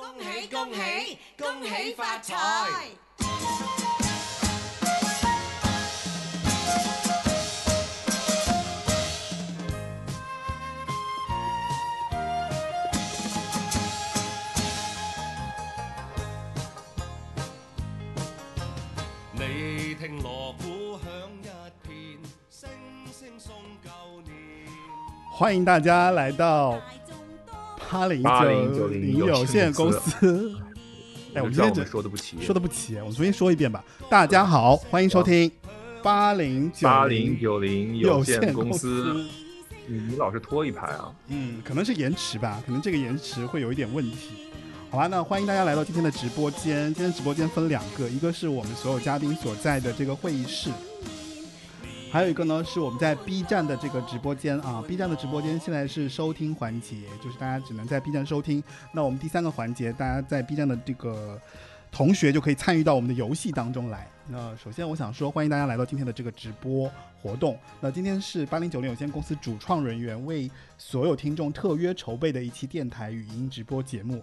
恭喜恭喜恭喜发财！你聽鑼鼓響一片，聲聲送舊年。欢迎大家来到八零九零有限公司。哎，我们今天我只们说的不齐，说的不齐，我们重新说一遍吧。大家好，欢迎收听八零九八零九零有限限公公司，你你老是拖一排啊？嗯，可能是延迟吧，可能这个延迟会有一点问题。好吧，那欢迎大家来到今天的直播间。今天直播间分两个，一个是我们所有嘉宾所在的这个会议室，还有一个呢是我们在 B 站的这个直播间啊。B 站的直播间现在是收听环节，就是大家只能在 B 站收听。那我们第三个环节，大家在 B 站的这个同学就可以参与到我们的游戏当中来。那首先我想说，欢迎大家来到今天的这个直播活动。那今天是八零九零有限公司主创人员为所有听众特约筹备的一期电台语音直播节目。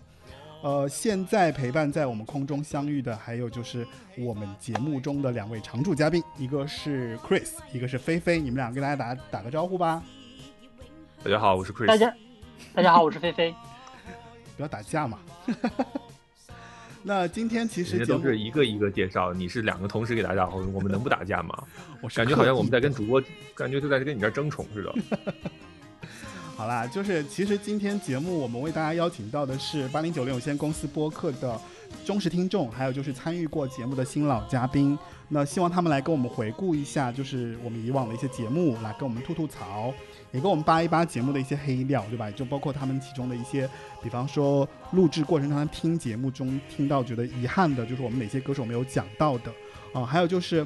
呃，现在陪伴在我们空中相遇的，还有就是我们节目中的两位常驻嘉宾，一个是 Chris，一个是菲菲。你们俩跟大家打打个招呼吧，大家好，我是 Chris。大家，大家好，我是菲菲。不要打架嘛。那今天其实都是一个一个介绍，你是两个同时给大家好，我们能不打架吗？我是感觉好像我们在跟主播，感觉就在跟你这儿争宠似的。好啦，就是其实今天节目我们为大家邀请到的是八零九零有限公司播客的忠实听众，还有就是参与过节目的新老嘉宾。那希望他们来跟我们回顾一下，就是我们以往的一些节目，来跟我们吐吐槽，也跟我们扒一扒节目的一些黑料，对吧？就包括他们其中的一些，比方说录制过程当中听节目中听到觉得遗憾的，就是我们哪些歌手没有讲到的啊、还有就是。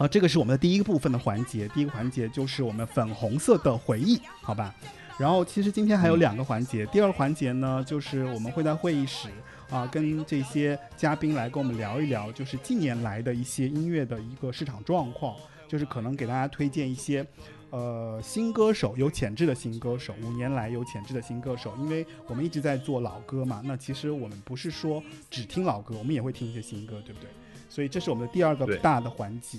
啊，这个是我们的第一个部分的环节，第一个环节就是我们粉红色的回忆，好吧？然后其实今天还有两个环节，第二个环节呢，就是我们会在会议室啊，跟这些嘉宾来跟我们聊一聊，就是近年来的一些音乐的一个市场状况，就是可能给大家推荐一些。呃，新歌手有潜质的新歌手，五年来有潜质的新歌手，因为我们一直在做老歌嘛，那其实我们不是说只听老歌，我们也会听一些新歌，对不对？所以这是我们的第二个大的环节。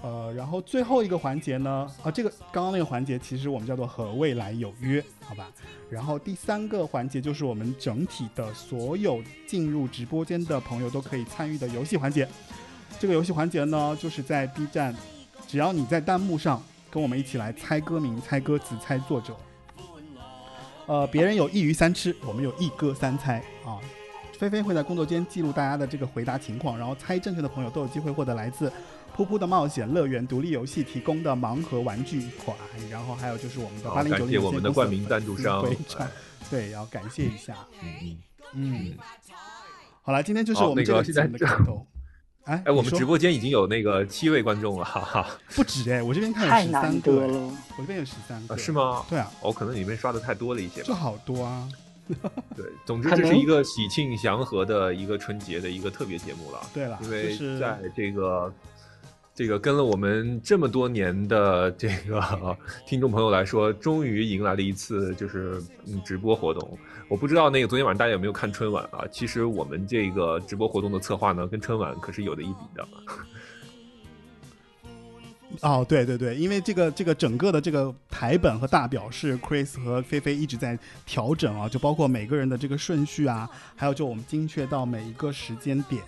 呃，然后最后一个环节呢，啊，这个刚刚那个环节其实我们叫做和未来有约，好吧？然后第三个环节就是我们整体的所有进入直播间的朋友都可以参与的游戏环节。这个游戏环节呢，就是在 B 站，只要你在弹幕上跟我们一起来猜歌名、猜歌词、猜作者。呃，别人有一鱼三吃，我们有一歌三猜啊。菲菲会在工作间记录大家的这个回答情况，然后猜正确的朋友都有机会获得来自噗噗的冒险乐园独立游戏提供的盲盒玩具一款，然后还有就是我们的好八零九零感谢我们的冠名赞助商 对，要感谢一下。嗯嗯。嗯，好了，今天就是我们好那个这个节目的现在开头。哎，哎，我们直播间已经有那个七位观众了，哈哈。不止哎，我这边看太有十三难个了，我这边有十三个，啊，是？吗？对啊，我，可能里面刷的太多了一些吧。就好多啊。对，总之这是一个喜庆祥和的一个春节的一个特别节目了。对了，因为在这个这个跟了我们这么多年的这个 听众朋友来说，终于迎来了一次就是嗯直播活动。我不知道那个昨天晚上大家有没有看春晚啊？其实我们这个直播活动的策划呢，跟春晚可是有的一比的。哦，对对对，因为这个这个整个的这个台本和大表是 Chris 和菲菲一直在调整啊，就包括每个人的这个顺序啊，还有就我们精确到每一个时间点。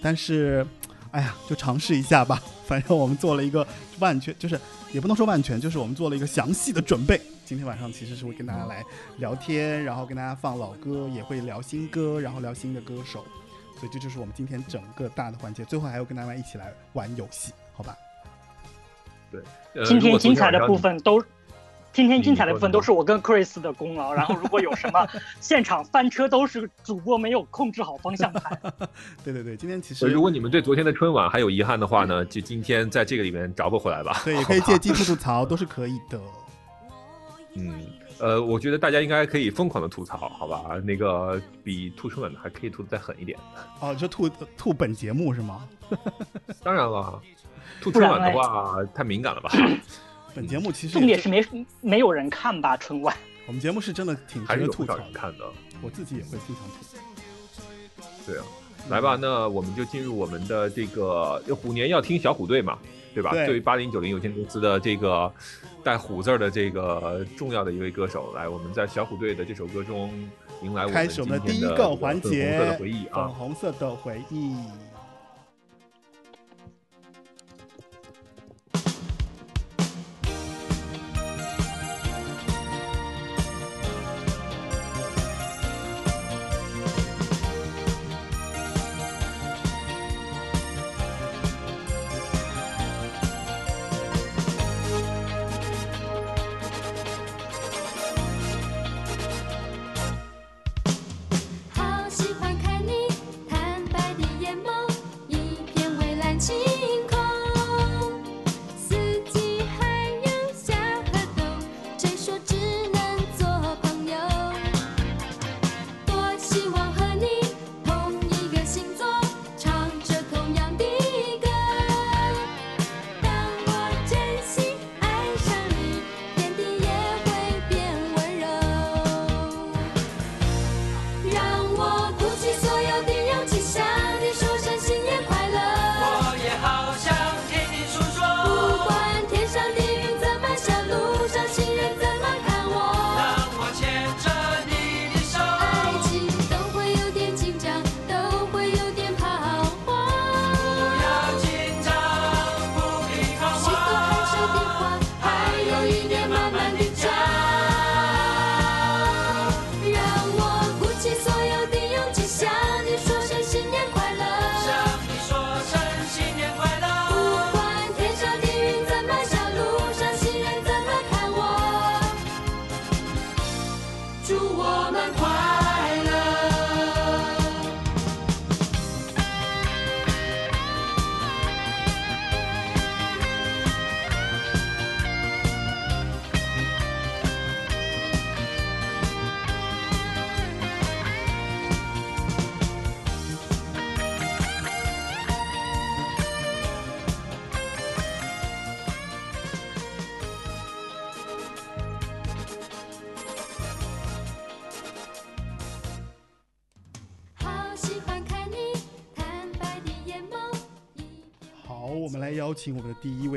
但是，哎呀，就尝试一下吧。反正我们做了一个万全，就是也不能说万全，就是我们做了一个详细的准备。今天晚上其实是会跟大家来聊天，然后跟大家放老歌，也会聊新歌，然后聊新的歌手。所以这就是我们今天整个大的环节。最后还要跟大家一起来玩游戏，好吧？呃今天精彩的部，分都，今天精彩的部分都是我跟 Chris 的功劳。然后如果有什么 现场翻车，都是主播没有控制好方向盘。对对对，今天其实如果你们对昨天的春晚还有遗憾的话呢，就今天在这个里面找不回来吧。对，也可以借机吐吐槽，都是可以的。嗯，呃，我觉得大家应该可以疯狂的吐槽，好吧？那个比吐春晚还可以吐的再狠一点。哦，就吐吐本节目是吗？当然了，吐春晚的话太敏感了吧？本节目其实重点是没没有人看吧？春晚 我们节目是真的挺还是吐槽的，少人看的。我自己也会经常吐。对啊，来吧，那我们就进入我们的这个虎年要听小虎队嘛，对吧？对对于八零九零有限公司的这个带虎字儿的这个重要的一位歌手，来，我们在小虎队的这首歌中迎来我们开始我们的第一今天的个环节，粉红色的回忆粉啊。红色的回忆。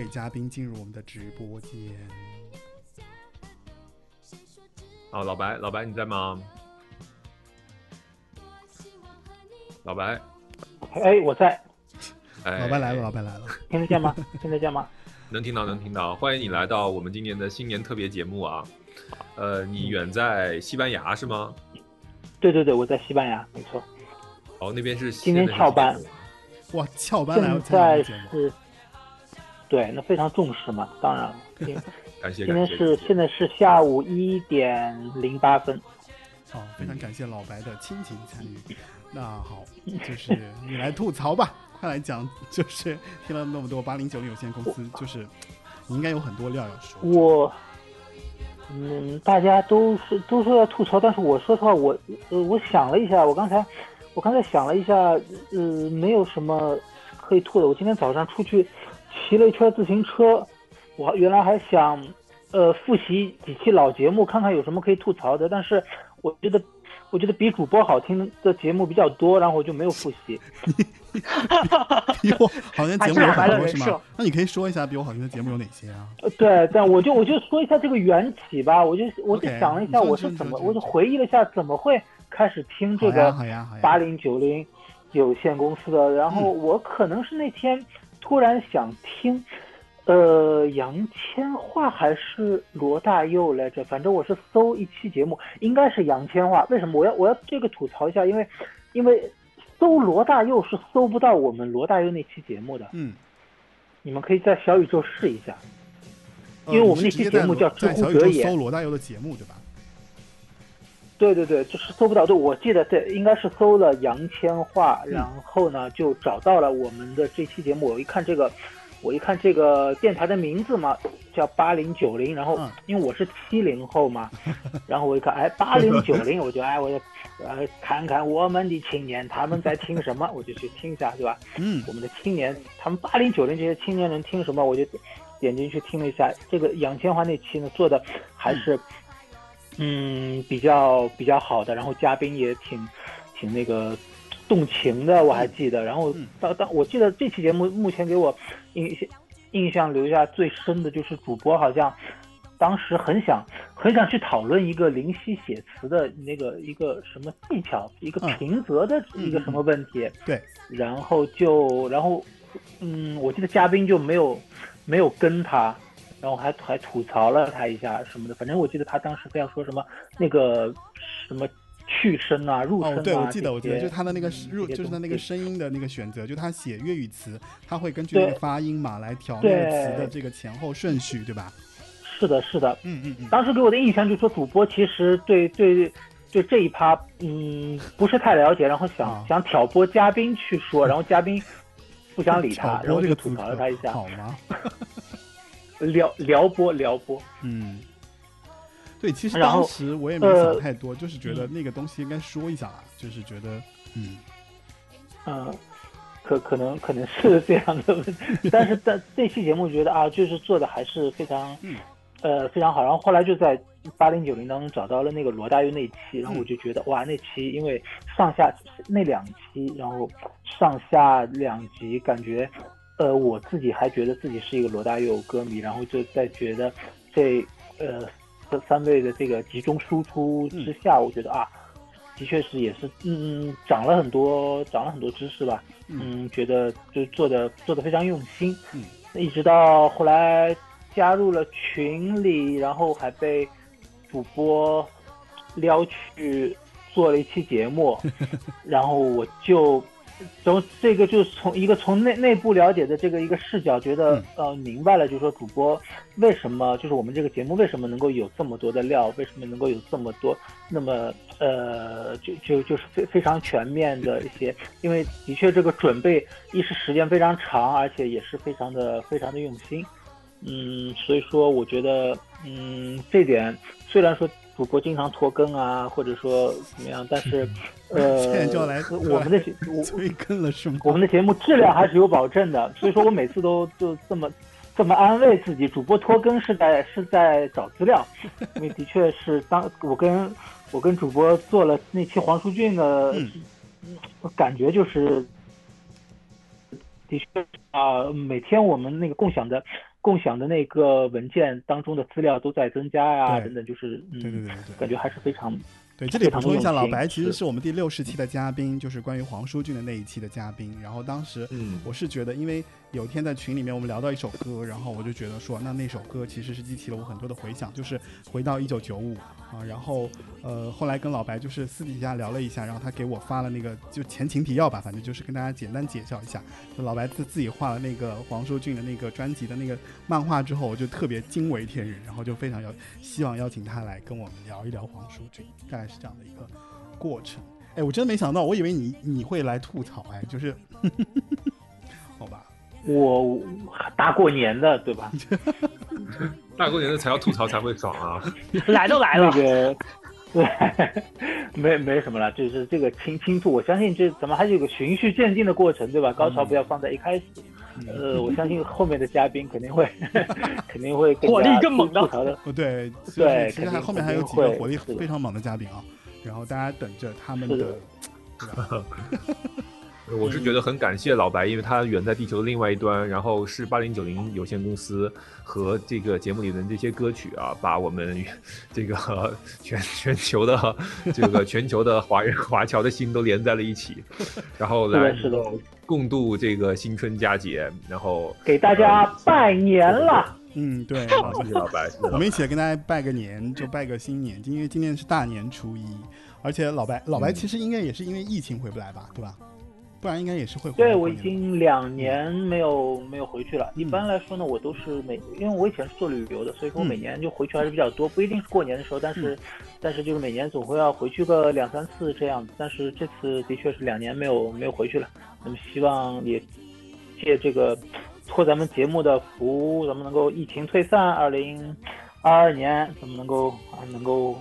位嘉宾进入我们的直播间。谁说只好，老白，老白你在吗？老白，哎，我在，哎，老白来了，老白来了。听得见吗？听得见吗？能听到，能听到，欢迎你来到我们今年的新年特别节目啊。呃，你远在西班牙是吗？对对对，我在西班牙，没错。哦，那边是今天翘班哇，翘班来现参加我在是，对，那非常重视嘛，当然了。今感谢，今天。是现在是下午一点零八分。好，非常感谢老白的亲情参与。那好，就 是你来吐槽吧，快来讲，就是听了那么多八零九零有限公司，就是你应该有很多料要说。我，嗯，大家都是都说要吐槽，但是我说实话，我呃，我想了一下，我刚才我刚才想了一下，呃，没有什么可以吐的。我今天早上出去骑了一圈自行车，我原来还想呃复习几期老节目，看看有什么可以吐槽的，但是我觉得。我觉得比主播好听的节目比较多，然后我就没有复习。比我好像节目有很多 是吗？那你可以说一下比我好听的节目有哪些啊？呃，对，但我就我就说一下这个缘起吧，我就我就想了一下，我是怎么，我就回忆了一下怎么会开始听这，个。八零九零有限公司的，然后我可能是那天突然想听，呃，杨千嬅还是罗大佑来着，反正我是搜一期节目，应该是杨千嬅。为什么我要我要这个吐槽一下？因为因为搜罗大佑是搜不到我们罗大佑那期节目的，嗯，你们可以在小宇宙试一下。呃因为我们那期节目叫知乎者也搜罗大佑的节目对吧？对对对，就是搜不到。对，我记得对，应该是搜了杨千嬅，然后呢就找到了我们的这期节目。我一看这个，我一看这个电台的名字嘛，叫八零九零，然后嗯因为我是七零后嘛，然后我一看，哎，八零九零，我就哎，我就呃看看我们的青年他们在听什么，我就去听一下，对吧？嗯我们的青年，他们八零九零这些青年人听什么，我就点进去听了一下。这个杨千嬅那期呢做的还是嗯比较比较好的，然后嘉宾也挺挺那个动情的，我还记得。然后嗯当当我记得这期节目目前给我印印象留下最深的就是主播好像当时很想很想去讨论一个灵犀写词的那个一个什么技巧，一个嗯平仄的一个什么问题。对，然后就然后嗯，我记得嘉宾就没有没有跟他。然后还还吐槽了他一下什么的，反正我记得他当时非要说什么那个什么去声啊、入声啊，哦，对，我记得，我记得，就他的那个入，就是他那个声音的那个选择，就他写粤语词，他会根据那个发音嘛来调那个词的这个前后顺序，对吧？是的，是的。嗯嗯嗯，当时给我的印象就是说，主播其实对对对这一趴，嗯，不是太了解，然后想、啊想挑拨嘉宾去说，然后嘉宾不想理他，然后这个吐槽了他一下，好吗？撩撩拨撩拨。嗯，对，其实当时我也没想呃太多，就是觉得那个东西应该说一下啦，就是觉得，嗯，嗯，可可能可能是这样的问题，但是但这期节目觉得啊，就是做的还是非常，嗯。呃，非常好。然后后来就在八零九零当中找到了那个罗大佑那一期，然后我就觉得哇，那期因为上下那两期，然后上下两集，感觉，呃，我自己还觉得自己是一个罗大佑歌迷，然后就在觉得这呃这三位的这个集中输出之下，我觉得啊。的确是也是，嗯，长了很多，长了很多知识吧。嗯，觉得就做的做的非常用心。嗯，一直到后来加入了群里，然后还被主播撩去做了一期节目，然后我就从这个就是从一个从内内部了解的这个一个视角，觉得、嗯。呃明白了，就是说主播为什么就是我们这个节目为什么能够有这么多的料，为什么能够有这么多那么呃就就就是非非常全面的一些，因为的确这个准备一是时间非常长，而且也是非常的非常的用心。嗯，所以说我觉得，嗯，这点虽然说主播经常拖更啊，或者说怎么样，但是，呃，现在就要来我们的节 我催更了是吗？我们的节目质量还是有保证的，所以说我每次都就这么这么安慰自己，主播拖更是在是在找资料，因为的确是当我跟我跟主播做了那期黄舒骏的，嗯我感觉就是的确啊、每天我们那个共享的共享的那个文件当中的资料都在增加呀、对等等，就是嗯，对对对对感觉还是非常对，这里补充一下，老白其实是是我们第六十期的嘉宾，就是关于黄舒骏的那一期的嘉宾。然后当时嗯我是觉得，因为有一天在群里面我们聊到一首歌，然后我就觉得说，那那首歌其实是激起了我很多的回想，就是回到一九九五啊。然后呃，后来跟老白就是私底下聊了一下，然后他给我发了那个就前情提要吧，反正就是跟大家简单介绍一下，就老白自自己画了那个黄舒骏的那个专辑的那个漫画之后，我就特别惊为天人，然后就非常要希望邀请他来跟我们聊一聊黄舒骏，大概是这样的一个过程。哎，我真的没想到，我以为你你会来吐槽，哎，就是，我大过年的，对吧？大过年的才要吐槽才会爽啊！来都来了，那个，对，没没什么了，就是这个轻轻吐，我相信这咱们还是有个循序渐进的过程，对吧？高潮不要放在一开始。呃，我相信后面的嘉宾肯定会肯定会火力更猛的吐槽的。哦对，对其实还肯定后面还有几个火力非常猛的嘉宾啊，然后大家等着他们的是的，对吧？我是觉得很感谢老白，因为他远在地球的另外一端，然后是八零九零有限公司和这个节目里的这些歌曲啊，把我们这个 全全球的这个 全球的华人华侨的心都连在了一起，然后来共度这个新春佳节，然后给大家拜年了，嗯，对，好，谢谢老白，我们一起来跟大家拜个年，就拜个新年，因为今天是大年初一，而且老白老白嗯。其实应该也是因为疫情回不来吧，对吧？不然应该也是会对我已经两年没有没有回去了。一般来说呢，我都是每，因为我以前是做旅游的，所以说每年就回去还是比较多，不一定是过年的时候，但是、但是就是每年总会要回去个两三次这样子。但是这次的确是两年没有没有回去了，那么希望也借这个托咱们节目的福，咱们能够疫情退散，二零二二年咱们能够啊能够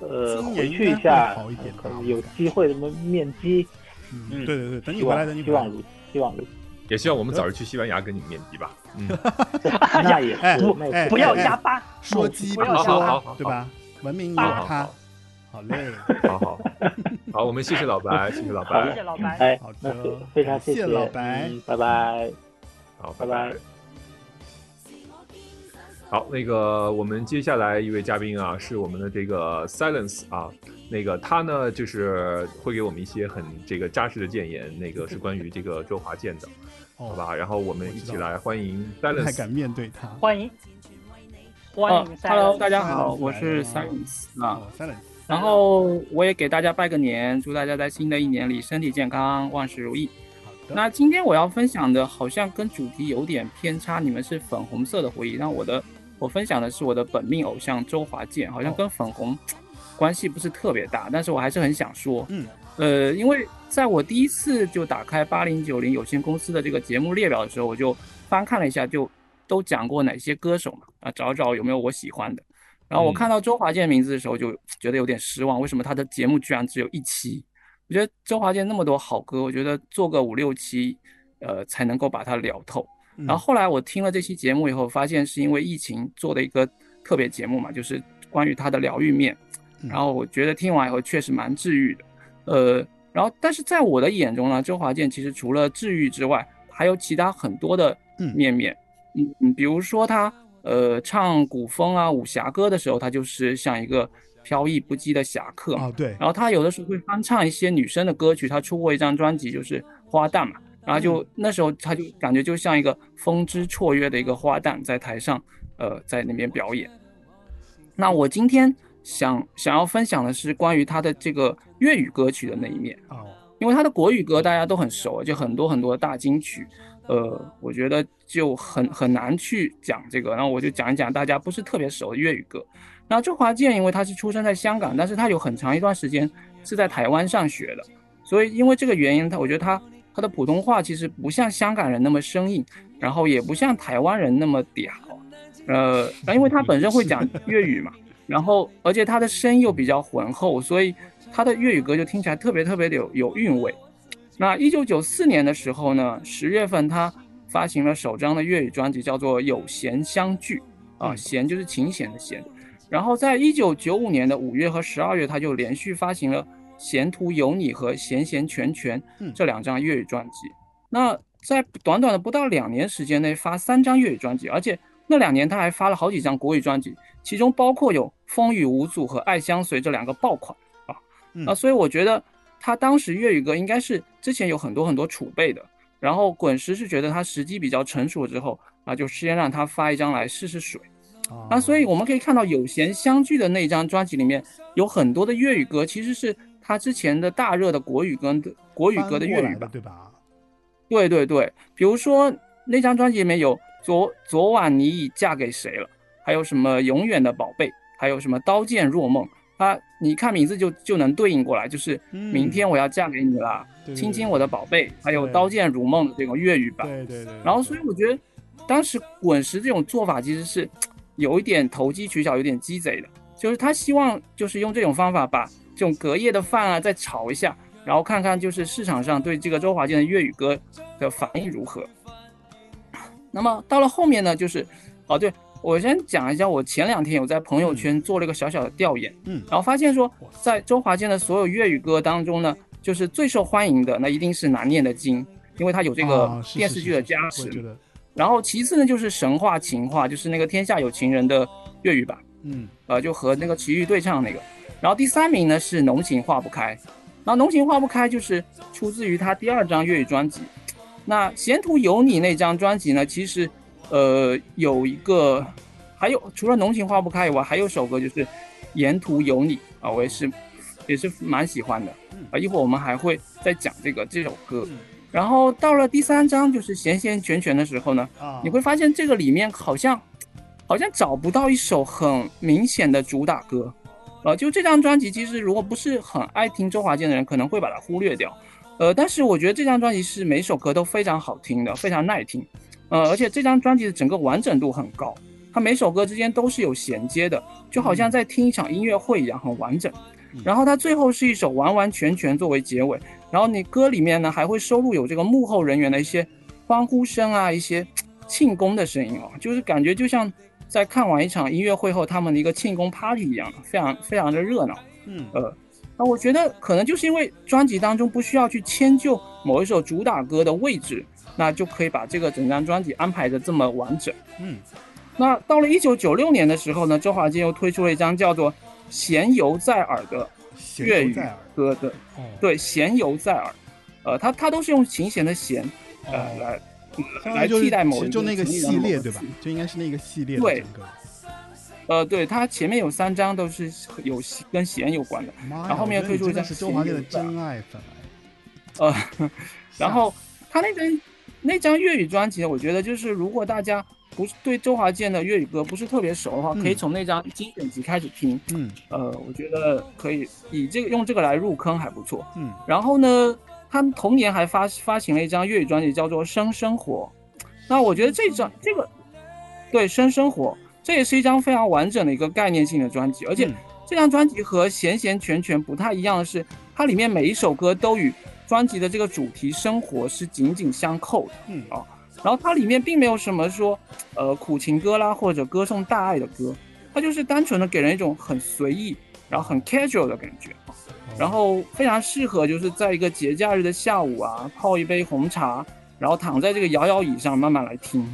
呃回去一下应该会好一点，可能有机会咱们面基。嗯，嗯对对对，等你回来，等你回来希望。如希望如此。也希望我们早日去西班牙跟你面 基吧。嗯，那也是，哎那也哎不要哎压巴，说鸡不不要说好好好，对吧？文明有他好好。好嘞，好好好，我们谢谢老白，谢谢老白谢谢，老白。哎好的，那非非常谢谢谢老白嗯，拜拜。好，拜拜。好，那个我们接下来一位嘉宾啊，是我们的这个 Silence 啊，那个他呢就是会给我们一些很这个扎实的建言，那个是关于这个周华健的，好哦，吧？然后我们一起来欢迎不太 Silence。敢面对他。欢迎，欢迎哦，Hello，大家好，我是 Silence 啊。然后我也给大家拜个年，祝大家在新的一年里身体健康，万事如意。好的，那今天我要分享的，好像跟主题有点偏差，你们是粉红色的回忆，那我的我分享的是我的本命偶像周华健，好像跟粉红关系不是特别大，但是我还是很想说，嗯，呃，因为在我第一次就打开八零九零有限公司的这个节目列表的时候，我就翻看了一下，就都讲过哪些歌手嘛，啊，找找有没有我喜欢的。然后我嗯看到周华健名字的时候，就觉得有点失望，为什么他的节目居然只有一期？我觉得周华健那么多好歌，我觉得做个五六期，呃，才能够把它聊透。嗯然后后来我听了这期节目以后，发现是因为疫情做的一个特别节目嘛，就是关于他的疗愈面。嗯然后我觉得听完以后确实蛮治愈的，呃，然后但是在我的眼中呢，周华健其实除了治愈之外，还有其他很多的嗯面面。嗯嗯，比如说他呃唱古风啊武侠歌的时候，他就是像一个飘逸不羁的侠客啊。哦，对，然后他有的时候会翻唱一些女生的歌曲，他出过一张专辑就是《花旦》嘛，然后就、那时候他就感觉就像一个风姿绰约的一个花旦在台上，呃，在那边表演。那我今天想想要分享的是关于他的这个粤语歌曲的那一面，哦，因为他的国语歌大家都很熟，就很多很多大金曲，呃，我觉得就很很难去讲这个，然后我就讲一讲大家不是特别熟的粤语歌。那周华健因为他是出生在香港，但是他有很长一段时间是在台湾上学的，所以因为这个原因，他我觉得他他的普通话其实不像香港人那么生硬，然后也不像台湾人那么嗲，呃，因为他本身会讲粤语嘛，然后而且他的声音又比较浑厚，所以他的粤语歌就听起来特别特别的有有韵味。那一九九四年的时候呢，十月份他发行了首张的粤语专辑，叫做《有弦相聚》啊，嗯弦就是琴弦的弦。然后在一九九五年的五月和十二月，他就连续发行了《闲途有你》和《弦弦拳拳嗯》这两张粤语专辑。那在短短的不到两年时间内发三张粤语专辑，而且那两年他还发了好几张国语专辑，其中包括有《风雨无阻》和《爱相随》这两个爆款啊。嗯啊，所以我觉得他当时粤语歌应该是之前有很多很多储备的。然后滚石是觉得他时机比较成熟之后啊，就先让他发一张来试试水。哦那所以我们可以看到有闲相聚的那张专辑里面有很多的粤语歌，其实是他之前的大热的国语歌的国语歌的粤语版。对吧？对对对，比如说那张专辑里面有昨昨晚你已嫁给谁了，还有什么永远的宝贝，还有什么刀剑若梦，它你看名字就就能对应过来，就是嗯明天我要嫁给你啦，对对亲亲我的宝贝，还有刀剑如梦的这种粤语版。对对对。然后所以我觉得当时滚石这种做法其实是有一点投机取巧，有点鸡贼的，就是他希望就是用这种方法把这种隔夜的饭啊再炒一下，然后看看就是市场上对这个周华健的粤语歌的反应如何。那么到了后面呢，就是哦对。我先讲一下，我前两天有在朋友圈做了一个小小的调研，嗯。然后发现说，在周华健的所有粤语歌当中呢，就是最受欢迎的那一定是《难念的经》，因为它有这个电视剧的加持然后其次呢，就是神话情话，就是那个天下有情人的粤语版，嗯。呃，就和那个齐豫对唱那个。然后第三名呢是浓情化不开，然后浓情化不开就是出自于他第二张粤语专辑。那闲途有你那张专辑呢，其实呃有一个，还有除了浓情化不开以外，还有首歌就是沿途有你啊，我也是也是蛮喜欢的。啊。一会儿我们还会再讲这个这首歌。然后到了第三章就是弦弦拳拳的时候呢，啊，你会发现这个里面好像好像找不到一首很明显的主打歌，呃，就这张专辑其实如果不是很爱听周华健的人，可能会把它忽略掉，呃，但是我觉得这张专辑是每首歌都非常好听的，非常耐听，呃，而且这张专辑的整个完整度很高，它每首歌之间都是有衔接的，就好像在听一场音乐会一样，很完整。然后它最后是一首完完全全作为结尾，然后你歌里面呢还会收录有这个幕后人员的一些欢呼声啊，一些庆功的声音哦，就是感觉就像在看完一场音乐会后他们的一个庆功 party 一样，非常非常的热闹。嗯呃，那我觉得可能就是因为专辑当中不需要去迁就某一首主打歌的位置，那就可以把这个整张专辑安排的这么完整。嗯那到了一九九六年的时候呢，周华健又推出了一张叫做《弦游在耳》的粤语歌的，哦对，弦游在耳，呃，它它都是用琴弦的弦，呃，哦来来替代某就那个系列对吧？就应该是那个系列的对。呃，对，它前面有三张都是有跟弦有关的，然后后面我觉得你真的推出一张是周华健的真爱粉呃，然后他那张那张粤语专辑，我觉得就是如果大家不是对周华健的粤语歌不是特别熟的话，嗯可以从那张精选集开始听。嗯呃，我觉得可以以这个用这个来入坑还不错。嗯然后呢，他同年还发发行了一张粤语专辑，叫做《生生活》。那我觉得这张这个对《生生活》，这也是一张非常完整的一个概念性的专辑，而且嗯这张专辑和《闲闲全全》不太一样的是，它里面每一首歌都与专辑的这个主题生活是紧紧相扣的。嗯啊然后它里面并没有什么说，呃，苦情歌啦，或者歌颂大爱的歌，它就是单纯的给人一种很随意，然后很 casual 的感觉，啊然后非常适合就是在一个节假日的下午啊，泡一杯红茶，然后躺在这个摇摇椅上慢慢来听。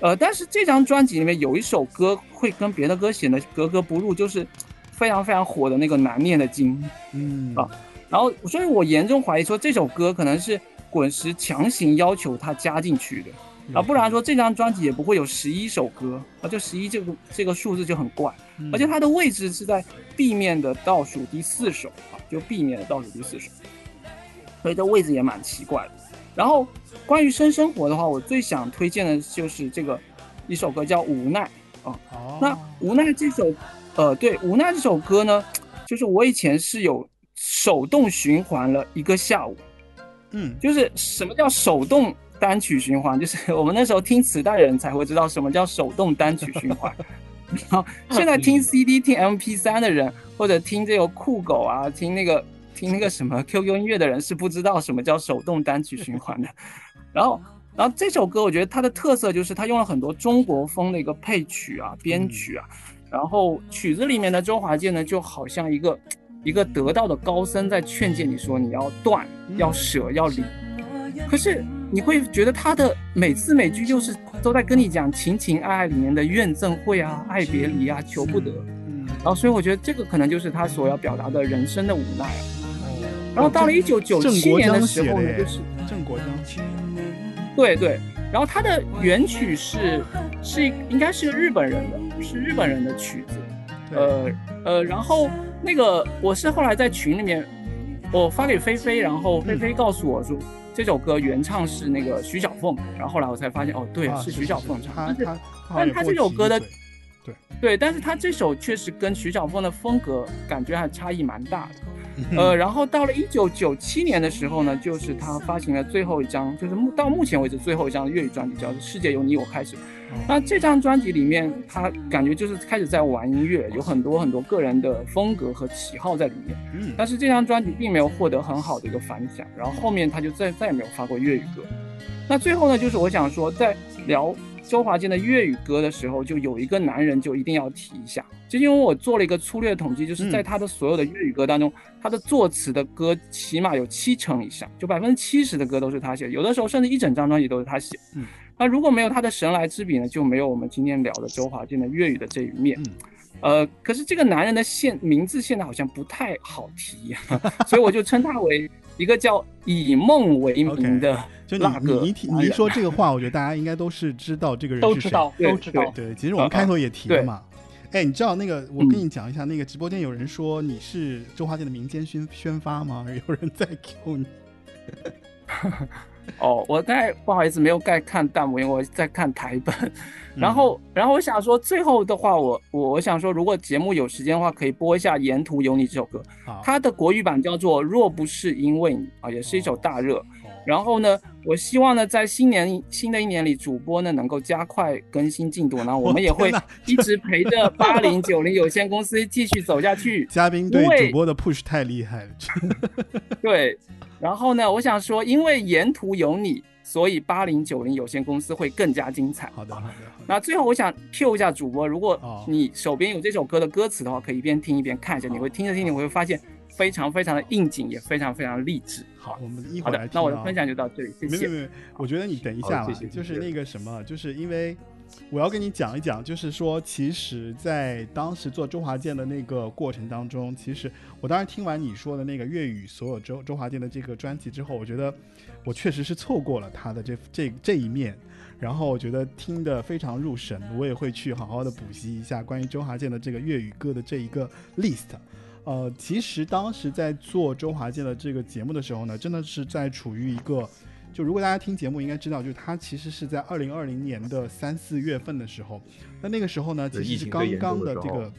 呃，但是这张专辑里面有一首歌会跟别的歌显得格格不入，就是非常非常火的那个难念的经。嗯啊然后，所以我严重怀疑说这首歌可能是滚石强行要求他加进去的，啊，不然说这张专辑也不会有十一首歌啊，就十一这个这个数字就很怪，嗯。而且它的位置是在 B 面的倒数第四首啊，就 B 面的倒数第四首，所以这位置也蛮奇怪的。然后关于生生活的话，我最想推荐的就是这个一首歌叫《无奈》。哦。那《无奈》这首，呃，对，《无奈》这首歌呢，就是我以前是有手动循环了一个下午。嗯就是什么叫手动单曲循环？就是我们那时候听磁带的人才会知道什么叫手动单曲循环。然后现在听 CD、听 MP 3的人，或者听这个酷狗啊，听那个听那个什么 QQ 音乐的人是不知道什么叫手动单曲循环的。然后，然后这首歌我觉得它的特色就是它用了很多中国风的一个配曲啊、编曲啊，然后曲子里面的周华健呢，就好像一个一个得道的高僧在劝诫你说你要断、要舍、要离。可是你会觉得他的每字每句就是都在跟你讲情情爱爱里面的怨憎会啊、爱别离啊、求不得。嗯然后所以我觉得这个可能就是他所要表达的人生的无奈啊。然后到了一九九郑七年的时候呢，就是郑国江对对，然后他的原曲是是应该是日本人的，是日本人的曲子。呃呃，然后那个我是后来在群里面，我发给菲菲，然后菲菲告诉我说、这首歌原唱是那个徐小凤，然后后来我才发现哦，对，啊是徐小凤唱，但是他他但他也跟我这首歌的对对，但是他这首确实跟徐小凤的风格感觉还差异蛮大的。呃，然后到了一九九七年的时候呢，就是他发行了最后一张，就是目到目前为止最后一张粤语专辑，叫做《世界由你我开始》。那这张专辑里面，他感觉就是开始在玩音乐，有很多很多个人的风格和喜好在里面。嗯但是这张专辑并没有获得很好的一个反响，然后后面他就再再也没有发过粤语歌。那最后呢，就是我想说，在聊周华健的粤语歌的时候，就有一个男人就一定要提一下，就因为我做了一个粗略统计，就是在他的所有的粤语歌当中，他的作词的歌起码有七成以上，就百分之七十的歌都是他写的，有的时候甚至一整张专辑都是他写。嗯，那如果没有他的神来之笔呢，就没有我们今天聊的周华健的粤语的这一面。嗯呃，可是这个男人的现名字现在好像不太好提，所以我就称他为一个叫以梦为名的就你你一提你一说这个话，我觉得大家应该都是知道这个人是谁。都知道，对都知道。对，其实我们开头也提了嘛。哎，你知道那个？我跟你讲一下，那个直播间有人说你是周华健的民间宣宣发吗？有人在 Q 你。哦，我刚才不好意思没有盖看弹幕，因为我在看台本。嗯 然后，然后我想说，最后的话，我我我想说，如果节目有时间的话，可以播一下《沿途有你》这首歌。它的国语版叫做《若不是因为你》啊，也是一首大热。哦然后呢，我希望呢，在新年新的一年里，主播呢能够加快更新进度，然后我们也会一直陪着八零九零有限公司继续走下去。嘉宾对主播的 push 太厉害了。对，然后呢，我想说，因为沿途有你，所以八零九零有限公司会更加精彩。好的，好的，那最后我想 Q 一下主播，如果哦你手边有这首歌的歌词的话，可以一边听一边看一下，你会听着听着，你会发现非常非常的应景，也非常非常励志。好，我们一会好儿来那我的分享就到这里，谢谢。没没有，我觉得你等一下吧，谢谢就是那个什么，就是因为我要跟你讲一讲，就是说，其实，在当时做周华健的那个过程当中，其实我当时听完你说的那个粤语所有周周华健的这个专辑之后，我觉得我确实是错过了他的这 这这一面。然后我觉得听得非常入神，我也会去好好的补习一下关于周华健的这个粤语歌的这一个 list。呃，其实当时在做周华健的这个节目的时候呢，真的是在处于一个，就如果大家听节目应该知道，就是他其实是在二零二零年的三四月份的时候，那那个时候呢，其实是刚刚的这个，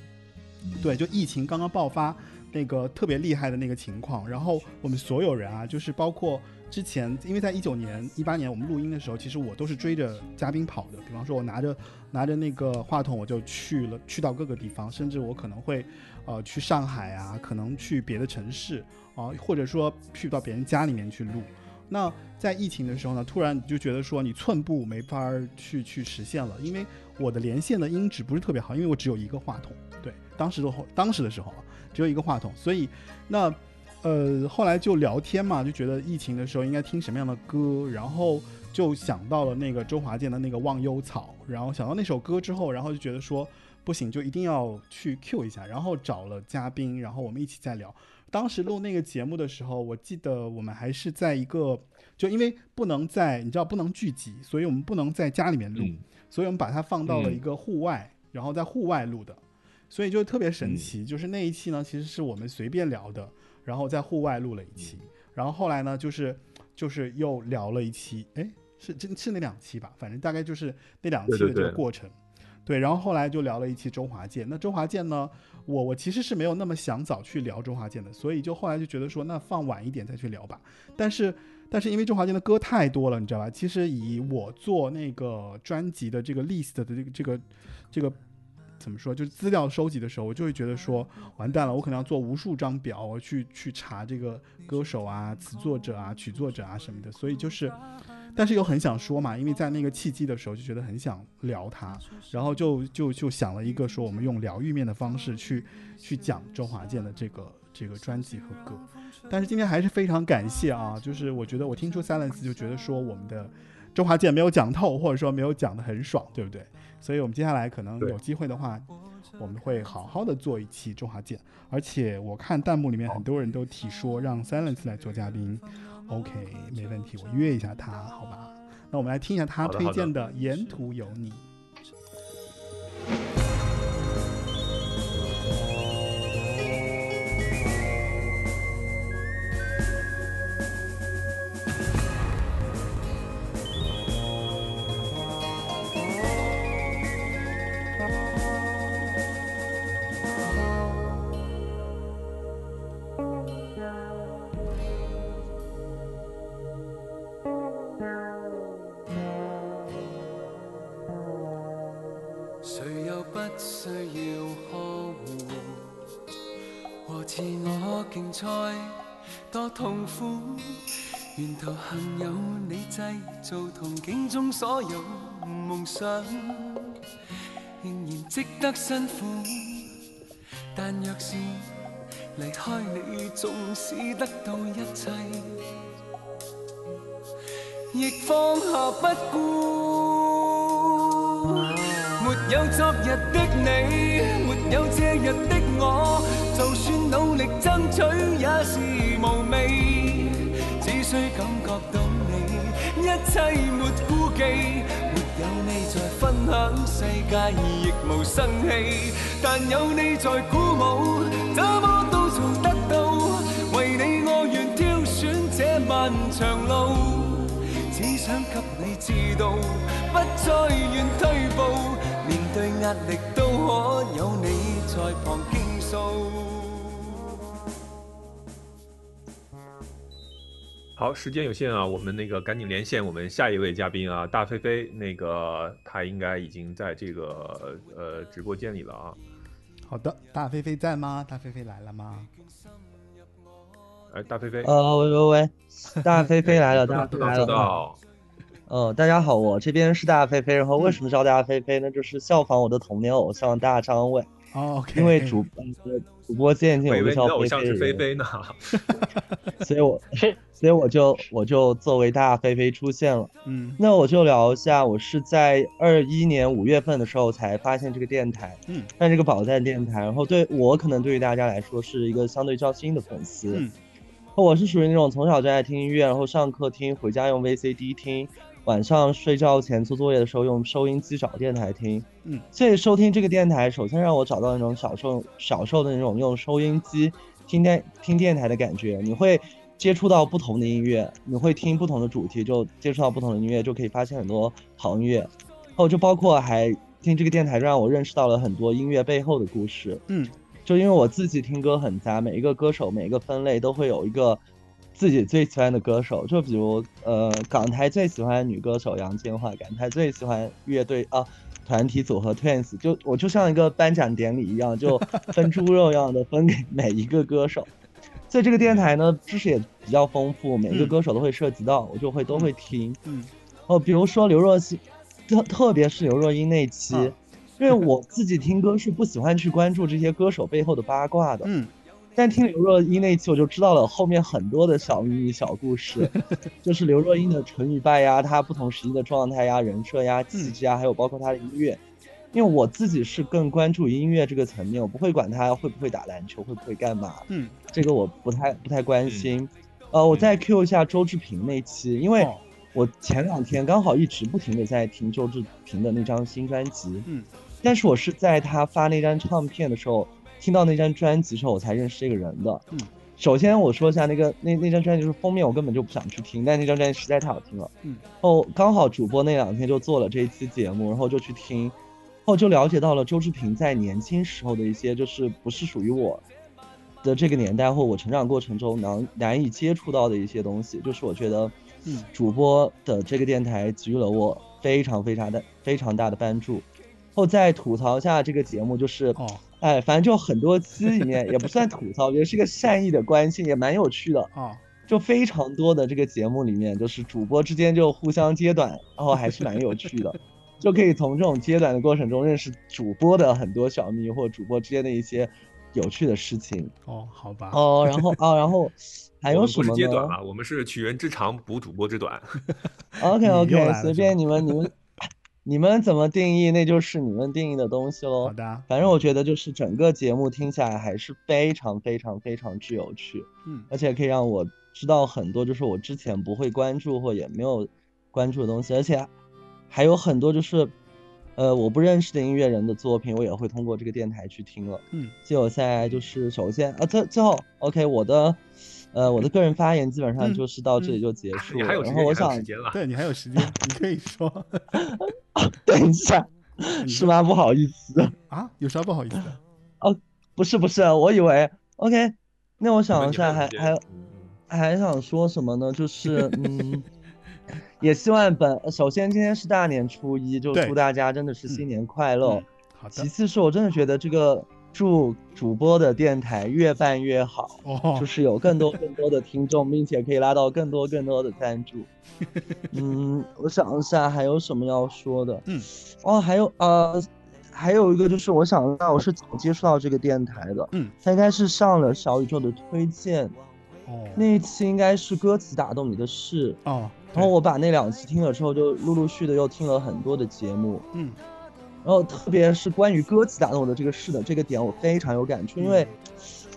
对，就疫情刚刚爆发那个特别厉害的那个情况，然后我们所有人啊，就是包括之前，因为在一九年、一八年我们录音的时候，其实我都是追着嘉宾跑的，比方说我拿着拿着那个话筒，我就去了，去到各个地方，甚至我可能会。呃，去上海啊，可能去别的城市啊、或者说去到别人家里面去录。那在疫情的时候呢，突然你就觉得说你寸步没法儿去去实现了，因为我的连线的音质不是特别好，因为我只有一个话筒。对，当时的后当时的时候啊，只有一个话筒，所以那呃后来就聊天嘛，就觉得疫情的时候应该听什么样的歌，然后就想到了那个周华健的那个《忘忧草》，然后想到那首歌之后，然后就觉得说不行，就一定要去 Q 一下，然后找了嘉宾，然后我们一起再聊。当时录那个节目的时候，我记得我们还是在一个，就因为不能在，你知道不能聚集，所以我们不能在家里面录，嗯所以我们把它放到了嗯一个户外，然后在户外录的，所以就特别神奇。就是那一期呢，其实是我们随便聊的，然后在户外录了一期，然后后来呢，就是就是又聊了一期，哎，是真是那两期吧，反正大概就是那两期的这个过程。对，然后后来就聊了一期周华健。那周华健呢，我我其实是没有那么想早去聊周华健的，所以就后来就觉得说，那放晚一点再去聊吧。但是但是因为周华健的歌太多了，你知道吧？其实以我做那个专辑的这个 list 的这个这个这个怎么说，就是资料收集的时候，我就会觉得说，完蛋了，我可能要做无数张表，我去去查这个歌手啊、词作者啊、曲作者啊什么的，所以就是。但是又很想说嘛，因为在那个契机的时候就觉得很想聊他，然后就就就想了一个说我们用疗愈面的方式去去讲周华健的这个这个专辑和歌。但是今天还是非常感谢啊，就是我觉得我听出 Silence 就觉得说我们的周华健没有讲透，或者说没有讲得很爽，对不对？所以我们接下来可能有机会的话，我们会好好的做一期周华健。而且我看弹幕里面很多人都提说让 Silence 来做嘉宾，OK，没问题，我约一下他，好吧？那我们来听一下他推荐的《沿途有你》。谁沿途幸有你製造憧憬中所有夢想，仍然值得辛苦。但若是離開你，縱使得到一切，亦放下不顧。沒有昨日的你，沒有这日的我，就算努力爭取也是無味。只需感覺到你，一切沒顧忌，沒有你在分享世界，亦無生氣。但有你在鼓舞，怎麼都做得到。為你我願挑選這漫長路。只想給你知道，不再願退步，面對壓力都可有你在旁傾訴。好，时间有限啊，我们那个赶紧连线我们下一位嘉宾啊，大飞飞，那个他应该已经在这个呃直播间里了啊。好的，大飞飞在吗？大飞飞来了吗？哎，大飞飞，呃，喂喂喂，大飞飞来了，大收到收飞飞来了。到。呃，大家好，我这边是大飞飞，然后为什么叫大飞飞呢？就是效仿我的童年偶像大张伟，哦因为主呃主播间已经我以为你的有个叫飞偶像是飞的人，菲菲呢。所以我是 所以我就我就作为大飞飞出现了。嗯。那我就聊一下，我是在二一年五月份的时候才发现这个电台，嗯，但这个宝藏电台，然后对我可能对于大家来说是一个相对较新的粉丝，嗯，我是属于那种从小就爱听音乐，然后上课听，回家用 VCD 听，晚上睡觉前做作业的时候用收音机找电台听，嗯，所以收听这个电台，首先让我找到那种小时候小时候的那种用收音机听电听电台的感觉，你会接触到不同的音乐，你会听不同的主题，就接触到不同的音乐，就可以发现很多好音乐。然后就包括还听这个电台，让我认识到了很多音乐背后的故事。嗯，就因为我自己听歌很杂，每一个歌手每一个分类都会有一个自己最喜欢的歌手。就比如呃，港台最喜欢女歌手杨千嬅，港台最喜欢乐队啊。团体组合 Twins，就我就像一个颁奖典礼一样，就分猪肉一样的分给每一个歌手。所以这个电台呢，知识也比较丰富，每一个嗯歌手都会涉及到，我就会都会听。嗯，哦，比如说刘若曦，特特别是刘若英那期，啊因为我自己听歌是不喜欢去关注这些歌手背后的八卦的，嗯但听刘若英那一期我就知道了后面很多的小秘密、小故事，就是刘若英的成与败呀，她不同时期的状态呀、人设呀、气质呀，还有包括她的音乐。因为我自己是更关注音乐这个层面，我不会管她会不会打篮球，会不会干嘛，嗯，这个我不太不太关心。呃，我再 Q 一下周志平那期，因为哦我前两天刚好一直不停的在听周志平的那张新专辑，嗯，但是我是在他发那张唱片的时候，听到那张专辑之后，我才认识这个人的。嗯，首先我说一下那个那那张专辑就是封面，我根本就不想去听，但那张专辑实在太好听了。嗯，哦，刚好主播那两天就做了这一期节目，然后就去听，后就了解到了周志平在年轻时候的一些，就是不是属于我的这个年代或我成长过程中难难以接触到的一些东西，就是我觉得，嗯主播的这个电台给予了我非常非常的非常大的帮助。后再吐槽一下这个节目，就是，哦哎，反正就很多期里面也不算吐槽，我觉得是个善意的关心，也蛮有趣的。啊就非常多的这个节目里面，就是主播之间就互相揭短，然后还是蛮有趣的，就可以从这种揭短的过程中认识主播的很多小秘密或主播之间的一些有趣的事情。哦，好吧，哦，然后啊，然后还我们不是有什么呢揭短啊，我们是取人之长补主播之短。？OK OK，随便你们你们你们怎么定义，那就是你们定义的东西喽好。的，反正我觉得就是整个节目听下来还是非常非常非常之有趣。嗯而且可以让我知道很多就是我之前不会关注或也没有关注的东西，而且还有很多就是呃我不认识的音乐人的作品，我也会通过这个电台去听了。嗯，所以我现在就是首先啊，最最后 OK 我的呃我的个人发言基本上嗯就是到这里就结束了。然后我想。对你还有时间，你可以说 等一下，是吗？不好意思，啊，有啥不好意思的？不是不是，我以为 OK，那我想一下还还还想说什么呢？就是嗯，也希望本首先今天是大年初一，就祝大家真的是新年快乐。嗯好的其，次是我真的觉得这个祝主播的电台越办越好，哦就，是有更多更多的听众，并且可以拉到更多更多的赞助。嗯，我想一下还有什么要说的。嗯，哦，还有呃。还有一个就是，我想一下我是怎么接触到这个电台的？嗯，它应该是上了小宇宙的推荐，哦那一期应该是歌词打动你的事，哦，然后我把那两期听了之后，就陆陆续的又听了很多的节目，嗯然后特别是关于歌词打动我的这个事的这个点，我非常有感触，因为，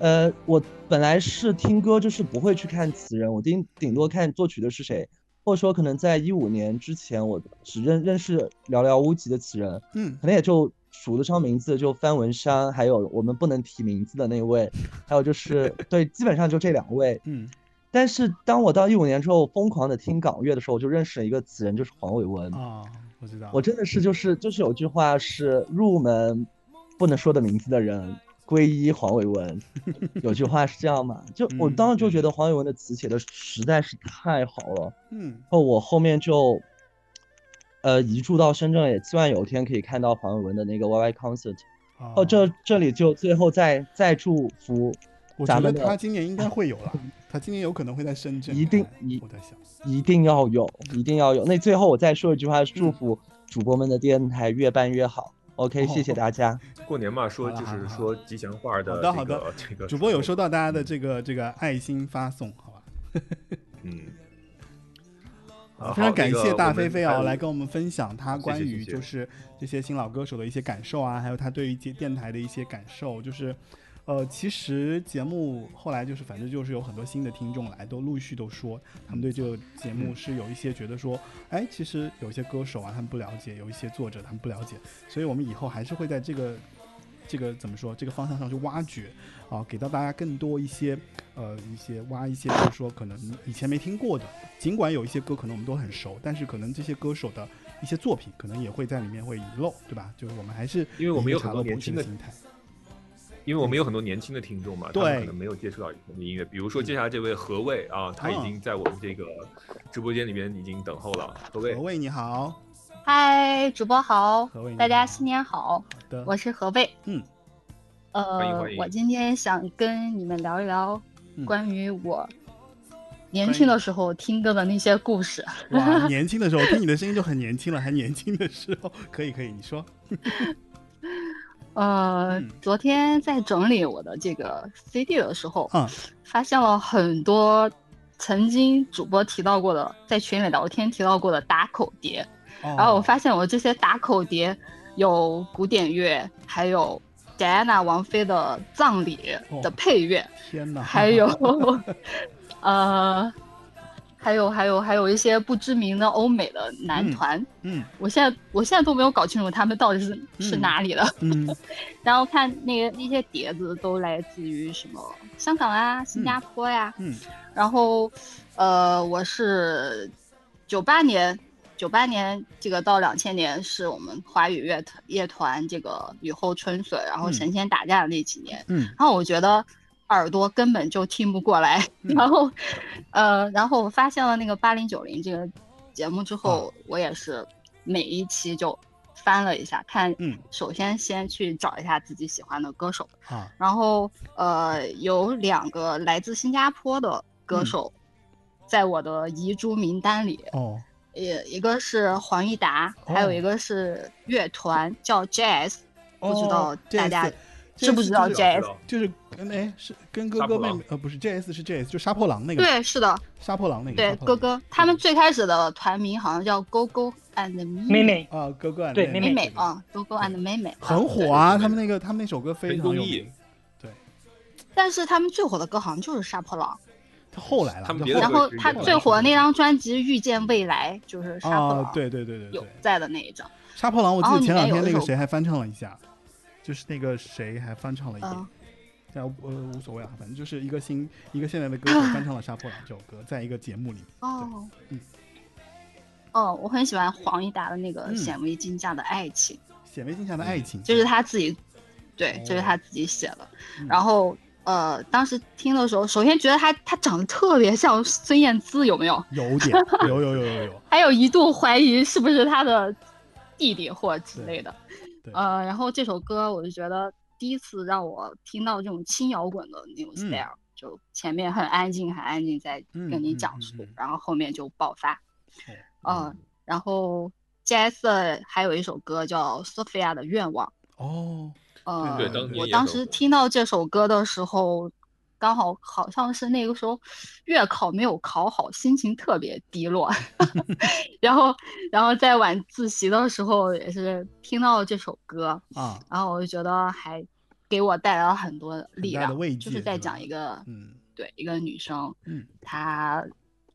呃，我本来是听歌就是不会去看词人，我顶顶多看作曲的是谁，或者说可能在一五年之前，我只认认识寥寥无几的词人，嗯可能也就数得上名字，就范文山，还有我们不能提名字的那位，还有就是 对，基本上就这两位。嗯但是当我到一五年之后，疯狂的听港乐的时候，我就认识了一个词人，就是黄伟文。啊，我知道，我真的是就是就是有句话是入门不能说的名字的人皈依黄伟文，有句话是这样嘛？就我嗯当时就觉得黄伟文的词写的实在是太好了。嗯然后我后面就，呃，移住到深圳，也希望有一天可以看到黄伟文的那个 YY concert。哦，这这里就最后再再祝福我觉得咱们的他今年应该会有了，他今年有可能会在深圳，一定一我在想，一定要有，一定要有。那最后我再说一句话，祝福主播们的电台越办越好。OK，谢谢大家。过年嘛，说就是说吉祥话的好的这个好的 这个主播有收到大家的这个这个爱心发送，好吧？嗯，啊，非常感谢大飞飞啊，来跟跟我们分享他关于就是这些新老歌手的一些感受啊，还有他对于接电台的一些感受。就是，呃，其实节目后来就是反正就是有很多新的听众来，都陆续都说他们对这个节目是有一些觉得说，哎，其实有一些歌手啊他们不了解，有一些作者他们不了解，所以我们以后还是会在这个这个怎么说这个方向上去挖掘啊，给到大家更多一些呃一些挖一些，就是说可能以前没听过的，尽管有一些歌可能我们都很熟，但是可能这些歌手的一些作品可能也会在里面会遗漏，对吧？就是我们还是因为我们有很多年轻的心态。因为我们有很多年轻的听众嘛，他对们可能没有接触到以前的音乐。比如说接下来这位何卫啊，他已嗯经在我们这个直播间里面已经等候了。何卫何，卫你好，嗨，主播好何卫，大家新年好，好的，我是何卫。嗯，呃我今天想跟你们聊一聊嗯关于我年轻的时候听歌的那些故事。哇，年轻的时候听你的声音就很年轻了，还年轻的时候，可以可以，你说，呃嗯，昨天在整理我的这个 CD 的时候，嗯。发现了很多曾经主播提到过的，在群里聊天提到过的打口碟。哦、然后我发现我这些打口碟有古典乐，还有戴安娜王妃的葬礼的哦配乐，天哪，还有 呃，还有还有还有一些不知名的欧美的男团，嗯我现在我现在都没有搞清楚他们到底是是嗯哪里的。嗯 然后看那个那些碟子都来自于什么香港啊、新加坡呀、嗯然后呃，我是九八年。九八年这个到两千年是我们华语乐团乐团这个雨后春笋，然后嗯神仙打架的那几年。嗯然后我觉得耳朵根本就听不过来，嗯。然后，呃，然后我发现了那个八零九零这个节目之啊后，我也是每一期就翻了一下，看，嗯首先先去找一下自己喜欢的歌手，啊。然后呃，有两个来自新加坡的歌嗯。手，在我的遗珠名单里，哦。也一个是黄义达，还有哦一个是乐团叫 Jazz，不知道哦大家知不知道 Jazz？就是跟哎是跟哥哥妹妹呃不是 JS 是 JS 就杀破狼那个。对，是的，杀破狼那个对哥哥，他们最开始的团名好像叫 Go Go and 妹妹啊哥哥啊对妹妹妹妹啊，Go Go and 妹妹啊很火啊，他们那个他们那首歌非常有对，但是他们最火的歌好像就是杀破狼，他后来了，然后他最火的那张专辑《遇见未来》就是杀破啊狼对对对对有，在的那一张，杀破狼我记得前两天那个谁还翻唱了一下，就是那个谁还翻唱了一遍嗯。但呃无所谓啊，反正就是一个新一个现在的歌手 翻唱了《杀破狼》这首歌，在一个节目里。哦嗯，哦，我很喜欢黄义达的那个嗯《显微镜下的爱情》，显微镜下的爱情，就是他自己，对，就是哦他自己写的。嗯然后呃，当时听的时候，首先觉得他他长得特别像孙燕姿，有没有？有点有有有有有，还有一度怀疑是不是他的弟弟或之类的。对呃，然后这首歌我就觉得第一次让我听到这种轻摇滚的那种 style，、就前面很安静很安静在嗯跟你嗯讲述，嗯嗯然后后面就爆发。嗯呃，然后 Jazz 还有一首歌叫《Sophia 的愿望》。哦，呃，我当时听到这首歌的时候，刚好好像是那个时候月考没有考好，心情特别低落。然后，然后在晚自习的时候也是听到这首歌，啊，然后我就觉得还给我带来了很多力量，就是在讲一个嗯对一个女生，嗯她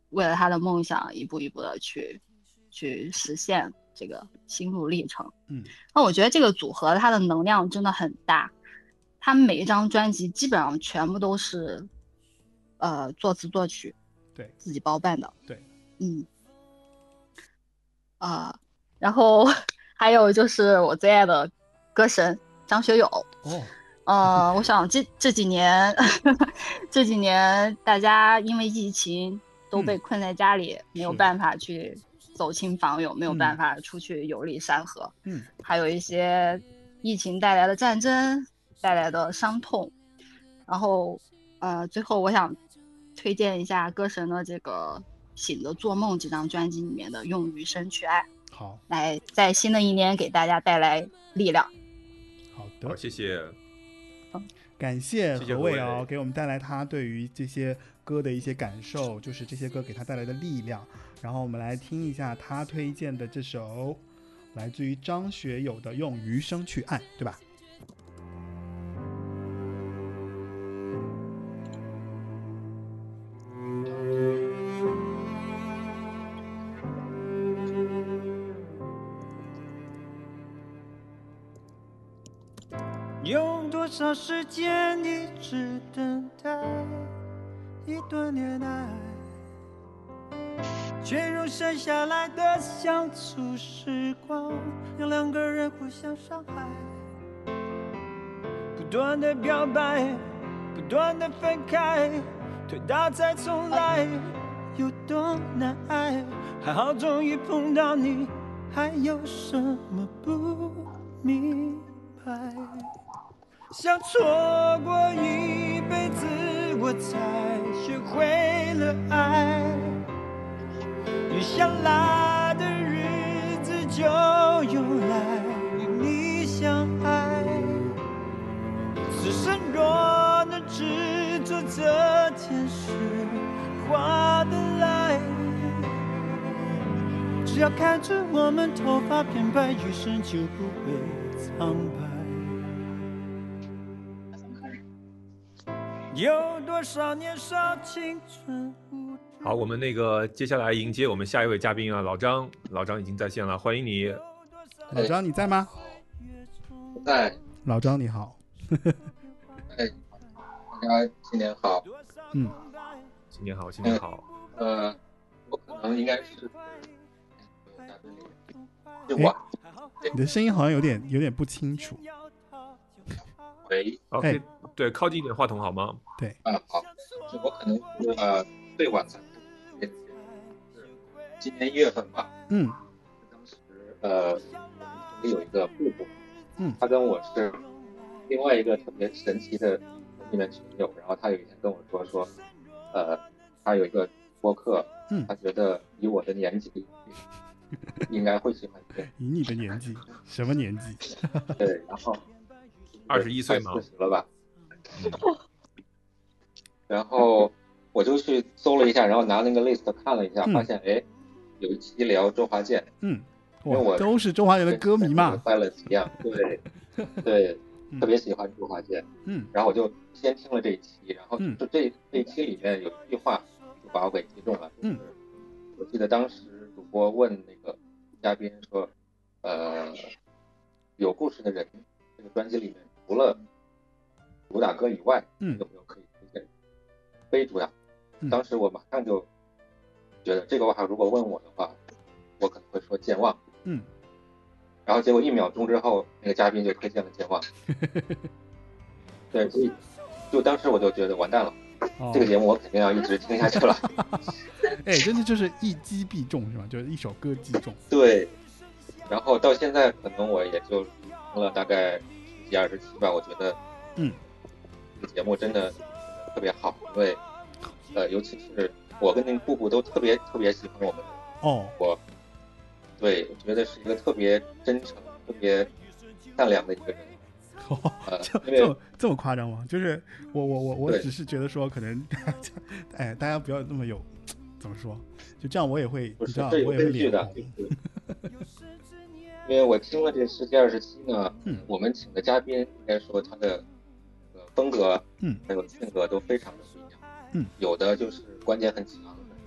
为了她的梦想一步一步的去去实现这个心路历程。嗯，那我觉得这个组合它的能量真的很大，他们每一张专辑基本上全部都是呃作词作曲，对。自己包办的。对，嗯，啊、然后 还有就是我最爱的歌神张学友。哦，呃，我想这这几年，这几年大家因为疫情都被困在家里，没有办法去走亲访友，没有办嗯。法出去游历山河，嗯。还有一些疫情带来的战争带来的伤痛，然后呃，最后我想推荐一下歌神的这个《醒着做梦》这张专辑里面的《用余生去爱》，好，来在新的一年给大家带来力量。好好，的，谢谢。感谢谢谢何何伟哦，给我们带来他对于这些歌的一些感受，就是这些歌给他带来的力量。然后我们来听一下他推荐的这首，来自于张学友的《用余生去爱》，对吧？多少时间一直等待一段恋爱，却用剩下来的相处时光，让两个人互相伤害。不断的表白，不断的分开，推倒再重来，有多难挨？还好终于碰到你，还有什么不明白？想错过一辈子，我才学会了爱。余下来的日子就用来与你相爱。此生若能执着这件事，划得来。只要看着我们头发变白，余生就不会苍白。有多少年少青春无知？好，我们那个接下来迎接我们下一位嘉宾啊，老张，老张已经在线了，欢迎你。老张你在吗？在，老张你好，哎，大家新年好。嗯，新年好，新年好。呃，我可能应该是是我。你的声音好像有点有点不清楚。喂，OK，对，靠近一点话筒好吗？对，啊好，是我可能是呃最晚才是今年一月份吧。嗯，当时呃我们组里有一个布布，嗯，他跟我是另外一个特别神奇的里面群友，然后他有一天跟我说说，呃，他有一个播客，嗯他觉得以我的年纪应该会喜欢听。以你的年纪，什么年纪？对，然后二十一岁吗四十了吧？然后我就去搜了一下，然后拿那个 list 看了一下，嗯发现哎，有一期聊周华健，嗯，因为我，都是周华健的歌迷嘛。，Silence 一样，对 对，嗯特别喜欢周华健。嗯然后我就先听了这一期，然后嗯就这这一期里面有一句话就把我给击中了，嗯，我记得当时主播问那个嘉宾说，呃，有故事的人这个专辑里面除了主打歌以外，嗯有没有可以推荐非主打？嗯当时我马上就觉得这个话如果问我的话，我可能会说健忘。嗯，然后结果一秒钟之后，那个嘉宾就推荐了健忘。对，所以就当时我就觉得完蛋了，哦这个节目我肯定要一直听下去了。哎，真的就是一击必中是吧？就是一首歌击中。对，然后到现在可能我也就听了大概十几二十七吧，我觉得，嗯，这个节目真的特别好，因为呃，尤其是我跟那个布布都特别特别喜欢我们哦，我，对，我觉得是一个特别真诚、特别善良的一个人。呃，因为这么这么夸张吗？就是我我我我对只是觉得说，可能 哎，大家不要那么有怎么说，就这样我也会，你知道，我也会根据的脸红。，因为我听了这十几二十期呢，嗯。我们请的嘉宾应该说他的呃风格，嗯，还有性格都非常的不一样，嗯，有的就是观点很强，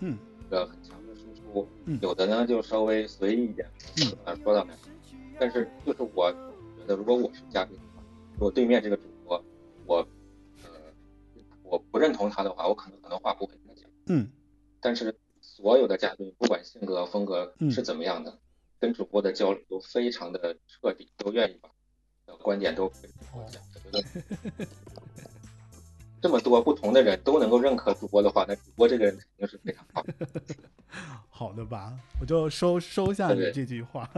嗯，呃很强的输出，嗯。有的呢就稍微随意一点，嗯，说到哪，但是就是我觉得如果我是嘉宾的话，如果对面这个主播，我呃我不认同他的话，我可能很多话不会跟他讲。嗯。但是所有的嘉宾，不管性格风格嗯。是怎么样的，跟主播的交流都非常的彻底，都愿意把的观点都跟主播讲。我觉得这么多不同的人都能够认可主播的话，那主播这个人肯定是非常好的。好的吧，我就收收下你对这句话。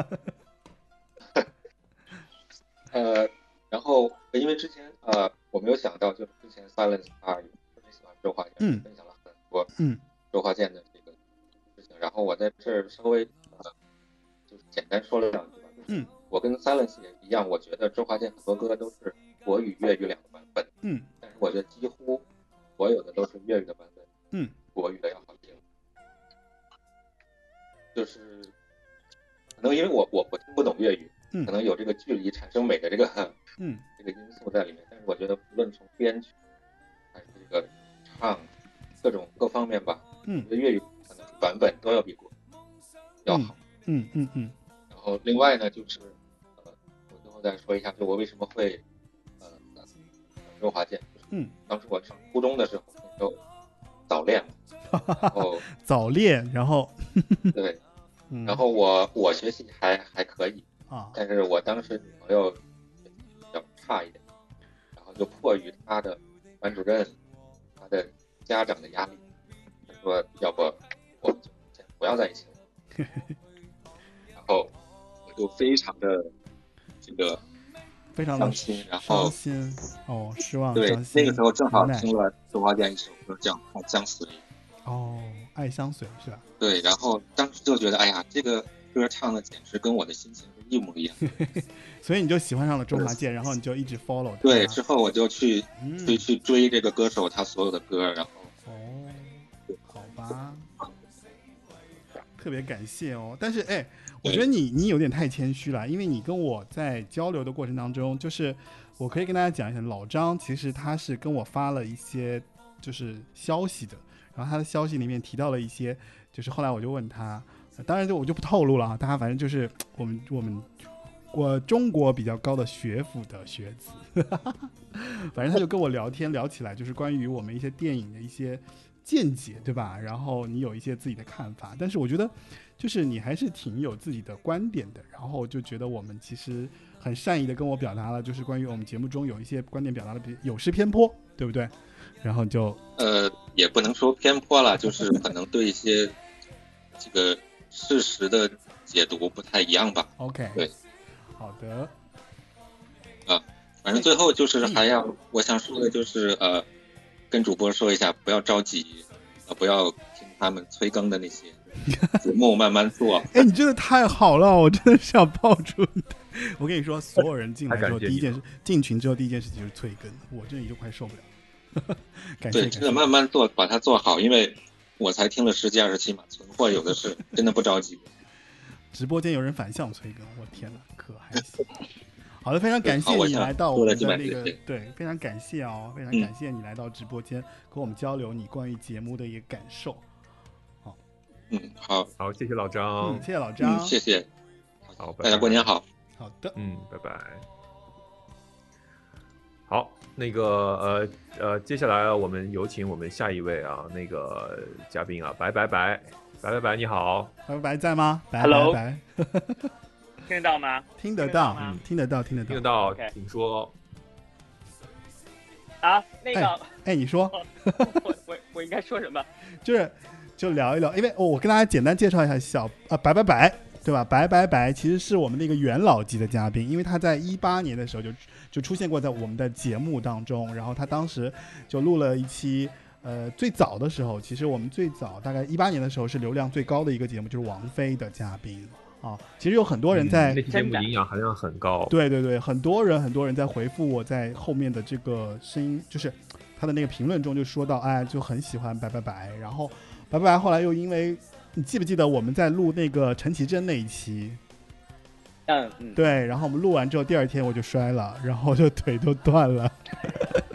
呃，然后因为之前呃我没有想到，就是之前 Silence 他也特别喜欢周华健，嗯分享了很多嗯周华健的这个事情，然后我在这儿稍微呃就是简单说了两句吧。嗯，我跟 Silence 也一样，我觉得周华健很多歌都是国语、粤语两个版本，嗯但是我觉得几乎所有的都是粤语的版本，嗯，国语的要好听。就是可能因为我我我听不懂粤语，嗯可能有这个距离产生美的这个嗯 这个因素在里面，但是我觉得不论从编曲还是这个唱各种各方面吧，嗯我觉得粤语可能版本都要比国要好。嗯嗯嗯嗯。然后另外呢，就是呃，我最后再说一下，就我为什么会呃周华健，就是嗯，当时我上初中的时候，那时候早恋嘛，然后。早恋，然后。对，嗯。然后我我学习还还可以啊，但是我当时女朋友比较差一点，然后就迫于她的班主任、他的家长的压力，她说要不我们就先不要在一起了。然后我就非常的这个非常伤心，然后伤心哦，失望，对那个时候正好听了周华健一首歌叫《爱相随》，哦，爱相随是吧？对，然后当时就觉得哎呀，这个歌唱的简直跟我的心情是一模一样。所以你就喜欢上了周华健，然后你就一直 follow 他。对，之后我就去嗯去去追这个歌手他所有的歌，然后哦，好吧，特别感谢哦。但是哎，我觉得你你有点太谦虚了，因为你跟我在交流的过程当中，就是我可以跟大家讲一下，老张其实他是跟我发了一些就是消息的，然后他的消息里面提到了一些，就是后来我就问他，呃当然就我就不透露了啊，大家反正就是我们我们。我中国比较高的学府的学子，反正他就跟我聊天聊起来，就是关于我们一些电影的一些见解，对吧？然后你有一些自己的看法，但是我觉得，就是你还是挺有自己的观点的。然后就觉得我们其实很善意的跟我表达了，就是关于我们节目中有一些观点表达的比有失偏颇，对不对？然后就呃也不能说偏颇了，就是可能对一些这个事实的解读不太一样吧。OK，对，好的，啊，反正最后就是还要我想说的就是呃，跟主播说一下，不要着急，啊，不要听他们催更的那些节目，慢慢做。哎，你真的太好了，我真的想抱住你。我跟你说，所有人进来之后，第一件事进群之后，第一件事情就是催更，我这里就快受不了。感谢，对，感谢真的慢慢做，把它做好，因为我才听了十几二十期嘛，存货有的是，真的不着急。直播间有人反向催更，我天哪，可还行。好的，非常感谢你来到我们的那个对对，非常感谢哦，非常嗯感谢你来到直播间跟我们交流你关于节目的一个感受。好嗯，好，好，谢谢老张，嗯，谢谢老张，嗯，谢谢，好，大家过年好。好的，嗯，拜拜。好，那个呃呃，接下来我们有请我们下一位啊，那个嘉宾啊，白白白白白白，你好，白白白在吗？白 Hello 白白，听得到吗？听得到，听得到，听得到，听得到 OK，请说。啊，那个，哎，你说，我我我应该说什么？就是就聊一聊，因为、哦、我跟大家简单介绍一下小啊白白白，对吧？白白白其实是我们的一个元老级的嘉宾，因为他在一八年的时候就就出现过在我们的节目当中，然后他当时就录了一期。呃，最早的时候，其实我们最早大概一八年的时候是流量最高的一个节目，就是王菲的嘉宾啊。其实有很多人在、嗯那期节目营养含量很高，对对对，很多人很多人在回复我在后面的这个声音，就是他的那个评论中就说到，哎，就很喜欢白白白。然后白白白后来又因为你记不记得我们在录那个陈绮贞那一期？嗯嗯，对，然后我们录完之后，第二天我就摔了，然后就腿都断了。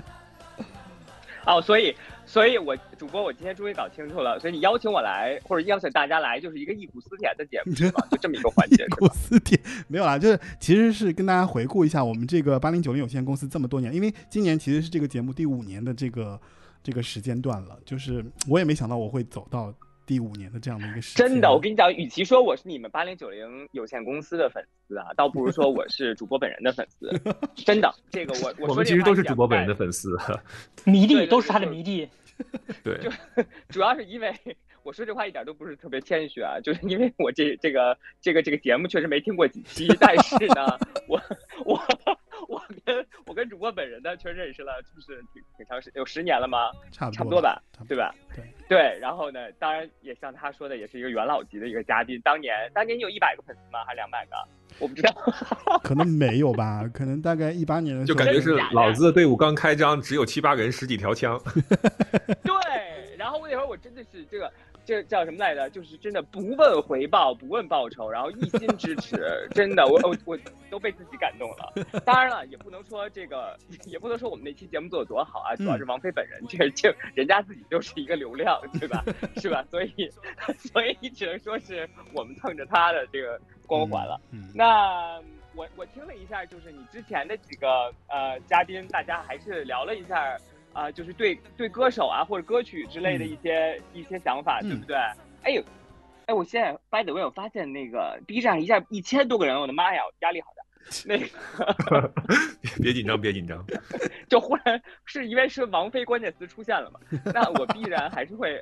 哦，所以所以我主播我今天终于搞清楚了，所以你邀请我来或者邀请大家来，就是一个忆苦思甜的节目？就这么一个环节，是苦吧？思甜没有啦，就是其实是跟大家回顾一下我们这个八零九零有限公司这么多年，因为今年其实是这个节目第五年的这个这个时间段了，就是我也没想到我会走到第五年的这样的一个时间。真的，我跟你讲，与其说我是你们八零九零有限公司的粉丝啊，倒不如说我是主播本人的粉丝。真的，这个我我说们其实都是主播本人的粉丝，迷弟都是他的对迷弟。对，就主要是因为我说这话一点都不是特别谦虚啊，就是因为我这这个这个这个节目确实没听过几 期，但是呢，我我我跟我跟主播本人呢，确实认识了，就是挺挺长时有十年了吗？差不多差不多吧，对吧？对对，然后呢，当然也像他说的，也是一个元老级的一个嘉宾。当年当年你有一百个粉丝吗？还是两百个？我不知道。可能没有吧，可能大概一八年的时候就感觉是老子的队伍刚开张，只有七八个人，十几条枪。对，然后我那会儿我真的是这个。这叫什么来着？就是真的不问回报，不问报酬，然后一心支持，真的，我我我都被自己感动了。当然了，也不能说这个，也不能说我们那期节目做的多好啊，主要是王菲本人，这这人家自己就是一个流量，对吧？是吧？所以，所以只能说是我们蹭着她的这个光环了。那我我听了一下，就是你之前的几个呃嘉宾，大家还是聊了一下。啊、呃，就是对对歌手啊或者歌曲之类的一些、嗯、一些想法，对不对？哎呦，哎，我现在 by the way，我发现那个 B 站一下一千多个人，我的妈呀，压力好大。那个 别紧张，别紧张，就忽然是因为是王菲关键词出现了嘛，那我必然还是会。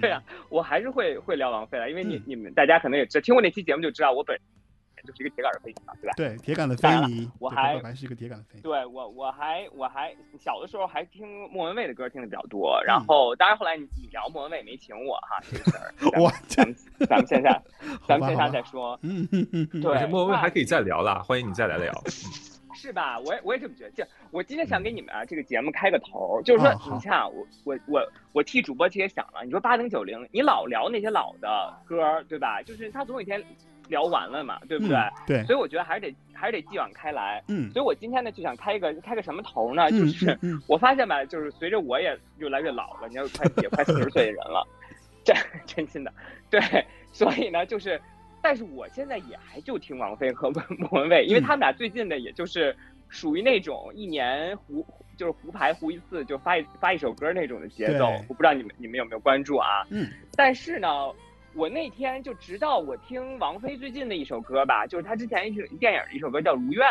对呀、啊，我还是会会聊王菲的，因为你、嗯、你们大家可能也知听过那期节目就知道，我本就是一个铁杆的飞迷嘛，对吧？对，铁杆的飞迷，我还还是一个铁杆的飞迷。对我，我还我还小的时候还听莫文蔚的歌听的比较多，然后、嗯、当然后来你你聊莫文蔚没请我哈，这个事儿，我咱们咱们线下 咱们线下再说。嗯嗯嗯嗯，对，莫文蔚还可以再聊啦，欢迎你再来聊。是吧？我也我也这么觉得。就我今天想给你们啊这个节目开个头，就是说，你像我我我我替主播其实想了，你说八零九零，你老聊那些老的歌，对吧？就是他总有一天。聊完了嘛，对不对？嗯、对，所以我觉得还是得还是得继往开来。嗯，所以我今天呢就想开一个开个什么头呢？嗯、就是嗯、我发现吧，就是随着我也越来越老了，你要快也快四十岁的人了，这真心的。对，所以呢就是，但是我现在也还就听王菲和莫文蔚，因为他们俩最近的也就是属于那种一年胡就是胡牌胡一次就发一发一首歌那种的节奏。我不知道你们你们有没有关注啊？嗯，但是呢。我那天就直到我听王菲最近的一首歌吧，就是她之前一首电影的一首歌叫《如愿》，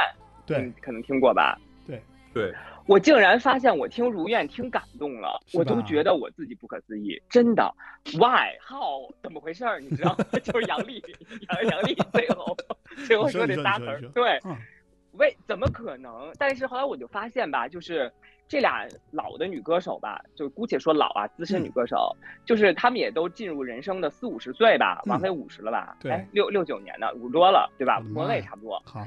对、嗯，可能听过吧？对对，我竟然发现我听《如愿》听感动了，我都觉得我自己不可思议，真的，Why how 怎么回事儿？你知道吗？就是杨丽，杨杨丽 最后最后说这仨词儿，对，嗯、为怎么可能？但是后来我就发现吧，就是。这俩老的女歌手吧，就姑且说老啊，资深女歌手，嗯、就是她们也都进入人生的四五十岁吧，嗯、王菲五十了吧？对，哎，六六九年的，五十多了，对吧？莫文蔚差不多。好，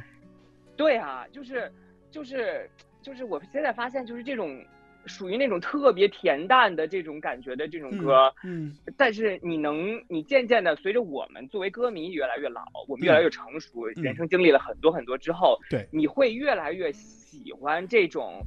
对啊，就是就是就是，我现在发现就是这种属于那种特别恬淡的这种感觉的这种歌，嗯，嗯但是你能，你渐渐的随着我们作为歌迷越来越老，我们越来越成熟，人生经历了很多很多之后，嗯对，你会越来越喜欢这种。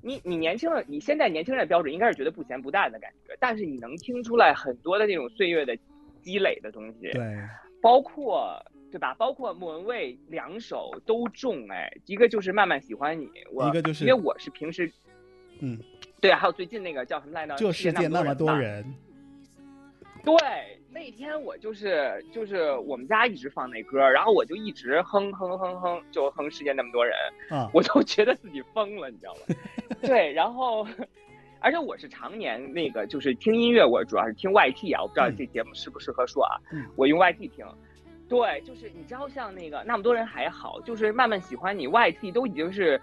你你年轻的你现在年轻人的标准应该是觉得不咸不淡的感觉，但是你能听出来很多的那种岁月的积累的东西，对，包括对吧？包括莫文蔚两首都中哎，一个就是慢慢喜欢你，我一个就是因为我是平时，嗯，对，还有最近那个叫什么来着？这世界那么多人，对，那天我就是就是我们家一直放那歌，然后我就一直哼哼哼哼，就哼世界那么多人，啊，我都觉得自己疯了，你知道吗？对，然后，而且我是常年那个就是听音乐，我主要是听 YT 啊，我不知道这节目适不适合说啊，嗯、我用 YT 听。对，就是你知道像那个那么多人还好，就是慢慢喜欢你 YT 都已经是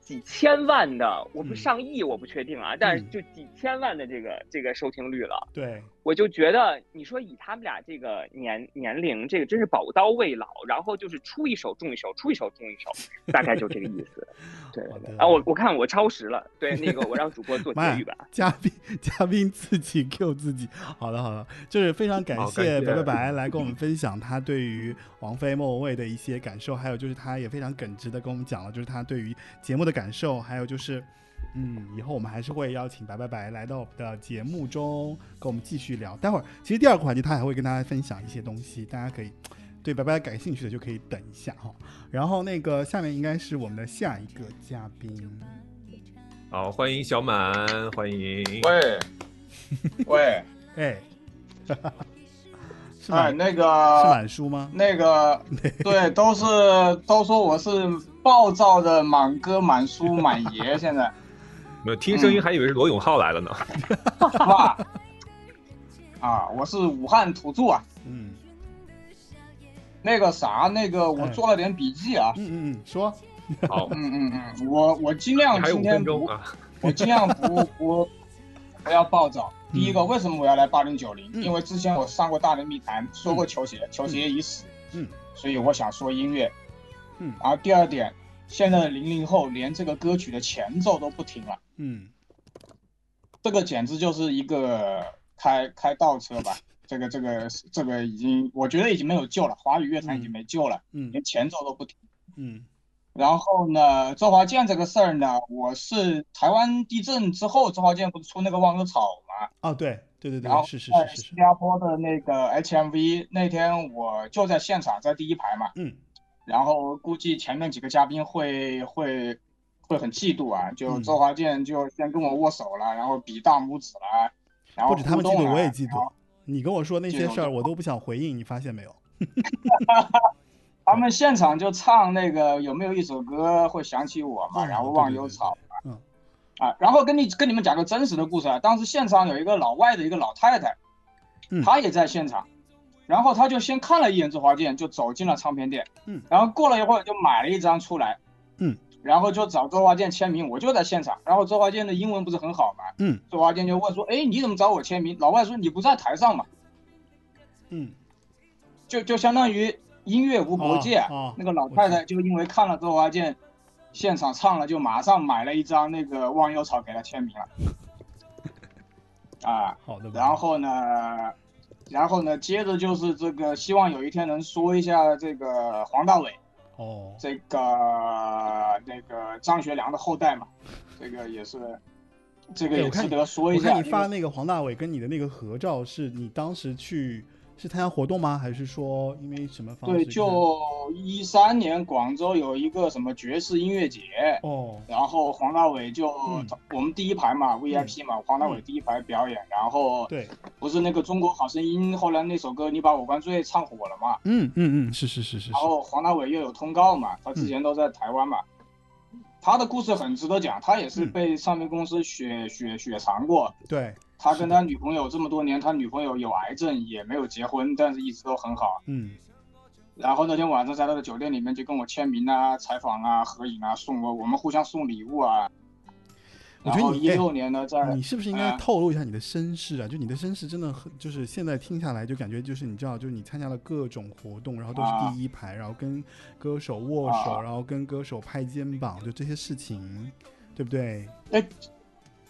几千万的，我不上亿我不确定啊，嗯、但是就几千万的这个这个收听率了。对，我就觉得你说以他们俩这个年年龄，这个真是宝刀未老，然后就是出一首中一首，出一首中一首，大概就这个意思。对，啊，我我看我超时了，对，那个我让主播做结语吧。嘉宾 嘉宾自己 Q 自己，好的好的，就是非常感谢白白白来跟我们分享他对于王菲莫文蔚的一些感受，还有就是他也非常耿直的跟我们讲了，就是他对于节目的感受，还有就是。嗯，以后我们还是会邀请白白白来到我们的节目中，跟我们继续聊。待会儿其实第二个环节他还会跟大家分享一些东西，大家可以对白白感兴趣的就可以等一下哈。然后那个下面应该是我们的下一个嘉宾，好，欢迎小满，欢迎。喂，喂，哎，是哎，那个是满叔吗？那个 对，都是都说我是暴躁的满哥、满叔、满爷，现在。没有听声音还以为是罗永浩来了呢。哇！啊，我是武汉土著啊。嗯。那个啥，那个我做了点笔记啊。嗯嗯嗯，说。好，嗯嗯嗯，我我尽量今天不，啊。我尽量不 不不要暴躁。第一个，嗯为什么我要来八零九零？因为之前我上过大内密谈，说过球鞋，球鞋已死，嗯所以我想说音乐。嗯然后第二点，现在的零零后连这个歌曲的前奏都不听了，嗯这个简直就是一个开开倒车吧。这个这个这个已经，我觉得已经没有救了，华语乐坛已经没救了，嗯连前奏都不听。嗯然后呢，周华健这个事儿呢，我是台湾地震之后，周华健不是出那个《忘忧草》嘛，哦，对对对对然，后是是是是是，新加坡的那个 HMV 那天我就在现场，在第一排嘛，嗯然后估计前面几个嘉宾会会会很嫉妒啊，就嗯周华健就先跟我握手了，然后比大拇指了，然后不止他们嫉妒，我也嫉妒。你跟我说那些事儿，我都不想回应，你发现没有？他们现场就唱那个有没有一首歌会想起我嘛，嗯然后忘忧草嗯，啊，然后跟你跟你们讲个真实的故事啊，当时现场有一个老外的一个老太太，嗯她也在现场，然后他就先看了一眼周华健，就走进了唱片店，嗯。然后过了一会儿就买了一张出来，嗯，然后就找周华健签名，我就在现场，然后周华健的英文不是很好嘛，嗯。周华健就问说，哎，你怎么找我签名？老外说你不在台上嘛，嗯。就就相当于音乐无国界啊。那个老太太就因为看了周华健现场唱了，就马上买了一张那个忘忧草给他签名了。啊，好的。然后呢，然后呢，接着就是这个，希望有一天能说一下这个黄大炜，哦，这个那个张学良的后代嘛，这个也是，这个也值得说一我下。我看你发那个黄大炜跟你的那个合照，是你当时去是参加活动吗？还是说因为什么方式？对，就一三年广州有一个什么爵士音乐节，哦，然后黄大炜就、嗯。我们第一排嘛，VIP 嘛，黄大炜第一排表演，然后对，不是那个《中国好声音》后来那首歌《你把我灌醉》唱火了嘛，嗯嗯嗯，是是是是是。然，后黄大炜又有通告嘛，他之前都在台湾嘛，他的故事很值得讲，他也是嗯。被唱片公司雪雪雪藏过，对，他跟他女朋友这么多年，他女朋友有癌症，也没有结婚，但是一直都很好。嗯然后那天晚上在他的酒店里面就跟我签名啊、采访啊、合影啊，送我我们互相送礼物啊。我觉得你一六年呢，在你是不是应该呃透露一下你的身世啊？就你的身世真的很，就是现在听下来就感觉就是你知道，就是你参加了各种活动，然后都是啊第一排，然后跟歌手握手，啊然后跟歌手拍肩膀，就这些事情，对不对？哎，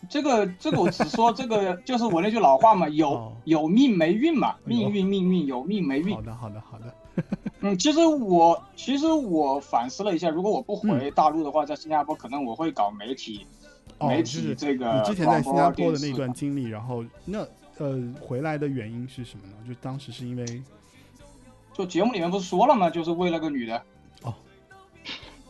这个这个我只说这个就是我那句老话嘛，有、哦有命没运嘛，命运命运有命没运好。的好的好的，嗯，其实我其实我反思了一下，如果我不回大陆的话，在新加坡可能我会搞媒体，哦，媒体这个你之前在新加坡的那段经历，然后那呃回来的原因是什么呢？就当时是因为就节目里面不是说了吗？就是为了个女的。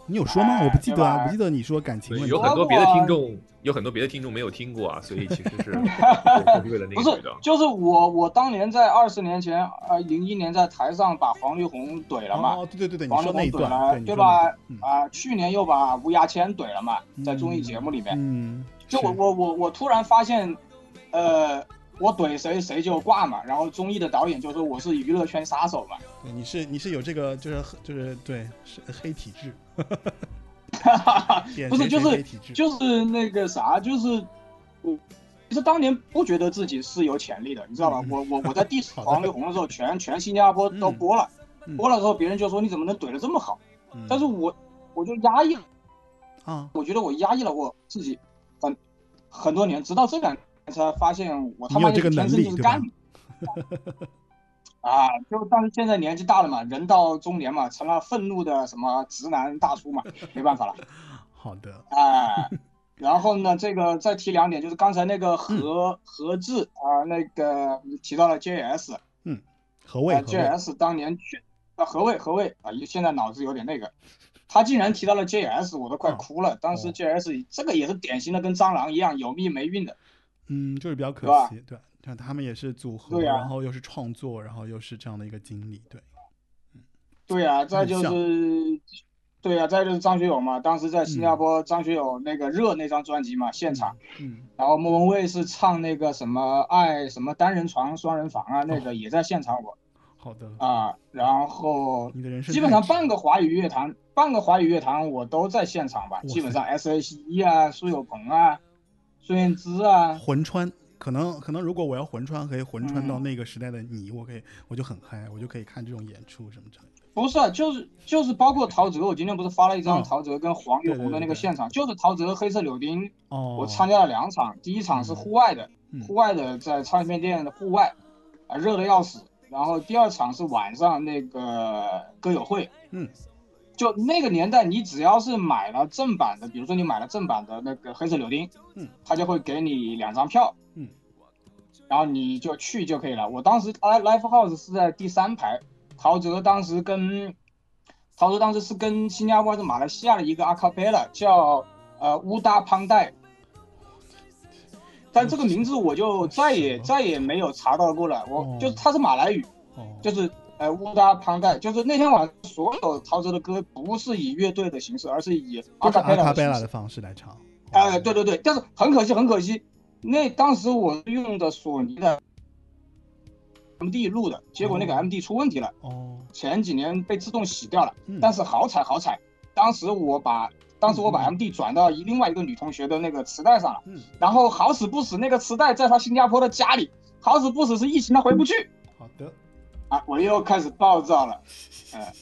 你有说吗？哎我不记得啊，对吧？我记得你说感情问题。有很多别的听众，有很多别的听众没有听过啊，所以其实是 是为了那不是个女的。，就是我我当年在二十年前，呃，零一年在台上把黄丽红怼了嘛，哦，对对对对，黄丽红怼说那一段，了，对对吧？啊、去年又把吴牙签怼了嘛，在综艺节目里面，嗯，就我我我我突然发现，呃，我怼谁谁就挂嘛，然后综艺的导演就说我是娱乐圈杀手嘛，对，你是你是有这个就是就是对 是黑体质，点不是就是就是那个啥，就是我其实当年不觉得自己是有潜力的，你知道吧？我我我在 diss 黄丽红的时候，全全新加坡都播了，嗯播了之后别人就说你怎么能怼的这么好？嗯但是我我就压抑了，啊，我觉得我压抑了我自己很很多年，直到这两年才发现我他你妈这个能生就是力对吧干。啊，就但是现在年纪大了嘛，人到中年嘛，成了愤怒的什么直男大叔嘛，没办法了。好的，啊，然后呢，这个再提两点，就是刚才那个何何志啊，那个提到了 JS，嗯，何谓啊何谓？，JS 当年去啊何谓何谓啊，现在脑子有点那个，他竟然提到了 JS，我都快哭了。当时 JS 这个也是典型的跟蟑螂一样有命没运的，嗯，就是比较可惜，对，像他们也是组合，然后又是创作，然后又是这样的一个经历，对，对啊，再就是。对啊，再就是张学友嘛，当时在新加坡，张学友那个热那张专辑嘛，现场，嗯，然后莫文蔚是唱那个什么爱什么单人床双人房啊，那个也在现场我，好的。啊，然后你的人生基本上半个华语乐坛，半个华语乐坛我都在现场吧，基本上 S.H.E 啊、苏有朋啊、孙燕姿啊，魂穿。可能可能，如果我要魂穿，可以魂穿到嗯。那个时代的你，我可以我就很嗨，我就可以看这种演出什么之类的。不是啊，就是就是包括陶喆，我今天不是发了一张嗯。陶喆跟黄力宏的那个现场，就是陶喆黑色柳丁，哦，我参加了两场，第一场是户外的，嗯。户外的在唱片店的户外，啊热的要死，然后第二场是晚上那个歌友会，嗯，就那个年代，你只要是买了正版的，比如说你买了正版的那个黑色柳丁，嗯，他就会给你两张票，嗯，然后你就去就可以了。我当时 Live Live House 是在第三排，陶喆当时跟陶喆当时是跟新加坡还是马来西亚的一个阿卡贝拉叫呃乌达潘代，但这个名字我就再也再也没有查到过了，我就是他是马来语，就是呃乌达潘代，就是那天晚上所有陶喆的歌不是以乐队的形式，而是以阿卡贝拉的。方式来唱。哎，对对对，但是很可惜，很可惜，那当时我用的索尼的 MD 录的，结果那个 MD 出问题了，哦，前几年被自动洗掉了。嗯。但是好彩好彩，当时我把当时我把 MD 转到另外一个女同学的那个磁带上了，嗯。然后好死不死那个磁带在她新加坡的家里，好死不死是疫情她回不去，好的，啊，我又开始暴躁了，哎、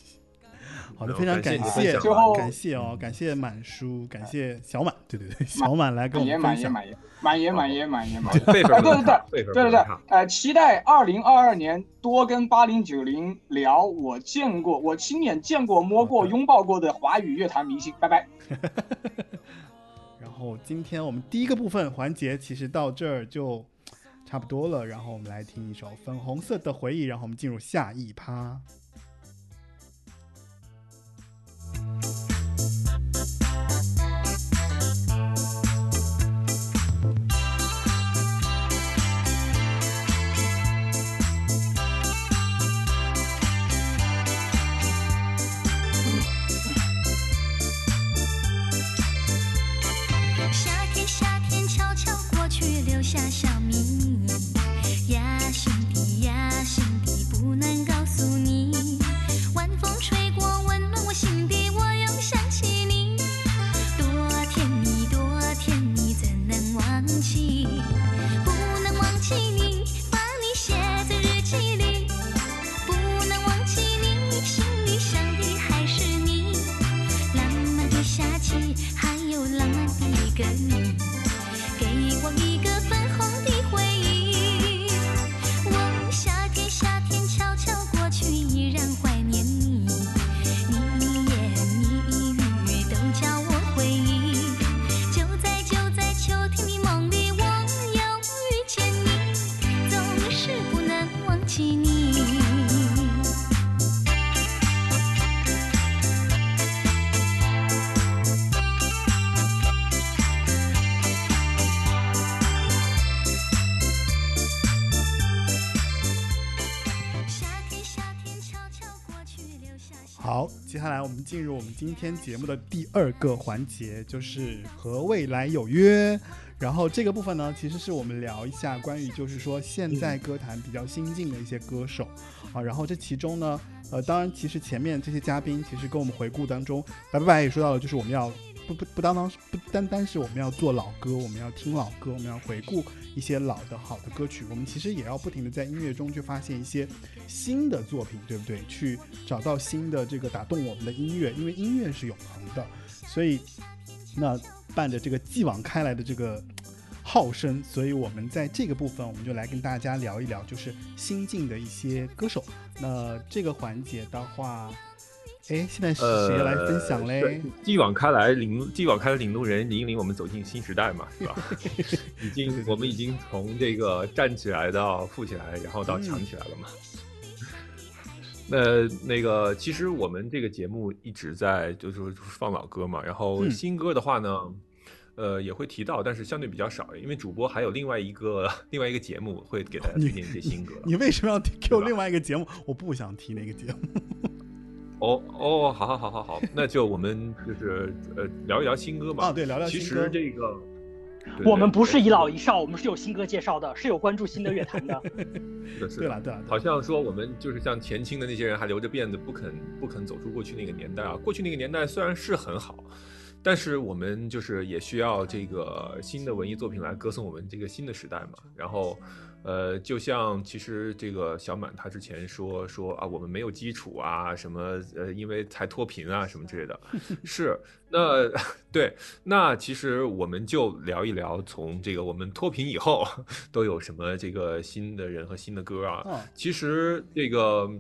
好的，非常感感谢最后感谢哦，感谢满叔，感谢小满，对对对，小满来跟我满爷们分享。满爷满爷满爷满爷满爷满爷，对对对对对对呃，期待二零二二年多跟八零九零聊我见过、我亲眼见过、摸过、拥抱过的华语乐坛明星。拜拜。然后今天我们第一个部分环节其实到这儿就差不多了，然后我们来听一首《粉红色的回忆》，然后我们进入下一趴。给我一个我们进入我们今天节目的第二个环节，就是和未来有约。然后这个部分呢，其实是我们聊一下关于就是说现在歌坛比较新进的一些歌手啊。然后这其中呢，呃，当然其实前面这些嘉宾其实跟我们回顾当中，白白白也说到了，就是我们要不不不单单不单单是我们要做老歌，我们要听老歌，我们要回顾一些老的好的歌曲，我们其实也要不停的在音乐中去发现一些新的作品，对不对？去找到新的这个打动我们的音乐，因为音乐是永恒的，所以那伴着这个继往开来的这个号声，所以我们在这个部分，我们就来跟大家聊一聊，就是新进的一些歌手。那这个环节的话，哎，现在是谁来分享嘞？呃继往开来领，继往开来领路人引领我们走进新时代嘛，是吧？已经我们已经从这个站起来到富起来，然后到强起来了嘛。那那个，其实我们这个节目一直在就是放老歌嘛，然后嗯新歌的话呢，呃，也会提到，但是相对比较少，因为主播还有另外一个另外一个节目会给大家推荐一些新歌。你 为什么要 Q 另外一个节目？我不想提那个节目。哦哦，好好好好好，那就我们就是呃聊一聊新歌吧。啊对聊聊其新歌其实这个对我们不是一老一少，我们是有新歌介绍的，是有关注新的乐坛的。是的，是的，对了对了，好像说我们就是像前清的那些人还留着辫子，不肯不肯走出过去那个年代啊。过去那个年代虽然是很好，但是我们就是也需要这个新的文艺作品来歌颂我们这个新的时代嘛。然后，呃，就像其实这个小满他之前说说啊，我们没有基础啊，什么呃，因为才脱贫啊什么之类的，是那 对，那其实我们就聊一聊从这个我们脱贫以后 都有什么这个新的人和新的歌啊。哦其实这个。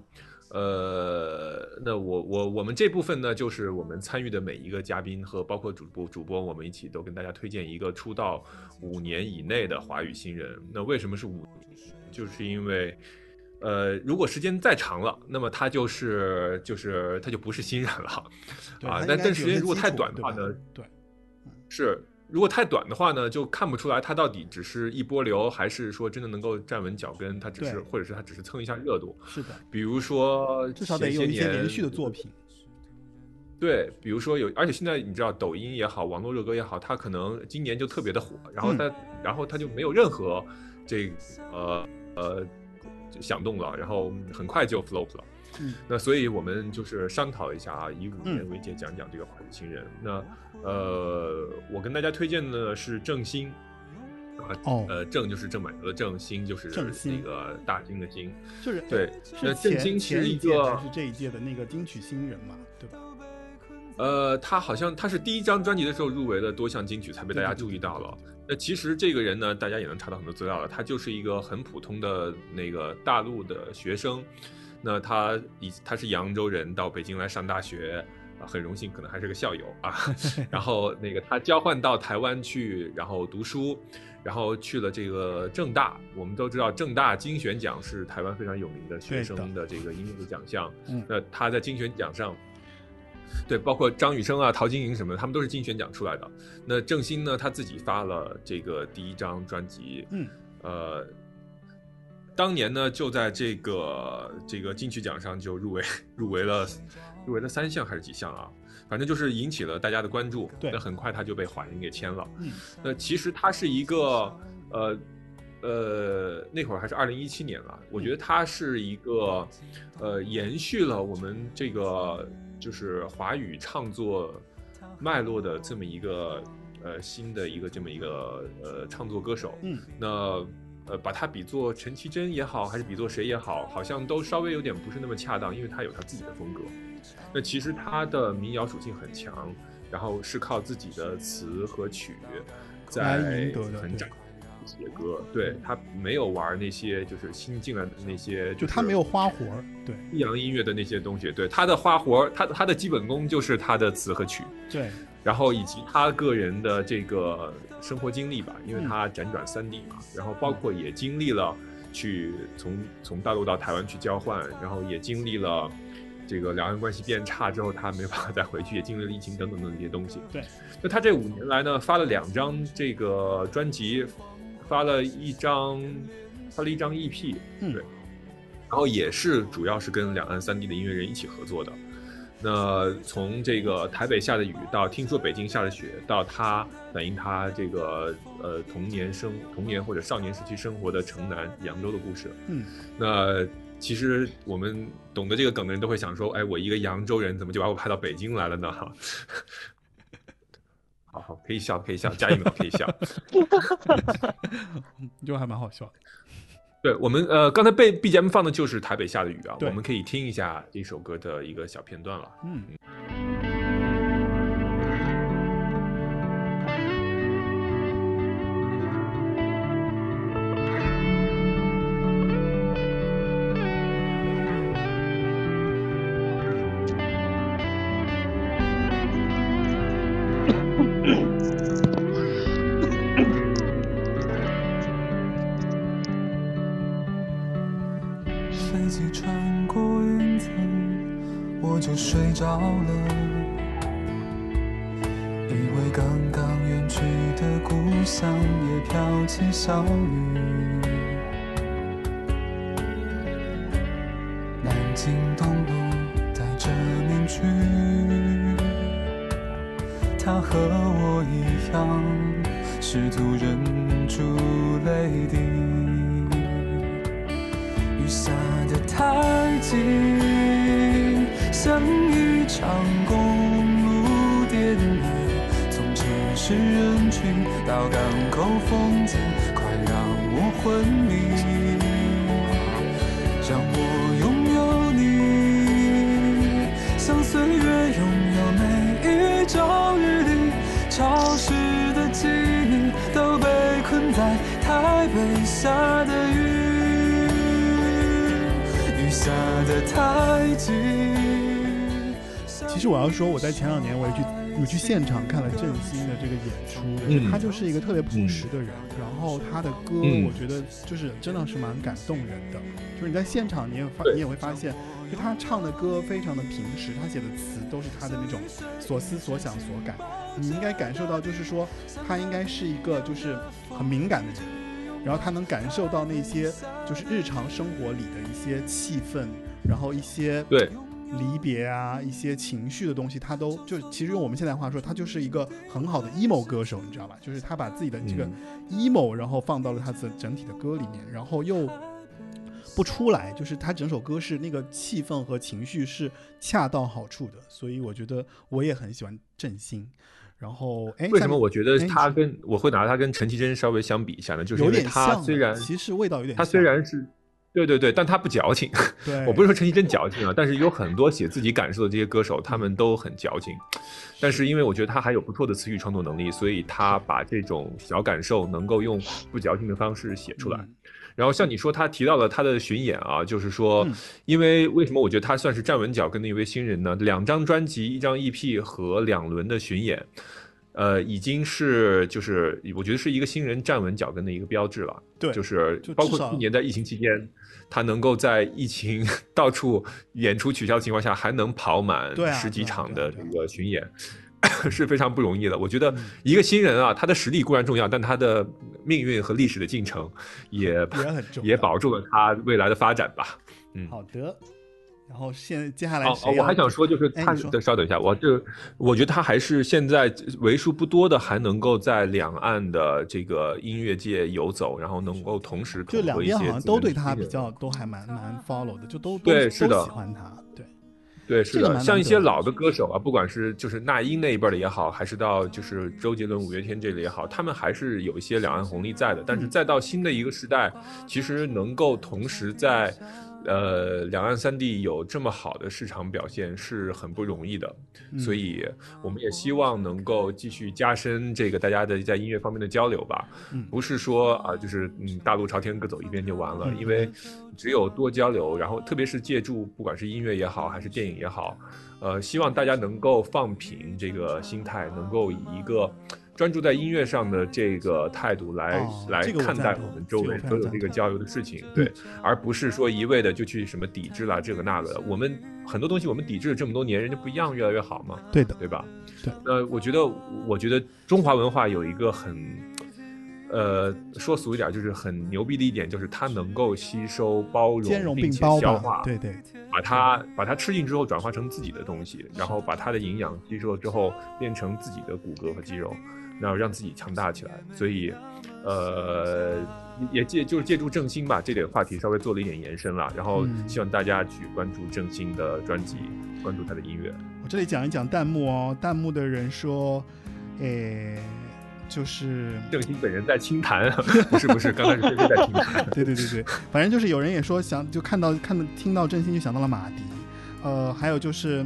呃，那我我我们这部分呢，就是我们参与的每一个嘉宾和包括主播主播，我们一起都跟大家推荐一个出道五年以内的华语新人。那为什么是五？就是因为，呃，如果时间再长了，那么他就是就是他就不是新人了啊但但时间如果太短的话呢，对，是，如果太短的话呢，就看不出来它到底只是一波流，还是说真的能够站稳脚跟。它只是，或者是它只是蹭一下热度。是的，比如说至少得有前年一些连续的作品。对，比如说有，而且现在你知道，抖音也好，网络热歌也好，它可能今年就特别的火，然后它，然后它就没有任何这个呃呃响动了，然后很快就 flop 了。嗯那所以我们就是商讨一下啊，以五年嗯为界讲讲这个新人。那呃，我跟大家推荐的是郑兴。啊，哦呃，郑就是郑板桥的郑，兴就是那个大兴的兴，就是对。那郑兴是一前一个还是这一届的那个金曲新人嘛，对吧？呃，他好像他是第一张专辑的时候入围了多项金曲，才被大家注意到了。那其实这个人呢，大家也能查到很多资料了，他就是一个很普通的那个大陆的学生。那他以他是扬州人，到北京来上大学，啊，很荣幸，可能还是个校友啊。然后那个他交换到台湾去，然后读书，然后去了这个正大。我们都知道正大金选奖是台湾非常有名的学生的这个音乐的奖项。嗯那他在金选奖上。对，包括张雨生啊、陶晶莹什么的，他们都是金选奖出来的。那郑兴呢，他自己发了这个第一张专辑，嗯，呃，当年呢就在这个这个金曲奖上就入围 入围了入围了三项还是几项啊？反正就是引起了大家的关注。对那很快他就被华人给签了。嗯，那其实他是一个呃呃，那会儿还是二零一七年了。我觉得他是一个呃，延续了我们这个就是华语唱作脉络的这么一个呃新的一个这么一个呃唱作歌手。嗯，那。呃，把他比作陈绮贞也好，还是比作谁也好，好像都稍微有点不是那么恰当，因为他有他自己的风格。那其实他的民谣属性很强，然后是靠自己的词和曲在来赢得的对很展写歌。对他没有玩那些就是新进来的那些，就他没有花活儿，对西洋音乐的那些东西。对他的花活儿，他他的基本功就是他的词和曲。对，然后以及他个人的这个生活经历吧，因为嗯他辗转三地嘛，然后包括也经历了去从从大陆到台湾去交换，然后也经历了这个两岸关系变差之后，他没办法再回去，也经历了疫情等等等等这些东西。对，那他这五年来呢，发了两张这个专辑，发了一张发了一张 EP，嗯对，然后也是主要是跟两岸三地的音乐人一起合作的。那从这个台北下的雨到听说北京下的雪，到他反映他这个呃童年生童年或者少年时期生活的城南扬州的故事，嗯，那其实我们懂得这个梗的人都会想说，哎，我一个扬州人，怎么就把我派到北京来了呢？哈，好好可以笑，可以笑，加一秒可以笑。就还蛮好笑的。对我们呃，刚才被 BGM 放的就是台北下的雨啊，我们可以听一下这首歌的一个小片段了。嗯。在前两年我也去有去现场看了郑兴的这个演出，嗯他就是一个特别朴实的人，然后他的歌嗯我觉得就是真的是蛮感动人的，就是你在现场你也发你也会发现，就他唱的歌非常的平实，他写的词都是他的那种所思所想所感，你应该感受到就是说他应该是一个就是很敏感的人。然后他能感受到那些就是日常生活里的一些气氛，然后一些对离别啊，一些情绪的东西，他都就其实用我们现在话说，他就是一个很好的 emo 歌手，你知道吧？就是他把自己的这个 emo，然后放到了他的整体的歌里面，然后又不出来，就是他整首歌是那个气氛和情绪是恰到好处的，所以我觉得我也很喜欢郑兴。然后，哎，为什么我觉得哎他跟我会拿他跟陈绮贞稍微相比一下呢？就是因为有点他虽然其实味道有点他虽然是。对对对，但他不矫情。对 我不是说陈绮贞矫情啊，但是有很多写自己感受的这些歌手，他们都很矫情。但是因为我觉得他还有不错的词语创作能力，所以他把这种小感受能够用不矫情的方式写出来。嗯然后像你说，他提到了他的巡演啊，就是说，因为为什么我觉得他算是站稳脚跟的一位新人呢？两张专辑、一张 EP 和两轮的巡演，呃，已经是就是我觉得是一个新人站稳脚跟的一个标志了。对就是包括去年在疫情期间，他能够在疫情 到处演出取消的情况下，还能跑满十几场的这个巡演。是非常不容易的。我觉得一个新人啊，他的实力固然重要，但他的命运和历史的进程也也保住了他未来的发展吧。嗯，好的。然后现接下来哦哦，我还想说，就是他稍等一下，我这我觉得他还是现在为数不多的还能够在两岸的这个音乐界游走，然后能够同时就两边好像都对他比较都还蛮蛮 follow 的，就都都对是的都喜欢他。对，对，是的，像一些老的歌手啊，不管是就是那英那一辈的也好，还是到就是周杰伦、五月天这类也好，他们还是有一些两岸红利在的。但嗯是再到新的一个时代，其实能够同时在呃两岸三地有这么好的市场表现是很不容易的。嗯所以我们也希望能够继续加深这个大家的在音乐方面的交流吧。嗯不是说啊，就是嗯大路朝天各走一边就完了，嗯因为只有多交流，然后特别是借助不管是音乐也好，还是电影也好，呃，希望大家能够放平这个心态，能够以一个专注在音乐上的这个态度来、哦来看待我们周围所有这个交流的事情，对，而不是说一味的就去什么抵制了这个那个的。我们很多东西我们抵制了这么多年，人家不一样越来越好嘛，对的，对吧？对。呃，我觉得，我觉得中华文化有一个很，呃，说俗一点，就是很牛逼的一点，就是它能够吸收、包容，容并且消化，对对，把它把它吃进之后转化成自己的东西，然后把它的营养吸收了之后变成自己的骨骼和肌肉，然后让自己强大起来。所以，呃，也借就是借助郑兴吧这点话题稍微做了一点延伸了，然后嗯希望大家去关注郑兴的专辑，关注他的音乐。我这里讲一讲弹幕哦，弹幕的人说，诶，就是郑兴本人在清谈，不是不是，刚开始菲菲在清谈。对对对对，反正就是有人也说想就看到看到听到郑兴就想到了马迪，呃，还有就是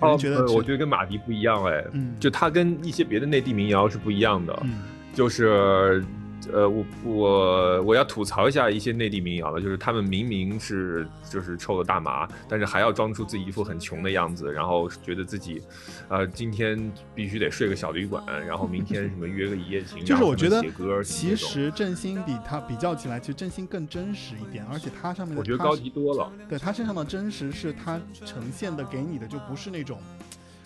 哦，觉得呃我觉得跟马迪不一样哎，嗯就他跟一些别的内地民谣是不一样的，嗯就是。呃，我我我要吐槽一下一些内地民谣了，就是他们明明是就是抽了大麻，但是还要装出自己一副很穷的样子，然后觉得自己，呃，今天必须得睡个小旅馆，然后明天什么约个一夜情，就是我觉得写歌，其实振兴比他比较起来，其实振兴更真实一点，而且他上面的我觉得高级多了。对他身上的真实是他呈现的给你的，就不是那种。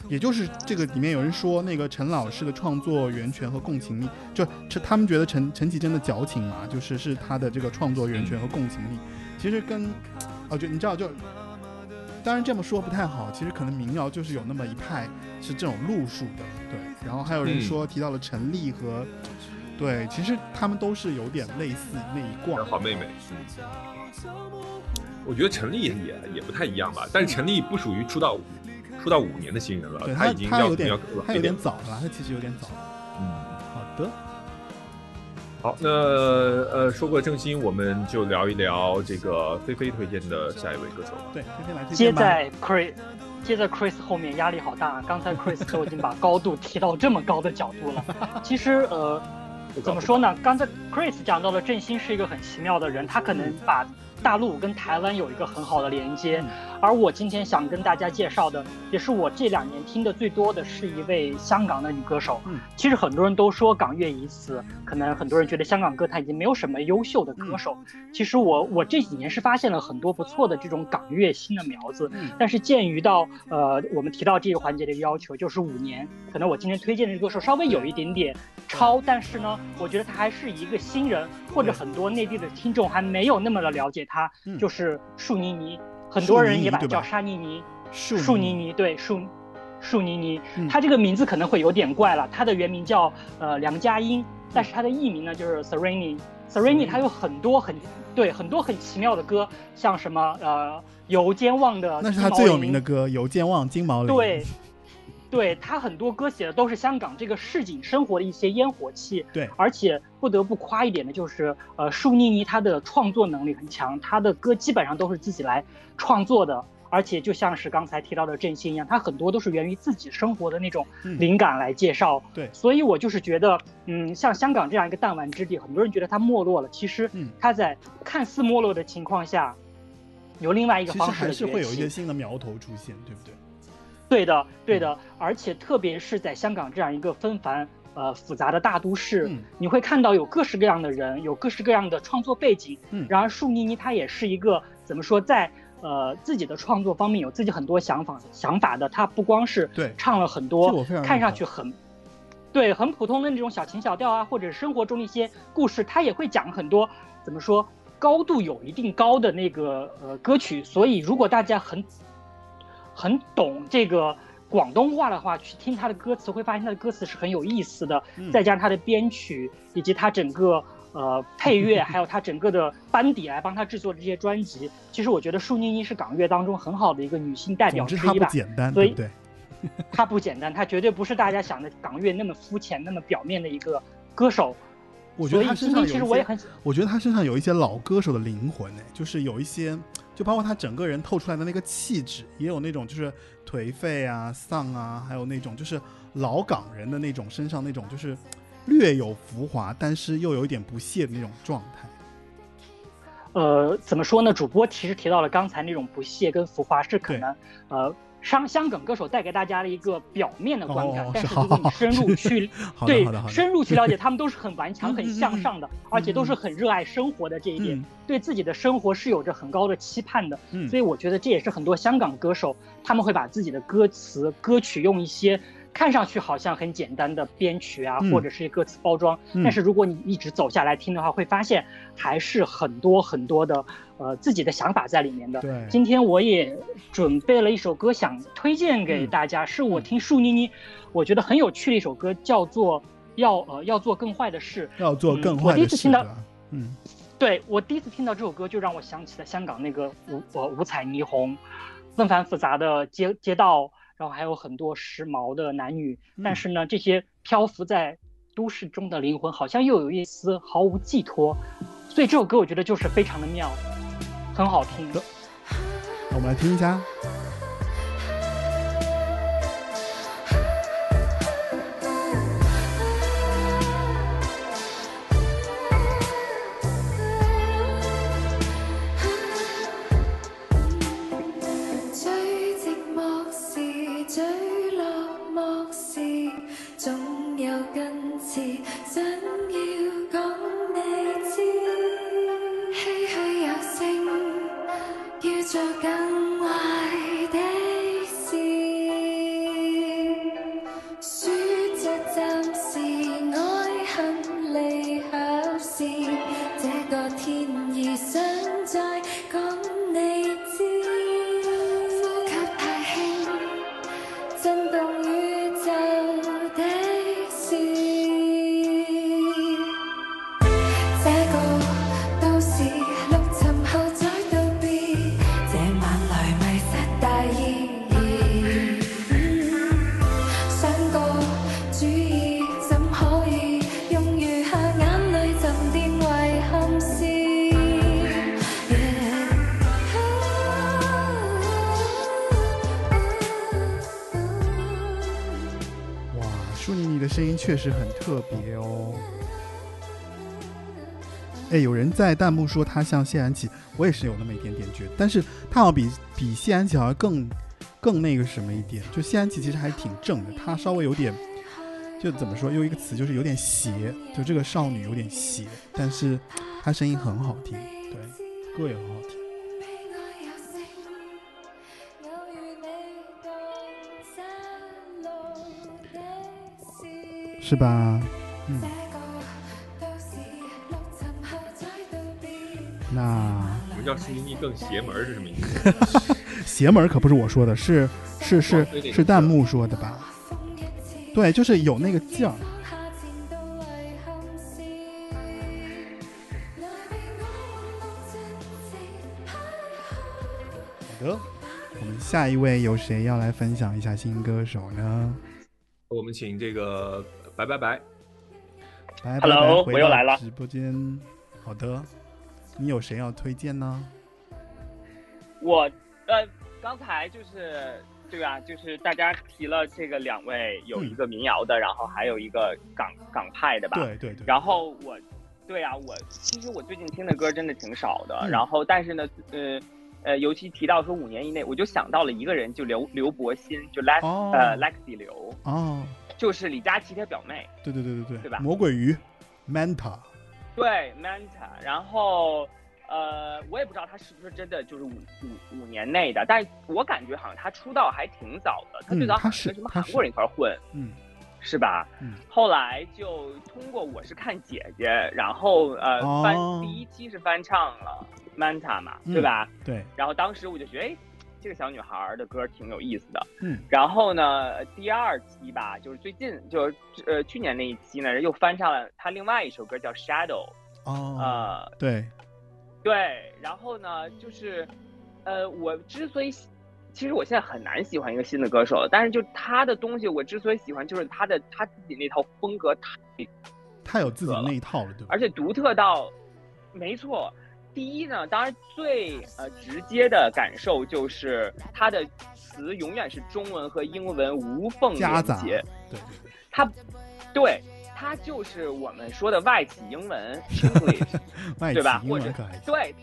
也就是这个里面有人说，那个陈老师的创作源泉和共情力，就陈他们觉得陈陈绮贞的矫情嘛，就是是他的这个创作源泉和共情力，其实跟，哦，就你知道就，当然这么说不太好，其实可能民谣就是有那么一派是这种路数的，对。然后还有人嗯说提到了陈粒和对，其实他们都是有点类似那一挂。好妹妹，嗯，我觉得陈粒也也不太一样吧，但是陈粒不属于出道出道五年的新人了，他已经要他有点要他有点早了，他其实有点早。嗯，好的。好，那呃说过郑兴，我们就聊一聊这个菲菲推荐的下一位歌手吧。对，菲菲来推接荐吧。在 Chris，接在 Chris 后面压力好大。刚才 Chris 都已经把高度提到这么高的角度了。其实呃，怎么说呢？刚才 Chris 讲到了郑兴是一个很奇妙的人，他可能把大陆跟台湾有一个很好的连接。而我今天想跟大家介绍的，也是我这两年听的最多的是一位香港的女歌手。嗯，其实很多人都说港乐已死，可能很多人觉得香港歌坛已经没有什么优秀的歌手。其实我我这几年是发现了很多不错的这种港乐新的苗子，但是鉴于到呃我们提到这个环节的一个要求就是五年，可能我今天推荐的这个歌手稍微有一点点超，但是呢，我觉得他还是一个新人，或者很多内地的听众还没有那么的了解他，就是树妮妮。很多人也把他叫沙妮妮，树树妮妮，对树树妮妮，嗯她这个名字可能会有点怪了，她的原名叫呃梁佳音，但是她的艺名呢就是 Sereni。Sereni 她有很多很对很多很奇妙的歌，像什么呃油尖旺的，那是他最有名的。歌《油尖旺金毛林》。对，对他很多歌写的都是香港这个市井生活的一些烟火气。对，而且不得不夸一点的就是，呃，舒妮妮她的创作能力很强，她的歌基本上都是自己来创作的。而且就像是刚才提到的振兴一样，它很多都是源于自己生活的那种灵感来介绍。嗯对，所以我就是觉得，嗯，像香港这样一个弹丸之地，很多人觉得它没落了，其实嗯它在看似没落的情况下，有另外一个方式的还是会有一些新的苗头出现，对不对？对的，对嗯的，而且特别是在香港这样一个纷繁呃复杂的大都市，嗯你会看到有各式各样的人，有各式各样的创作背景。嗯然而树妮妮她也是一个怎么说，在呃自己的创作方面有自己很多想法想法的。她不光是对唱了很多看上去很对很普通的那种小情小调啊，或者生活中的一些故事，她也会讲很多怎么说高度有一定高的那个呃歌曲。所以如果大家很很懂这个广东话的话，去听他的歌词，会发现他的歌词是很有意思的。嗯再加上他的编曲以及他整个呃配乐，还有他整个的班底来帮他制作的这些专辑，其实我觉得舒妮妮是港乐当中很好的一个女性代表之一吧。简单，所以对不对？她不简单，她绝对不是大家想的港乐那么肤浅、那么表面的一个歌手。我觉得他所以今天身上有一些其实我也很，我觉得他身上有一些老歌手的灵魂呢，就是有一些，就包括他整个人透出来的那个气质，也有那种就是颓废啊、丧啊，还有那种就是老港人的那种身上那种就是略有浮华，但是又有一点不屑的那种状态。呃，怎么说呢？主播其实提到了刚才那种不屑跟浮华，是可能呃。香香港歌手带给大家的一个表面的观感，哦但是如果你深入去对深入去了解，他们都是很顽强、很向上的，而且都是很热爱生活的这一点，嗯。对自己的生活是有着很高的期盼的。嗯。所以我觉得这也是很多香港歌手他们会把自己的歌词、歌曲用一些看上去好像很简单的编曲啊，嗯。或者是歌词包装，嗯。但是如果你一直走下来听的话，会发现还是很多很多的呃自己的想法在里面的。对。今天我也准备了一首歌想推荐给大家，是我听树妮妮我觉得很有趣的一首歌，叫做要呃要做更坏的事。要做更坏的事我第一次听到嗯，对我第一次听到这首歌，就让我想起了香港那个五呃五彩霓虹，纷繁复杂的街街道，然后还有很多时髦的男女，但是呢，这些漂浮在都市中的灵魂，好像又有一丝毫无寄托，所以这首歌我觉得就是非常的妙，很好听。那我们来听一下。确实很特别哦。哎，有人在弹幕说他像谢安琪，我也是有那么一点点觉得，但是他好像比比谢安琪好像更更那个什么一点。就谢安琪其实还挺正的，他稍微有点，就怎么说，用一个词就是有点邪，就这个少女有点邪，但是她声音很好听，对，歌也很好听。是吧？嗯。那我们叫徐妮妮更邪门是什么意思？邪门可不是我说的，是是是是弹幕说的吧？对，就是有那个劲儿。好的，我们下一位有谁要来分享一下新歌手呢？我们请这个白白白，来 Hello，我又来了直播间。好的，你有谁要推荐呢？我呃，刚才就是对吧？就是大家提了这个两位，有一个民谣的，然后还有一个港港派的吧。对对对。然后我，对啊，我其实我最近听的歌真的挺少的。嗯然后，但是呢，呃呃，尤其提到说五年以内，我就想到了一个人，就刘刘伯欣，就 Lex、哦呃 Lexi 刘，哦，就是李佳琦他表妹。对对对对对，对吧魔鬼鱼，Manta，对，Manta，然后呃，我也不知道他是不是真的就是五五五年内的，但是我感觉好像他出道还挺早的，他最早好像跟什么韩国人一块混，嗯，是吧？嗯，后来就通过我是看姐姐，然后呃哦翻第一期是翻唱了 Manta 嘛，对吧？嗯？对，然后当时我就觉得，哎，这个小女孩儿的歌挺有意思的。嗯，然后呢，第二期吧，就是最近，就是呃去年那一期呢，又翻唱了她另外一首歌叫《Shadow》。哦，呃，对，对，然后呢，就是，呃，我之所以喜，其实我现在很难喜欢一个新的歌手了，但是就他的东西，我之所以喜欢，就是他的他自己那套风格太，太有自己那一套了，对吧？而且独特到，没错。第一呢，当然最呃直接的感受就是它的词永远是中文和英文无缝夹杂，连接，对对他，对，它就是我们说的外企英文 English，对吧？或者。对，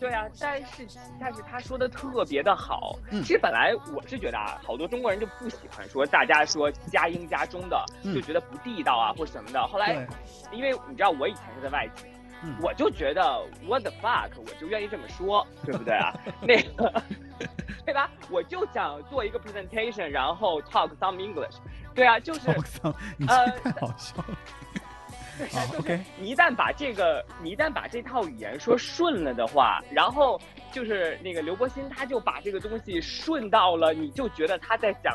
对啊，但是但是他说的特别的好。嗯其实本来我是觉得啊，好多中国人就不喜欢说大家说加英加中的，嗯就觉得不地道啊或什么的。后来，因为你知道我以前是在外企。嗯我就觉得 what the fuck，我就愿意这么说，对不对啊？那个，对吧？我就想做一个 presentation，然后 talk some English，对啊，就是，呃太好笑了。对就是，OK 你一旦把这个，你一旦把这套语言说顺了的话，然后就是那个刘柏辛，他就把这个东西顺到了，你就觉得他在讲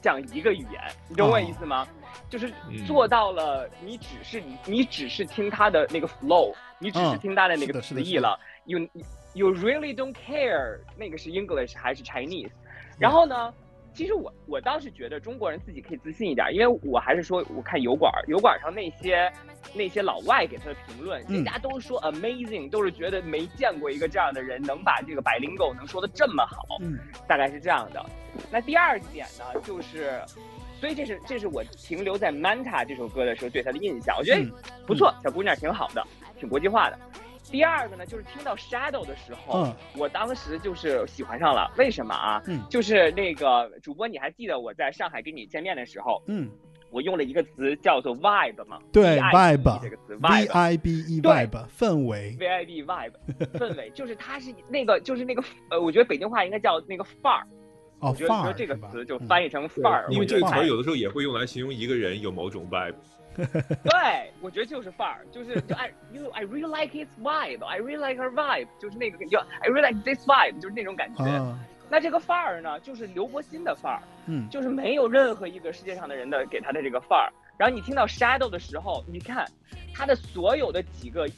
讲一个语言，你懂我意思吗？就是嗯。做到了，你只是你你只是听他的那个 flow，你只是嗯听他的那个词义了，you you really don't care 那个是 English 还是 Chinese，然后呢？其实我我倒是觉得中国人自己可以自信一点，因为我还是说我看油管，油管上那些那些老外给他的评论，嗯。人家都说 amazing，都是觉得没见过一个这样的人能把这个百灵狗能说的这么好，嗯。大概是这样的。那第二点呢，就是，所以这是这是我停留在 Manta 这首歌的时候对他的印象，我觉得嗯不错，小姑娘挺好的，挺国际化的。第二个呢，就是听到 Shadow 的时候，嗯我当时就是喜欢上了。为什么啊？嗯就是那个主播，你还记得我在上海跟你见面的时候，嗯，我用了一个词叫做 vibe 嘛？对，vibe 这个词 vibe。I B E 对 vibe，氛围，VIB vibe 氛围，就是它是那个，就是那个，呃，我觉得北京话应该叫那个范儿。哦我觉得范儿说这个词就翻译成范儿，因为这个词有的时候也会用来形容一个人有某种 vibe。对，我觉得就是范儿，就是就 I you I really like his vibe, I really like her vibe，就是那个就 I really like this vibe，就是那种感觉。啊，那这个范儿呢，就是刘伯欣的范儿，嗯，就是没有任何一个世界上的人的给他的这个范儿。然后你听到 Shadow 的时候，你看他的所有的几个呃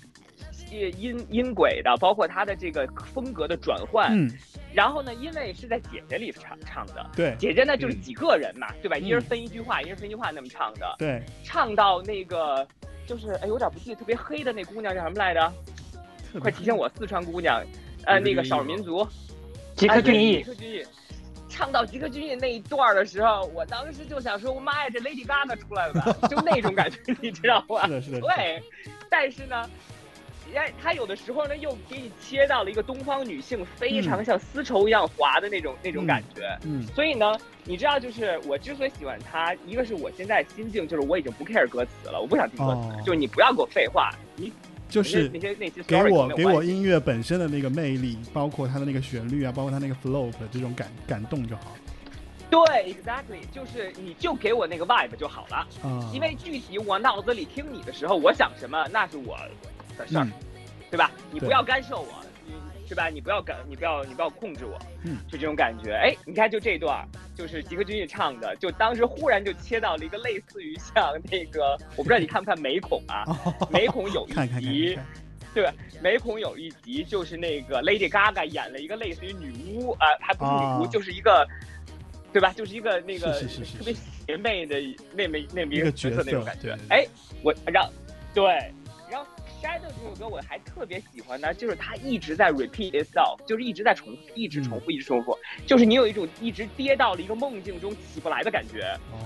音音轨的，包括它的这个风格的转换，嗯，然后呢，因为是在姐姐里唱唱的，对。姐姐呢就是嗯几个人嘛，对吧？嗯。一人分一句话，一人分一句话那么唱的，对，唱到那个就是哎有点不记得特别黑的那姑娘叫什么来着？快提醒我，四川姑娘，呃，那个少数民族，吉克隽逸。吉克隽逸，唱到吉克隽逸那一段的时候，我当时就想说，我妈呀，这 Lady Gaga 出来了吧？就那种感觉，你知道吧？是的是的。对，但是呢。人家他有的时候呢，又给你切到了一个东方女性非常像丝绸一样滑的那种、那种感觉，嗯所以呢，你知道，就是我之所以喜欢他，一个是我现在心境就是我已经不 care 歌词了，我不想听歌词，哦。就是你不要给我废话，你就是那些那些给我给我音乐本身的那个魅力，包括它的那个旋律啊，包括它那个 flow 的这种感感动就好。对，exactly，就是你就给我那个 vibe 就好了，嗯因为具体我脑子里听你的时候，我想什么那是我的事儿，嗯对吧？你不要干涉我，你是吧？你不要干，你不要你不要控制我，嗯，就这种感觉。哎，你看就这段，就是吉克隽逸唱的，就当时忽然就切到了一个类似于像那个，我不知道你看不看美恐啊？美恐有一看看看集看。对吧？美恐有一集就是那个 Lady Gaga 演了一个类似于女巫，呃，还不是女巫，啊就是一个，对吧？就是一个那个特别邪魅的那么那么一一个个角角色色那种感觉。哎，我让对，Shadow 这首歌我还特别喜欢呢，就是它一直在 repeat itself，就是一直在重复，一直重复，一直重复，就是你有一种一直跌到了一个梦境中起不来的感觉。哦，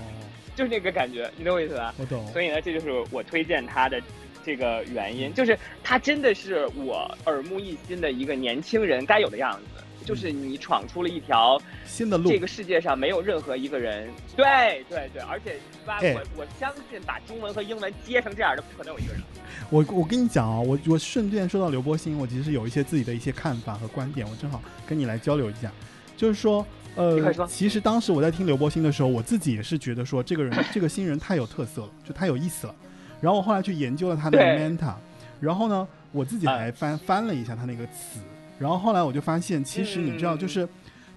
就是那个感觉，你懂我意思吧？我懂所以呢，这就是我推荐他的这个原因，就是他真的是我耳目一新的一个年轻人该有的样子。就是你闯出了一条新的路这个世界上没有任何一个人，对对对，而且吧，哎我我相信把中文和英文接成这样的，不可能有一个人。我我跟你讲啊，我我顺便说到刘柏辛，我其实有一些自己的一些看法和观点，我正好跟你来交流一下。就是说，呃其实当时我在听刘柏辛的时候，我自己也是觉得说，这个人这个新人太有特色了，就太有意思了。然后我后来去研究了他的对 Manta，然后呢，我自己啊还翻、翻了一下他那个词，然后后来我就发现，其实你知道，嗯就是。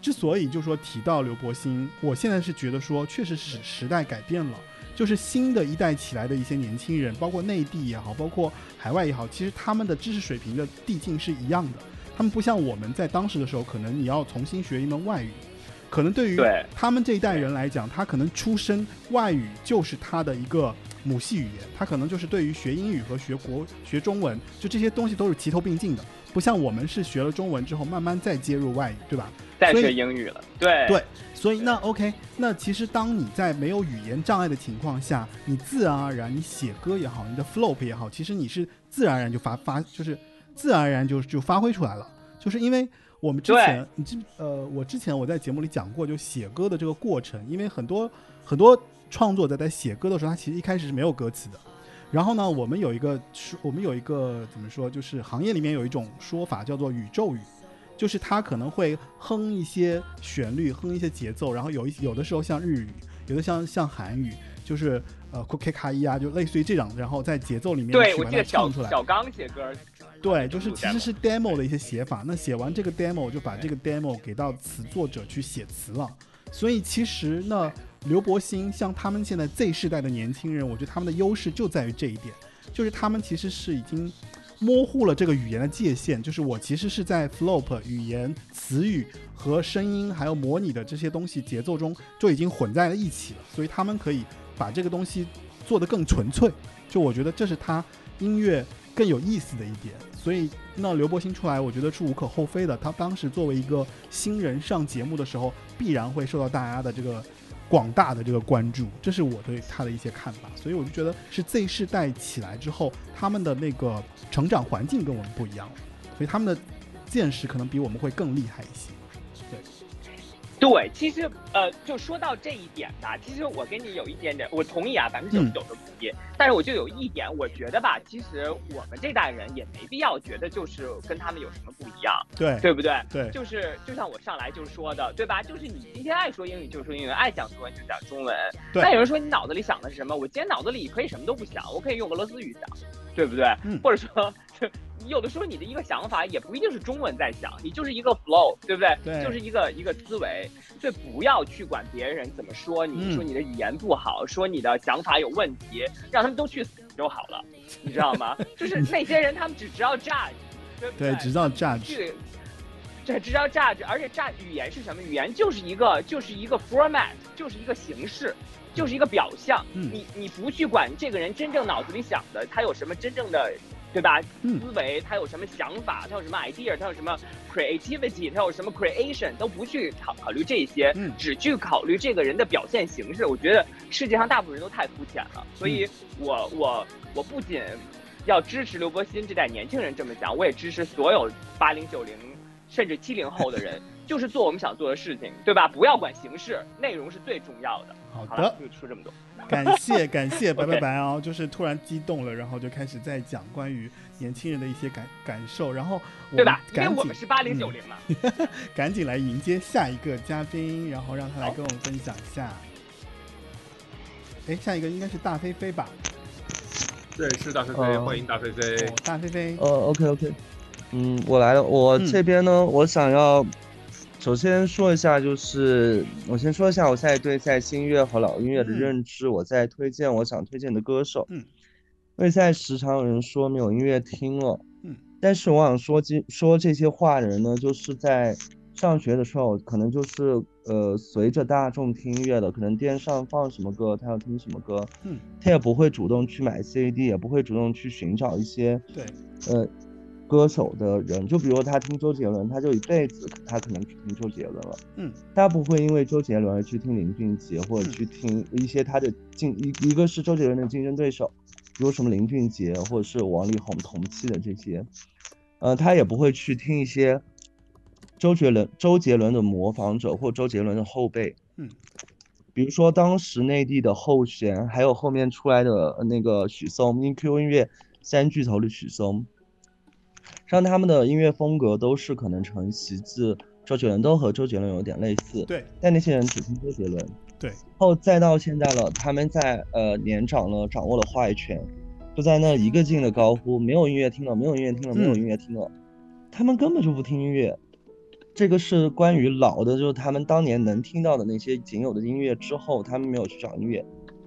之所以就说提到刘伯欣，我现在是觉得说，确实是时代改变了，就是新的一代起来的一些年轻人，包括内地也好，包括海外也好，其实他们的知识水平的递进是一样的。他们不像我们在当时的时候，可能你要重新学一门外语，可能对于他们这一代人来讲，他可能出生外语就是他的一个母系语言，他可能就是对于学英语和学国学中文，就这些东西都是齐头并进的，不像我们是学了中文之后慢慢再接入外语，对吧？再学英语了，对对，所以那 OK，那其实当你在没有语言障碍的情况下，你自然而然你写歌也好，你的 flow 也好，其实你是自然而然就发发，就是自然而然就就发挥出来了，就是因为我们之前，你知呃，我之前我在节目里讲过，就写歌的这个过程，因为很多很多创作者在写歌的时候，他其实一开始是没有歌词的。然后呢，我们有一个说，我们有一个怎么说，就是行业里面有一种说法叫做宇宙语，就是他可能会哼一些旋律，哼一些节奏，然后有一有的时候像日语，有的像像韩语，就是呃 k k 卡伊啊，就类似于这种，然后在节奏里面对，我记得小唱出来。小刚写歌，对，就是其实是 demo 的一些写法。那写完这个 demo，就把这个 demo 给到词作者去写词了。所以其实呢，刘柏辛像他们现在 Z 世代的年轻人，我觉得他们的优势就在于这一点，就是他们其实是已经模糊了这个语言的界限，就是我其实是在 flop 语言、词语和声音还有模拟的这些东西节奏中就已经混在了一起了，所以他们可以把这个东西做得更纯粹。就我觉得这是他音乐更有意思的一点。所以那刘柏辛出来，我觉得是无可厚非的。他当时作为一个新人上节目的时候，必然会受到大家的这个广大的这个关注，这是我对他的一些看法。所以我就觉得是 Z 世代起来之后，他们的那个成长环境跟我们不一样了，所以他们的见识可能比我们会更厉害一些。对。对，其实呃，就说到这一点吧，其实我跟你有一点点，我同意啊，百分之九十九都同意。但是我就有一点，我觉得吧，其实我们这代人也没必要觉得就是跟他们有什么不一样，对对不对？对就是就像我上来就说的，对吧？就是你今天爱说英语就说英语，爱讲中文就讲中文。对那有人说你脑子里想的是什么？我今天脑子里可以什么都不想，我可以用俄罗斯语讲，对不对？嗯或者说，你 有的时候你的一个想法也不一定是中文在想，你就是一个 flow，对不对？对就是一个一个思维，所以不要去管别人怎么说你，嗯说你的语言不好，说你的想法有问题，让他们都去死就好了，你知道吗？就是那些人，他们只知道 judge，对只知道 judge。这这只知道 judge，而且 judge 语言是什么？语言就是一个就是一个 format，就是一个形式，就是一个表象。嗯你你不去管这个人真正脑子里想的，他有什么真正的对吧？嗯思维他有什么想法，他有什么 idea，他有什么 creativity，他有什么 creation，都不去考考虑这些，嗯只去考虑这个人的表现形式。我觉得世界上大部分人都太肤浅了，所以嗯我我我不仅要支持刘伯欣这代年轻人这么想，我也支持所有八零九零甚至七零后的人，就是做我们想做的事情，对吧？不要管形式，内容是最重要的。好了的，就说这么多。感谢感谢白 OK 白白哦，就是突然激动了，然后就开始在讲关于年轻人的一些感感受，然后我们对吧？因为赶紧我们是八零九零嘛。嗯赶紧来迎接下一个嘉宾，然后让他来跟我们分享一下。哎，下一个应该是大飞飞吧？对，是大飞飞，哦欢迎大飞飞。哦，大飞飞，呃，OK OK，嗯，我来了。我嗯这边呢，我想要首先说一下，就是我先说一下我现在对在新音乐和老音乐的嗯。认知，我在推荐我想推荐的歌手。嗯，因为现在时常有人说没有音乐听了，嗯，但是我想说这说这些话的人呢，就是在上学的时候，可能就是呃随着大众听音乐的，可能电视上放什么歌，他要听什么歌，嗯，他也不会主动去买 CD，也不会主动去寻找一些对，呃歌手的人，就比如他听周杰伦，他就一辈子他可能去听周杰伦了，嗯，他不会因为周杰伦而去听林俊杰，或者去听一些他的竞一一个是周杰伦的竞争对手，比如什么林俊杰或者是王力宏同期的这些，呃，他也不会去听一些周杰伦周杰伦的模仿者或周杰伦的后辈，嗯，比如说当时内地的后弦，还有后面出来的呃那个许嵩，因 Q 音乐三巨头的许嵩，像他们的音乐风格都是可能承袭自周杰伦，都和周杰伦有点类似。对，但那些人只听周杰伦。对，后再到现在了，他们在呃年长了，掌握了话语权，就在那一个劲的高呼没有音乐听了，没有音乐听了，没有嗯音乐听了，他们根本就不听音乐。这个是关于老的，就是他们当年能听到的那些仅有的音乐之后，他们没有去找音乐。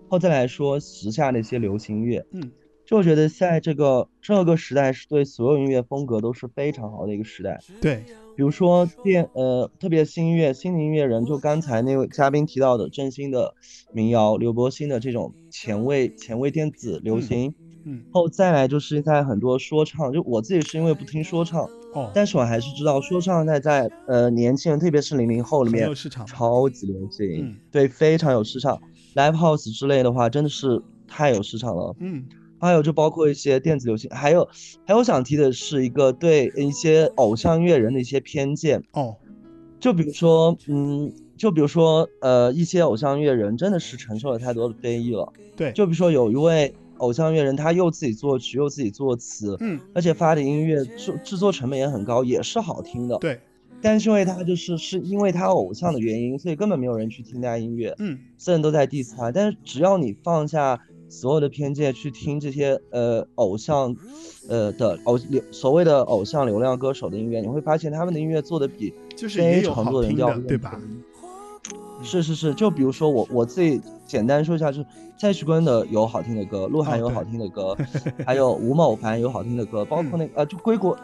后再来说时下的一些流行音乐，嗯，就我觉得在这个这个时代是对所有音乐风格都是非常好的一个时代。对，比如说电呃，特别新音乐、新的音乐人，就刚才那位嘉宾提到的郑兴的民谣、刘柏辛的这种前卫前卫电子流行，嗯，后再来就是在很多说唱，就我自己是因为不听说唱，哦，但是我还是知道说唱在在呃年轻人，特别是零零后里面有市场超级流行，嗯对，非常有市场。Live House 之类的话，真的是太有市场了。嗯，还有就包括一些电子流行，还有还有想提的是一个对一些偶像音乐人的一些偏见哦，就比如说，嗯，就比如说，呃，一些偶像音乐人真的是承受了太多的非议了。对，就比如说有一位偶像乐人，他又自己作曲又自己作词，嗯，而且发的音乐制制作成本也很高，也是好听的。对，但是因为他就是是因为他偶像的原因，所以根本没有人去听他音乐，嗯，所有人都在 diss 他。但是只要你放下所有的偏见去听这些呃偶像，呃的偶流所谓的偶像流量歌手的音乐，你会发现他们的音乐做的比就是也非常多人要对吧是是是，就比如说我我自己简单说一下，就是蔡徐坤的有好听的歌，鹿晗有好听的歌，还有吴某凡有好听的歌，包括那个、呃就归国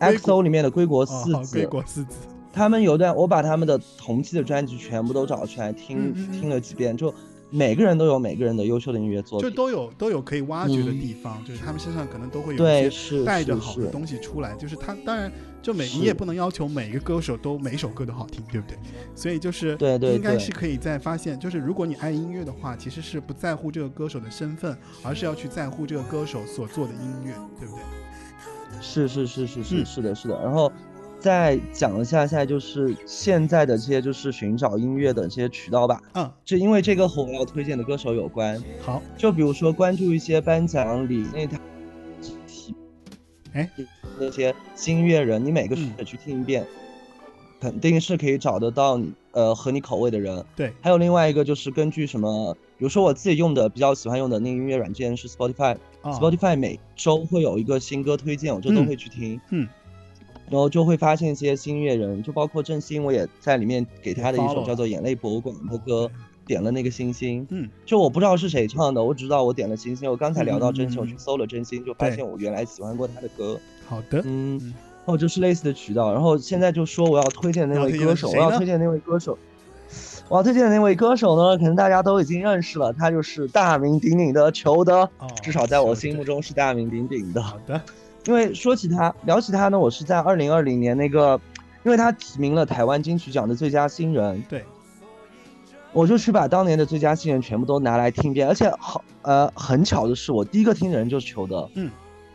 XO 里面的归国四子，归国四子，他们有段我把他们的同期的专辑全部都找出来听、嗯嗯嗯。听了几遍，就每个人都有每个人的优秀的音乐作品。就都有都有可以挖掘的嗯地方，就是他们身上可能都会有一些带着好的东西出来，就是他当然就每你也不能要求每个歌手都每首歌都好听，对不对？所以就是对对应该对是可以在发现，就是如果你爱音乐的话，其实是不在乎这个歌手的身份，而是要去在乎这个歌手所做的音乐，对不对？是是是是是嗯是的，是的。然后再讲一下，现在就是现在的这些就是寻找音乐的这些渠道吧。嗯，就因为这个和我要推荐的歌手有关。好，就比如说关注一些颁奖礼那台，哎，那些新乐人，你每个曲去听一遍，肯定是可以找得到你呃合你口味的人。对，还有另外一个就是根据什么，比如说我自己用的比较喜欢用的那个音乐软件是 Spotify。哦 Spotify 每周会有一个新歌推荐，我就都嗯会去听。嗯，然后就会发现一些新乐人，就包括郑兴，我也在里面给他的一首叫做《眼泪博物馆》的歌点了那个星星。嗯，就我不知道是谁唱的，我只知道我点了星星。我刚才聊到真心，嗯嗯嗯我去搜了真心，就发现我原来喜欢过他的歌。好的，嗯，然后就是类似的渠道。然后现在就说我要推荐那位歌手，我要推荐那位歌手，我要推荐的那位歌手呢，可能大家都已经认识了，他就是大名鼎鼎的裘德，至少在我心目中是大名鼎鼎的。好的，因为说起他，聊起他呢，我是在二零二零年那个，因为他提名了台湾金曲奖的最佳新人，对，我就去把当年的最佳新人全部都拿来听一遍，而且好呃很巧的是，我第一个听的人就是裘德，嗯。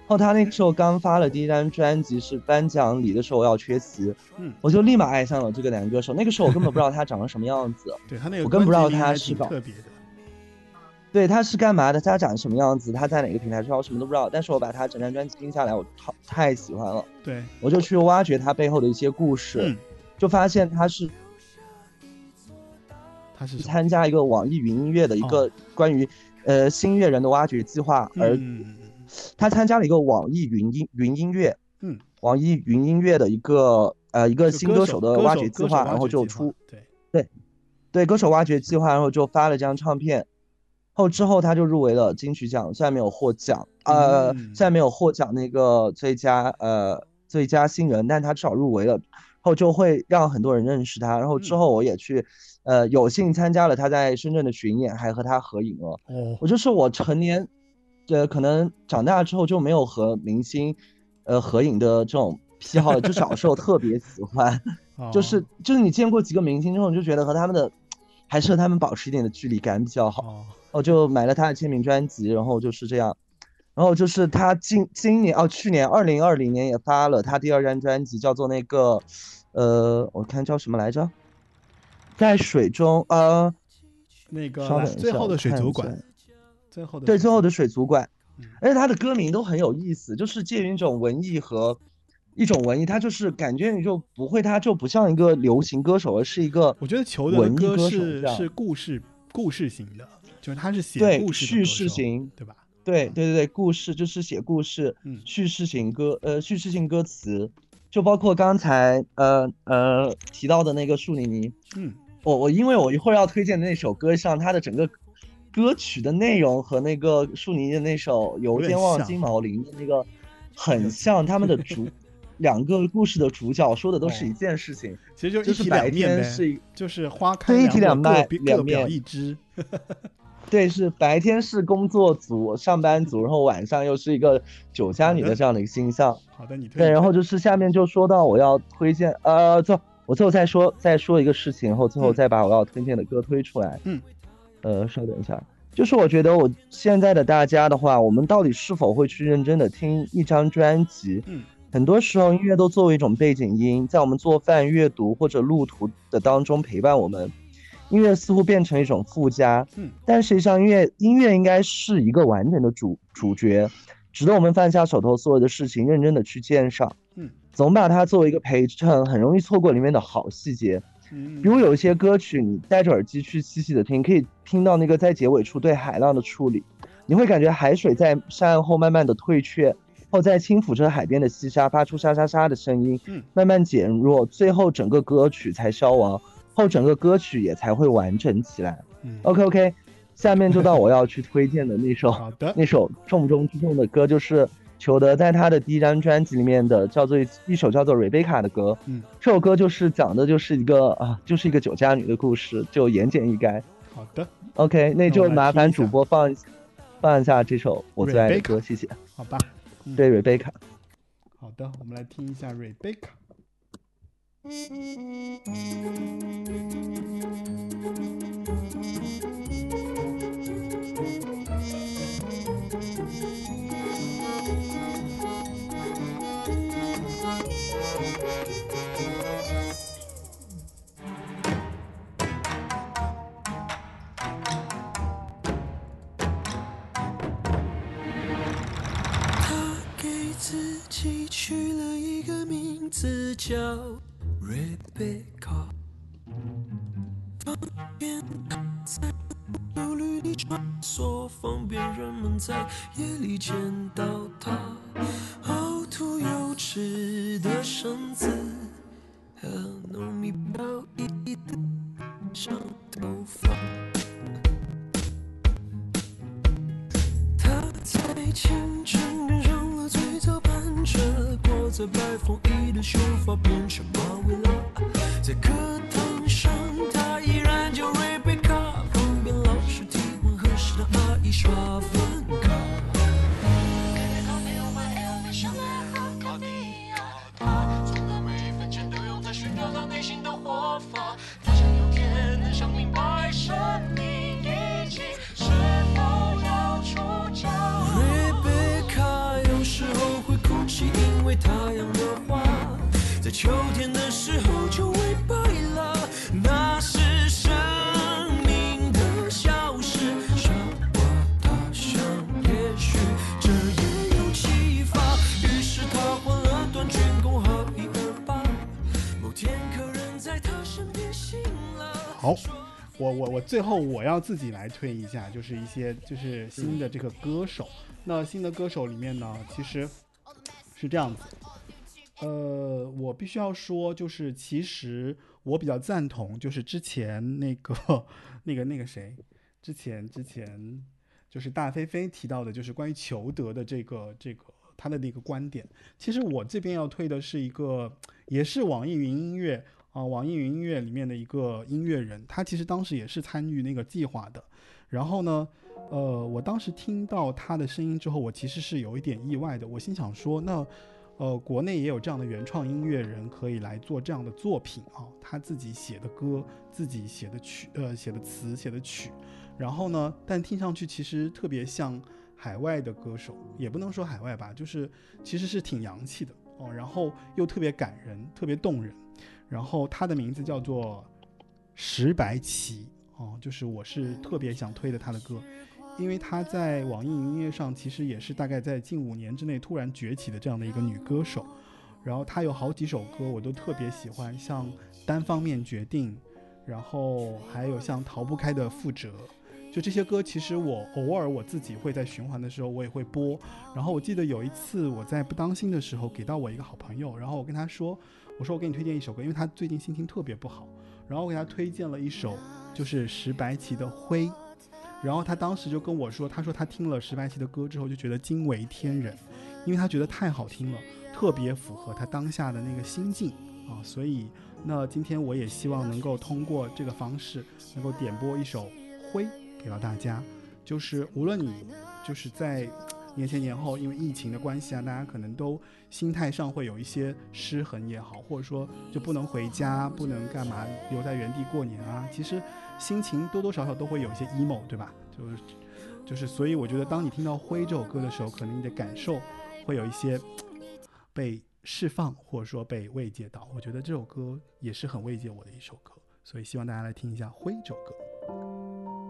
然后他那个时候刚发了第一张专辑，是颁奖礼的时候要缺席，嗯，我就立马爱上了这个男歌手。那个时候我根本不知道他长得什么样子，对他那个我根本不知道他是搞特别的，对他是干嘛的，他长什么样子，他在哪个平台上，我什么都不知道。但是我把他整张专辑听下来，我好太喜欢了，对，我就去挖掘他背后的一些故事，嗯就发现他是他是参加一个网易云音乐的一个关于、呃新乐人的挖掘计划，而嗯他参加了一个网易云音云音乐，嗯，网易云音乐的一个呃一个新歌手的挖掘计划，然后就出对。对对歌手挖掘计划，然后就发了张唱片，后之后他就入围了金曲奖，虽然没有获奖，呃，嗯虽然没有获奖那个最佳呃最佳新人，但他至少入围了，后就会让很多人认识他，然后嗯之后我也去。呃，有幸参加了他在深圳的巡演，还和他合影了。哦，我就是我成年，呃，可能长大之后就没有和明星，呃，合影的这种癖好了。就小时候特别喜欢，就是就是你见过几个明星之后，你就觉得和他们的，还是和他们保持一点的距离感比较好。我就买了他的签名专辑，然后就是这样，然后就是他今今年哦，去年二零二零年也发了他第二张专辑，叫做那个，呃，我看叫什么来着，在水中，呃，那个最后的水族馆，最后的对，最后的水族馆，嗯。而且他的歌名都很有意思，就是介于一种文艺和一种文艺，他就是感觉你就不会，他就不像一个流行歌手，而是一个我觉得裘德的歌是是故事故事型的，就是他是写对故事的叙事型，对吧？对对对对，故事就是写故事，嗯。叙事型歌，呃，叙事性歌词，就包括刚才呃呃提到的那个树妮妮，嗯，我我因为我一会儿要推荐的那首歌上，它的整个歌曲的内容和那个树妮的那首《游点间望金毛林》的那个很像，他们的主两个故事的主角说的都是一件事情，其实就一体就是白两面呗天是一就是花开对一体两两朵各面两各表面一枝。对，是白天是工作族、上班族，然后晚上又是一个酒家女的这样的一个形象。好的，你推对，然后就是下面就说到我要推荐，呃，最后我最后再说再说一个事情，然后最后嗯再把我要推荐的歌推出来。嗯，呃，稍等一下，就是我觉得我现在的大家的话，我们到底是否会去认真的听一张专辑？嗯，很多时候音乐都作为一种背景音，在我们做饭、阅读或者路途的当中陪伴我们。音乐似乎变成一种附加，嗯，但实际上音乐音乐应该是一个完整的主主角，值得我们放下手头所有的事情，认真的去鉴赏。嗯，总把它作为一个陪衬，很容易错过里面的好细节。嗯比如有一些歌曲，你戴着耳机去细细的听，可以听到那个在结尾处对海浪的处理，你会感觉海水在上岸后慢慢的退却，后在轻抚着海边的细沙，发出沙沙沙的声音，嗯，慢慢减弱，最后整个歌曲才消亡，后整个歌曲也才会完整起来。嗯 OK OK，下面就到我要去推荐的那首 好的那首重中之重的歌，就是裘德在他的第一张专辑里面的叫做一首叫做《瑞贝卡》的歌。嗯，这首歌就是讲的就是一个啊，就是一个酒家女的故事，就言简意赅。好的，OK，那就麻烦主播放放一下这首我最爱的歌，谢谢。好吧，嗯对，瑞贝卡。好的，我们来听一下 Rebecca。他给自己取了一个名字叫 Rebecca，方便在绿里穿梭，方便人们在夜里见到她。凹凸有致的身子和浓密飘逸的长头发。他在清晨染上了最早班车，在白风衣的秀发变成马尾啦，在课堂上他依然叫瑞贝卡，方便老师提问，何时让阿姨刷饭卡？从的每一分钱都用在寻找他内心的活法，他想有天能想明白生命。因为太阳的花在秋天的时候就会败了，那是生命的消逝。傻瓜他想，也许这也有启发，于是他换了短裙，恭贺一二八。某天客人在他身边醒了。好，我我我最后我要自己来推一下，就是一些就是新的这个歌手。那新的歌手里面呢，其实是这样子。呃，我必须要说，就是其实我比较赞同，就是之前那个那个那个谁，之前之前就是大飞飞提到的，就是关于裘德的这个这个他的那个观点。其实我这边要推的是一个，也是网易云音乐啊、网易云音乐里面的一个音乐人，他其实当时也是参与那个计划的。然后呢，呃，我当时听到他的声音之后，我其实是有一点意外的。我心想说，那呃，国内也有这样的原创音乐人可以来做这样的作品啊，他自己写的歌，自己写的曲，呃，写的词，写的曲。然后呢，但听上去其实特别像海外的歌手，也不能说海外吧，就是其实是挺洋气的哦，然后又特别感人，特别动人。然后他的名字叫做石白旗哦，就是我是特别想推的他的歌，因为她在网易云音乐上其实也是大概在近五年之内突然崛起的这样的一个女歌手。然后她有好几首歌我都特别喜欢，像《单方面决定》，然后还有像《逃不开的负责》。就这些歌，其实我偶尔我自己会在循环的时候，我也会播。然后我记得有一次我在不当心的时候，给到我一个好朋友，然后我跟他说，我说我给你推荐一首歌，因为他最近心情特别不好，然后我给他推荐了一首就是石白旗的《灰》，然后他当时就跟我说，他说他听了石白旗的歌之后就觉得惊为天人，因为他觉得太好听了，特别符合他当下的那个心境啊，所以那今天我也希望能够通过这个方式，能够点播一首《灰》。给到大家，就是无论你就是在年前年后，因为疫情的关系啊，大家可能都心态上会有一些失衡也好，或者说就不能回家，不能干嘛，留在原地过年啊，其实心情多多少少都会有一些 emo，对吧？就是就是，所以我觉得当你听到《灰》这首歌的时候，可能你的感受会有一些被释放，或者说被慰藉到。我觉得这首歌也是很慰藉我的一首歌，所以希望大家来听一下《灰》这首歌。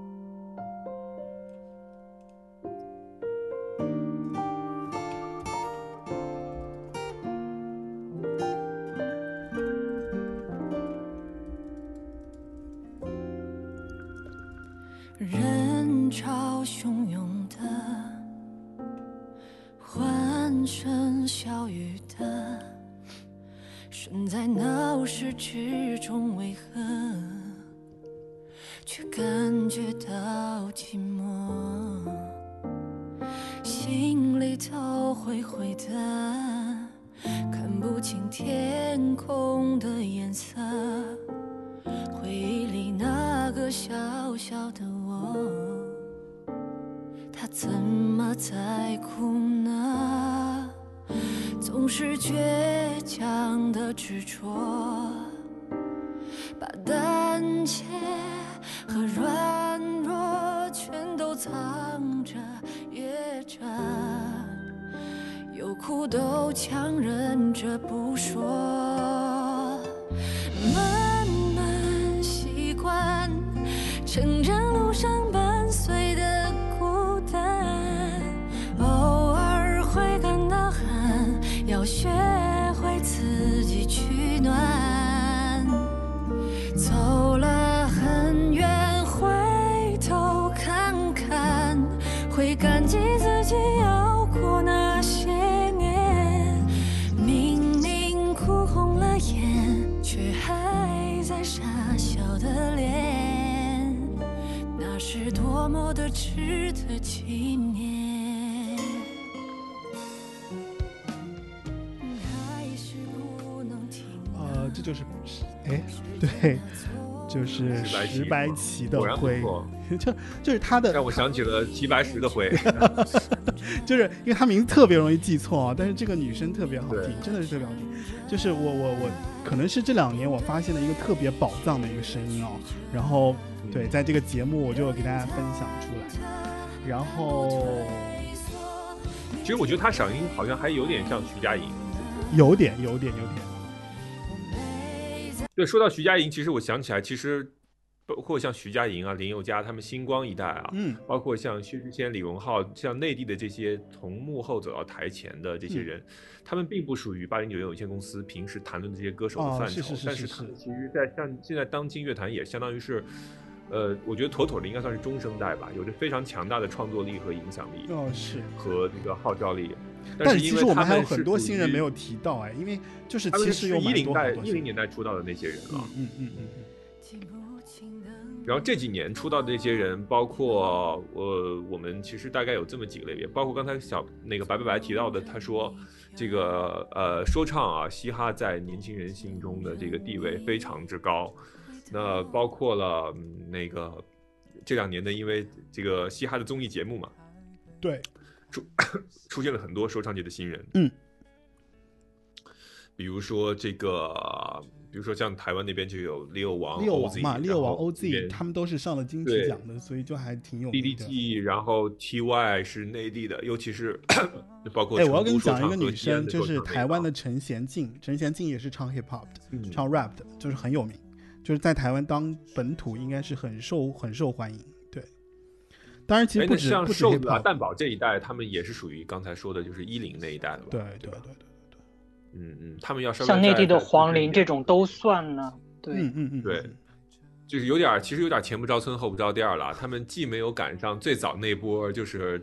白石白旗的灰，就就是他的让我想起了齐白石的灰。就是因为他名字特别容易记错啊，但是这个女生特别好听，真的是特别好听。就是我我我可能是这两年我发现了一个特别宝藏的一个声音哦，然后对，在这个节目我就给大家分享出来。然后其实我觉得他嗓音好像还有点像徐佳莹。有点有点有点，对，说到徐佳莹，其实我想起来，其实包括像徐佳莹啊、林宥嘉他们星光一代啊，嗯，包括像薛之谦、李荣浩，像内地的这些从幕后走到台前的这些嗯人，他们并不属于八零九零有限公司平时谈论的这些歌手的哦范畴，是是是但是他们其实在像现在当今乐坛也相当于是。呃，我觉得妥妥的应该算是中生代吧，有着非常强大的创作力和影响力，哦是和这个号召力。但是因为其实我们还有很多新人没有提到哎，因为就是其实是一零代一零年代出道的那些人了。嗯嗯嗯然后这几年出道的这些人，包括呃，我们其实大概有这么几个类别，包括刚才小那个白白白提到的，他说这个呃说唱啊，嘻哈在年轻人心中的这个地位非常之高。那包括了、嗯那个这两年的，因为这个嘻哈的综艺节目嘛，对，出出现了很多说唱界的新人，嗯，比如说这个，比如说像台湾那边就有六王、六王嘛，六王 OZ 他们都是上了金曲奖的，所以就还挺有名的。DDT，然后 TY 是内地的，尤其是 包括哎，我要跟你讲一个女生，就是台湾的陈贤静，陈贤静也是唱 hip hop 的，嗯唱 rap 的，就是很有名，就是在台湾当本土应该是很受很受欢迎。对，当然其实不止不止瘦 hip 子啊、蛋宝这一代，他们也是属于刚才说的，就是一零那一代的吧？对对对对，嗯嗯，他们要稍微像内地的黄龄这种都算呢。对，嗯嗯嗯，对，就是有点，其实有点前不着村后不着店了。他们既没有赶上最早那波，就是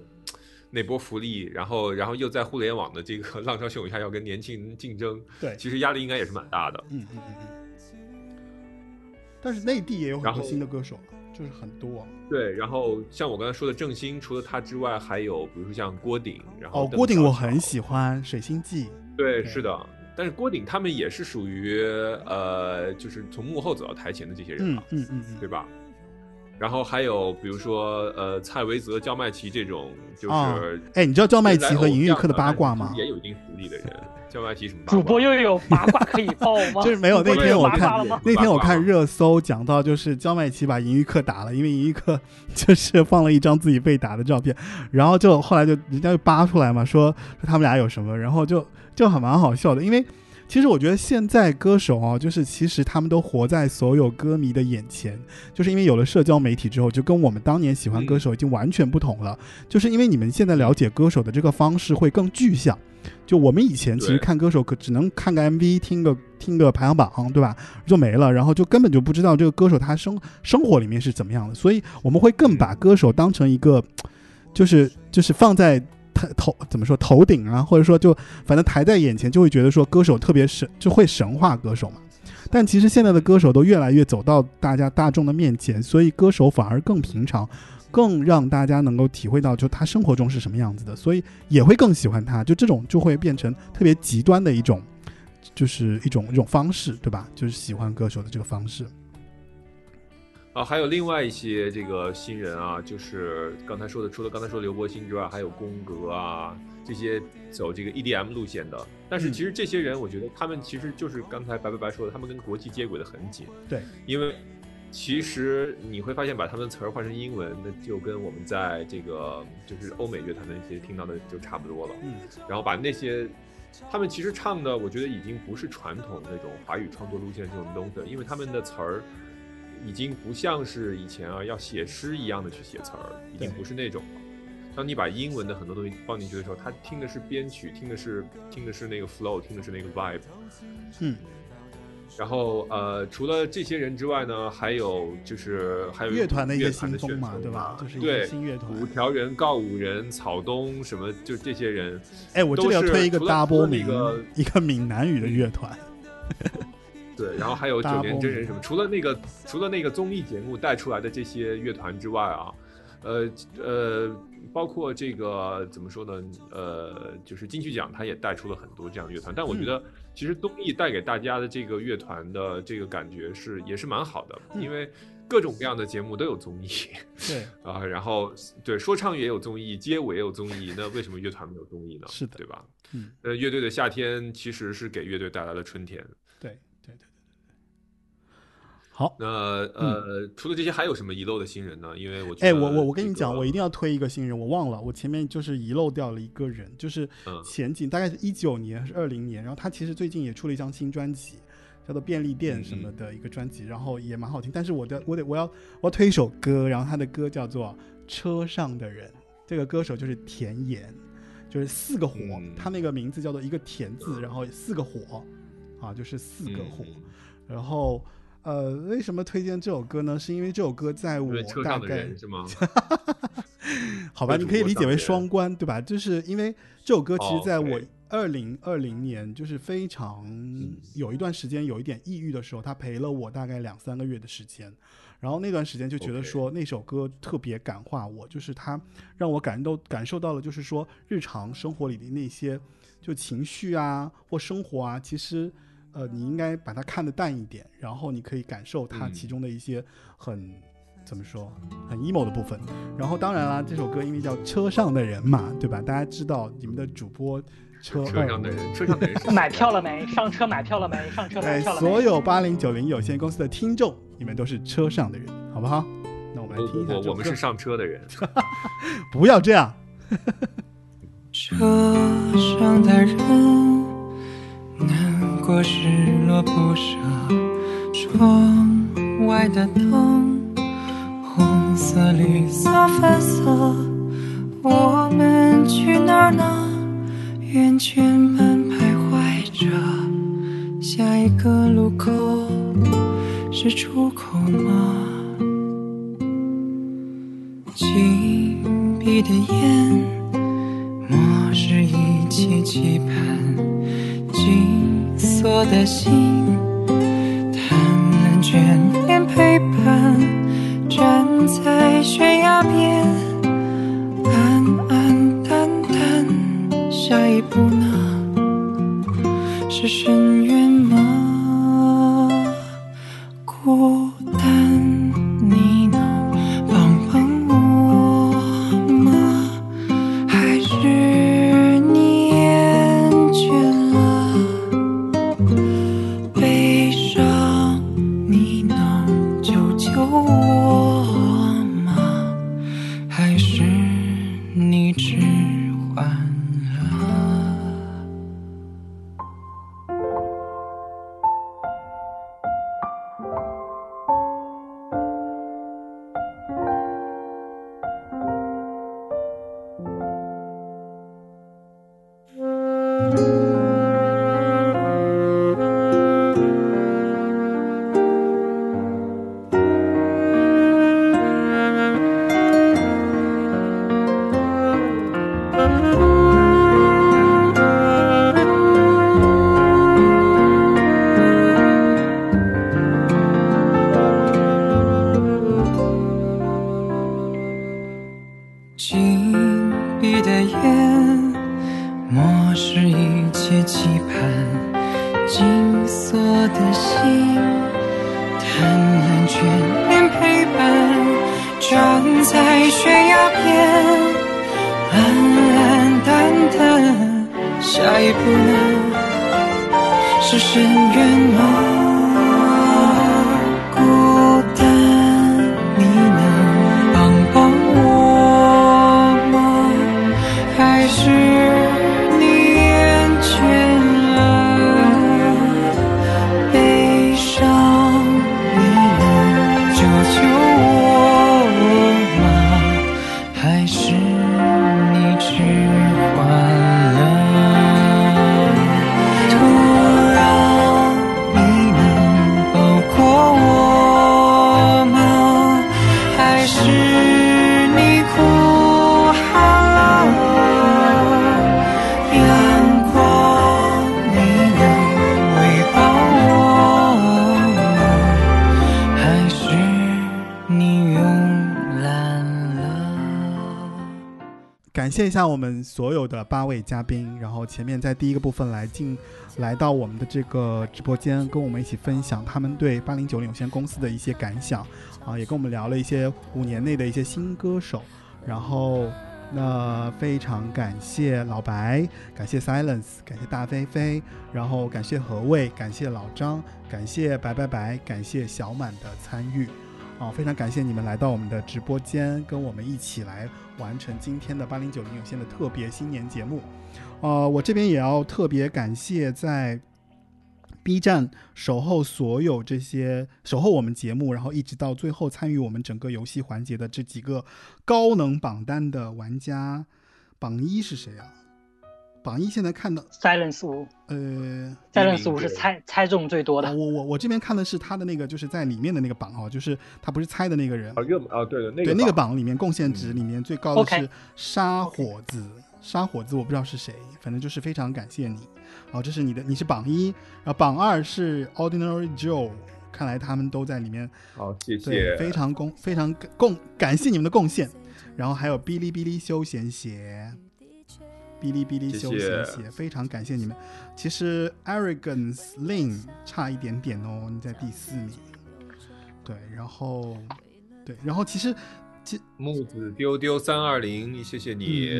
那波福利，然后然后又在互联网的这个 浪潮汹涌下要跟年轻人竞争，对其实压力应该也是蛮大的。嗯嗯嗯嗯。但是内地也有很多新的歌手，就是很多。对，然后像我刚才说的郑兴，除了他之外，还有比如说像郭顶，然后哦，郭顶我很喜欢，《水星记》。对，是的。但是郭顶他们也是属于呃，就是从幕后走到台前的这些人嗯嘛，嗯嗯嗯，对吧？然后还有比如说呃，蔡维泽、焦麦琪这种，就是、啊哎你知道焦麦琪和银玉客的八卦吗也有一定实力的人，焦麦琪什么八主？播又有八卦可以爆吗？就是没有那天我看？那天我看热搜讲到，就是焦麦琪把银玉客打了，因为银玉客 就是放了一张自己被打的照片，然后就后来就人家就扒出来嘛，说说他们俩有什么，然后就就还蛮好笑的，因为其实我觉得现在歌手啊，就是其实他们都活在所有歌迷的眼前，就是因为有了社交媒体之后，就跟我们当年喜欢歌手已经完全不同了，就是因为你们现在了解歌手的这个方式会更具象。就我们以前其实看歌手可只能看个 MV，听个听个排行榜，对吧？就没了，然后就根本就不知道这个歌手他生生活里面是怎么样的，所以我们会更把歌手当成一个，就是就是放在头怎么说头顶啊，或者说就反正抬在眼前，就会觉得说歌手特别神，就会神化歌手嘛。但其实现在的歌手都越来越走到大家大众的面前，所以歌手反而更平常，更让大家能够体会到就他生活中是什么样子的，所以也会更喜欢他。就这种就会变成特别极端的一种，就是一种一种方式，对吧？就是喜欢歌手的这个方式。啊，还有另外一些这个新人啊，就是刚才说的，除了刚才说的刘柏辛之外，还有宫格啊这些走这个 EDM 路线的。但是嗯其实这些人，我觉得他们其实就是刚才白白白说的，他们跟国际接轨的很紧。对，因为其实你会发现，把他们的词儿换成英文，那就跟我们在这个就是欧美乐坛的那些听到的就差不多了。嗯，然后把那些他们其实唱的，我觉得已经不是传统那种华语创作路线这种东西，因为他们的词儿已经不像是以前啊要写诗一样的去写词儿，已经不是那种了。当你把英文的很多东西放进去的时候，他听的是编曲，听的是听的是那个 flow，听的是那个 vibe。嗯。然后呃，除了这些人之外呢，还有就是还有乐团的一些新风嘛对吧就是新乐团五条人、告五人、草东什么，就这些人。哎，我这里要推一个 double 了名，那个一个闽南语的乐团。对，然后还有九连真人什么，除了那个除了那个综艺节目带出来的这些乐团之外啊，呃呃，包括这个怎么说呢？呃，就是金曲奖，它也带出了很多这样的乐团。但我觉得，其实综艺带给大家的这个乐团的这个感觉是也是蛮好的，因为各种各样的节目都有综艺。对 啊，然后对说唱也有综艺，街舞也有综艺，那为什么乐团没有综艺呢？是的对吧？嗯，呃，乐队的夏天其实是给乐队带来了春天。好，那呃，除了这些，还有什么遗漏的新人呢？因为我觉哎，得我我我跟你讲，我一定要推一个新人，我忘了，我前面就是遗漏掉了一个人，就是嗯。前景大概是一九年还是二零年，然后他其实最近也出了一张新专辑，叫做《便利店》什么的一个专辑，然后也蛮好听。但是我的我得我要我要推一首歌，然后他的歌叫做《车上的人》，这个歌手就是田岩，就是四个火，他那个名字叫做一个田字，然后四个火，啊，就是四个火，然后。呃，为什么推荐这首歌呢？是因为这首歌在我大概人是吗？好吧，你可以理解为双关，对吧？就是因为这首歌其实哦在我二零二零年，就是非常有一段时间有一点抑郁的时候，他陪了我大概两三个月的时间。然后那段时间就觉得说那首歌特别感化我，就是它让我感到感受到了，就是说日常生活里的那些就情绪啊或生活啊，其实呃你应该把它看得淡一点，然后你可以感受它嗯其中的一些很。怎么说，很 emo 的部分。然后当然啦，这首歌因为叫《车上的人》嘛，对吧？大家知道你们的主播车车上的人，车上的人 买票了没？上车买票了没？上车买哎，票了没？所有八零九零有限公司的听众，你们都是车上的人，好不好？那我们来听一下这首歌我我们是上车的人。不要这样。车上的人，过失落不舍，窗外的灯，红色、绿色、粉色，我们去哪呢？圆圈般徘徊着，下一个路口是出口吗？紧闭的眼。漠视一切期盼，金锁的心，贪婪眷恋陪伴，站在悬崖边，安安淡淡，下一步呢？是深渊吗？孤一下我们所有的八位嘉宾，然后前面在第一个部分来进来到我们的这个直播间，跟我们一起分享他们对八零九零有限公司的一些感想啊，也跟我们聊了一些五年内的一些新歌手，然后。那非常感谢老白，感谢 Silence，感谢大飞飞，然后感谢何卫，感谢老张，感谢白白白，感谢小满的参与，啊，非常感谢你们来到我们的直播间，跟我们一起来完成今天的八零九零有限的特别新年节目。呃，我这边也要特别感谢在 B 站守候所有这些守候我们节目，然后一直到最后参与我们整个游戏环节的这几个高能榜单的玩家。榜一是谁啊？榜一现在看到 Silence 五，呃，Silence 五是猜猜中最多的。我我我这边看的是他的那个，就是在里面的那个榜哦，就是他不是猜的那个人。啊，热啊，对的，那个对那个榜榜里面贡献值里面最高的是沙火子，沙火子我不知道是谁，反正就是非常感谢你。好，这是你的，你是榜一，然后榜二是 Ordinary Joe，看来他们都在里面。好，谢对，谢，非常贡非常感贡感谢你们的贡献。然后还有哔哩哔哩休闲鞋，哔哩哔哩休闲谢鞋，非常感谢你们。其实 Arrogance Lin 差一点点哦，你在第四名。对，然后对，然后其实其木子丢丢三二零，谢谢你，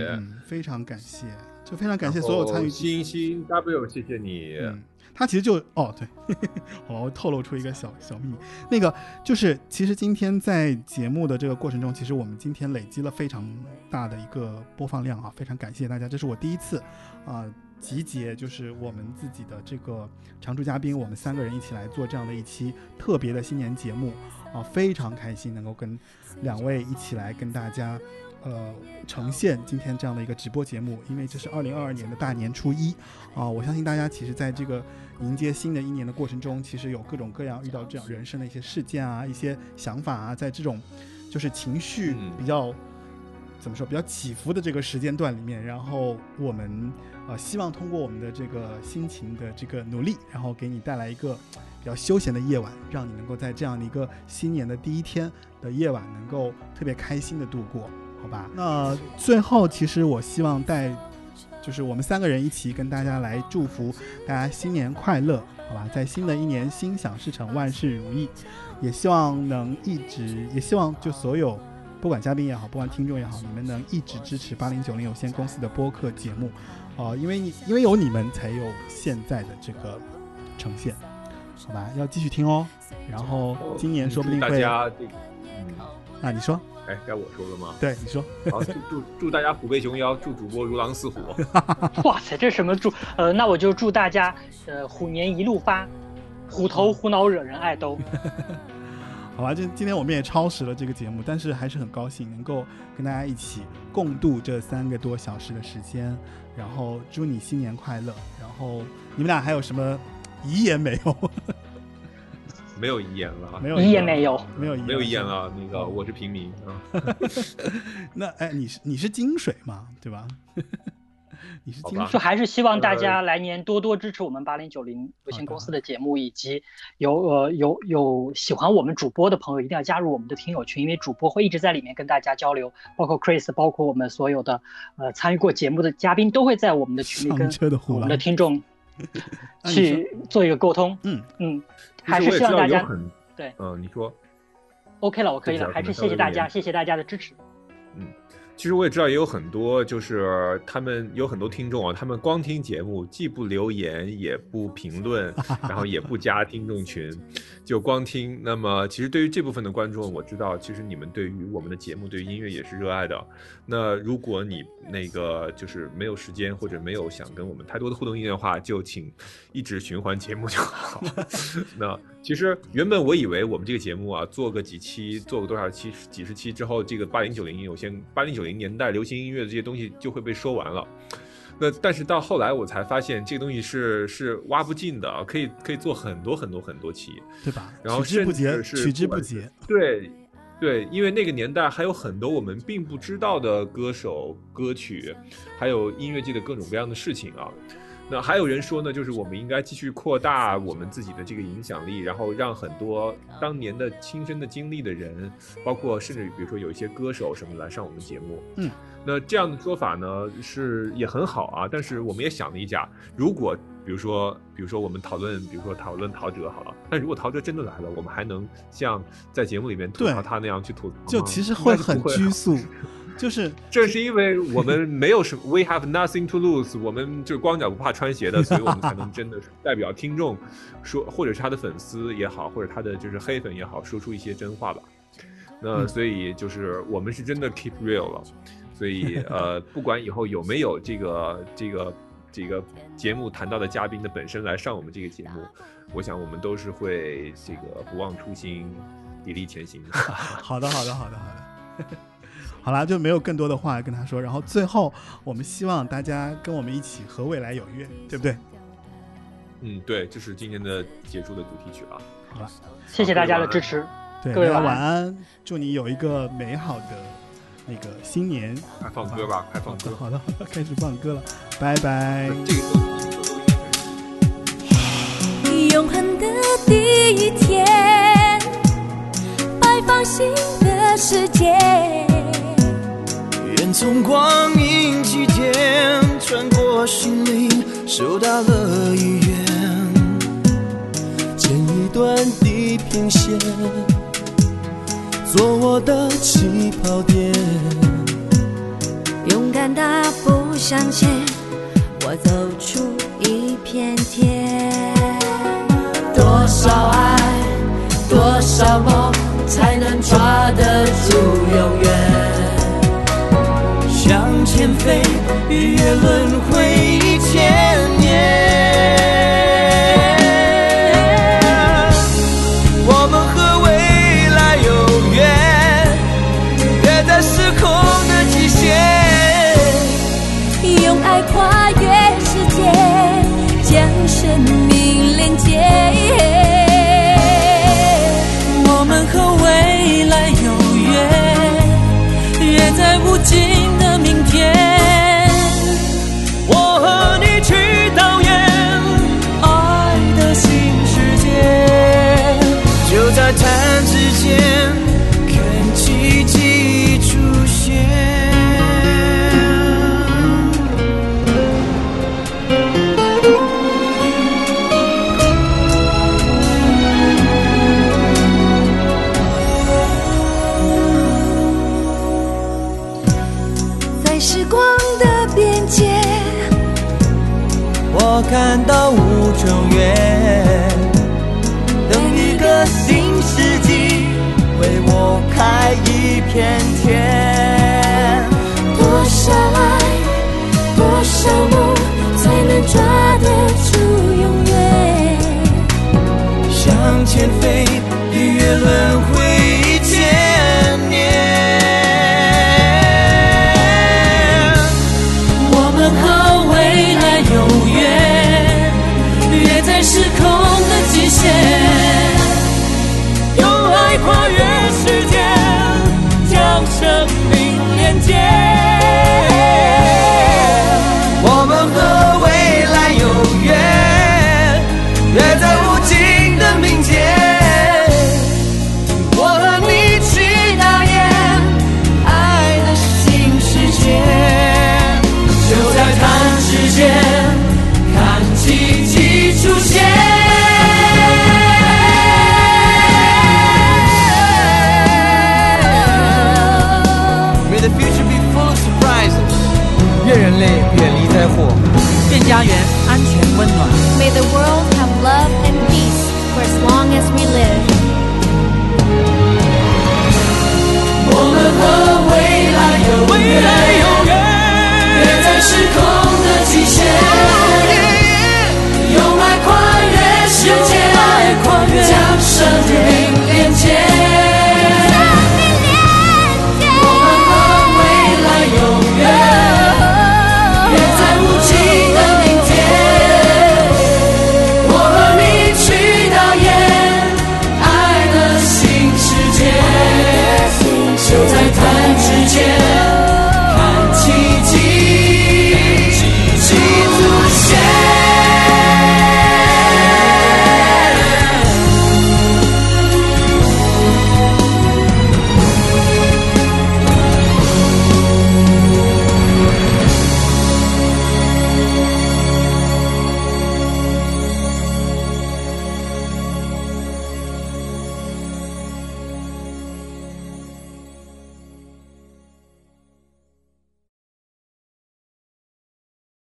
非常感谢，就非常感谢所有参与星星 W，谢谢你，嗯，他其实就哦对，好了，我透露出一个小小秘密，那个就是其实今天在节目的这个过程中，其实我们今天累积了非常大的一个播放量啊，非常感谢大家，这是我第一次啊、集结就是我们自己的这个常驻嘉宾，我们三个人一起来做这样的一期特别的新年节目啊，非常开心能够跟两位一起来跟大家。呃，呈现今天这样的一个直播节目，因为这是二零二二年的大年初一啊、我相信大家其实在这个迎接新的一年的过程中，其实有各种各样遇到这样人生的一些事件啊、一些想法啊，在这种就是情绪比较、怎么说比较起伏的这个时间段里面，然后我们呃希望通过我们的这个辛勤的这个努力，然后给你带来一个比较休闲的夜晚，让你能够在这样的一个新年的第一天的夜晚，能够特别开心的度过，好吧？那最后，其实我希望带，就是我们三个人一起跟大家来祝福大家新年快乐，好吧？在新的一年心想事成，万事如意，也希望能一直，也希望就所有。不管嘉宾也好，不管听众也好，你们能一直支持八零九零有限公司的播客节目，哦、因为你因为有你们才有现在的这个呈现，好吧？要继续听哦。然后今年说不定会，嗯，啊，你说，哎，该我说了吗？对，你说。好，祝祝祝大家虎背熊腰，祝主播如狼似虎。哇塞，这什么祝？呃，那我就祝大家呃虎年一路发，虎头虎脑惹人爱都。好吧，今今天我们也超时了这个节目，但是还是很高兴能够跟大家一起共度这三个多小时的时间，然后祝你新年快乐。然后你们俩还有什么遗言没有？没有遗言了，没有遗言没有。没有遗言没有遗言了。那个我是平民啊，那哎，你是你是金水嘛，对吧？你是金水，就还是希望大家来年多多支持我们八零九零有限公司的节目，以及有呃有有喜欢我们主播的朋友，一定要加入我们的听友群，因为主播会一直在里面跟大家交流，包括 Chris，包括我们所有的呃参与过节目的嘉宾都会在我们的群里跟 我们的听众去做一个沟通。嗯。嗯，其还是希望大家很，对嗯，你说。OK 了，我可以了，还是谢谢大家，谢谢大家的支持。其实我也知道，也有很多就是他们有很多听众啊，他们光听节目，既不留言，也不评论，然后也不加听众群，就光听。那么，其实对于这部分的观众，我知道，其实你们对于我们的节目，对于音乐也是热爱的。那如果你那个就是没有时间或者没有想跟我们太多的互动音乐的话，就请一直循环节目就好。那其实原本我以为我们这个节目啊，做个几期，做个多少期、几十期之后，这个八零九零有些八零九零年代流行音乐的这些东西就会被说完了。那但是到后来我才发现，这个东西是是挖不尽的，啊，可以可以做很多很多很多期，对吧？然后取之不竭甚至是取之不竭。对对，因为那个年代还有很多我们并不知道的歌手、歌曲，还有音乐界的各种各样的事情啊。那还有人说呢，就是我们应该继续扩大我们自己的这个影响力，然后让很多当年的亲身的经历的人，包括甚至比如说有一些歌手什么来上我们节目。嗯，那这样的说法呢是也很好啊，但是我们也想了一下，如果比如说比如说我们讨论，比如说讨论陶喆好了，但如果陶喆真的来了，我们还能像在节目里面吐槽他那样去吐槽吗？就其实会很拘束，就是正是因为我们没有什么，we have nothing to lose，我们就光脚不怕穿鞋的，所以我们才能真的是代表听众说，或者是他的粉丝也好，或者他的就是黑粉也好，说出一些真话吧。那嗯所以就是我们是真的 keep real 了，所以呃，不管以后有没有这个这个这个节目谈到的嘉宾的本身来上我们这个节目，我想我们都是会这个不忘初心，砥砺前行的。好的，好的，好的，好的。好啦，就没有更多的话跟他说。然后最后，我们希望大家跟我们一起和未来有约，对不对？嗯，对，这是今天的结束的主题曲啊。好了，谢谢大家的支持，对，各位晚晚安，祝你有一个美好的那个新年。快放歌吧，快放歌。好的，好的，开始放歌了，拜拜。永恒的第一天，拜访新的世界。从光阴之间穿过心灵，收到了意愿，剪一段地平线，做我的起跑点。勇敢大步向前，我走出一片天。多少爱，多少梦，才能抓得住永远？飞，日月轮回一切。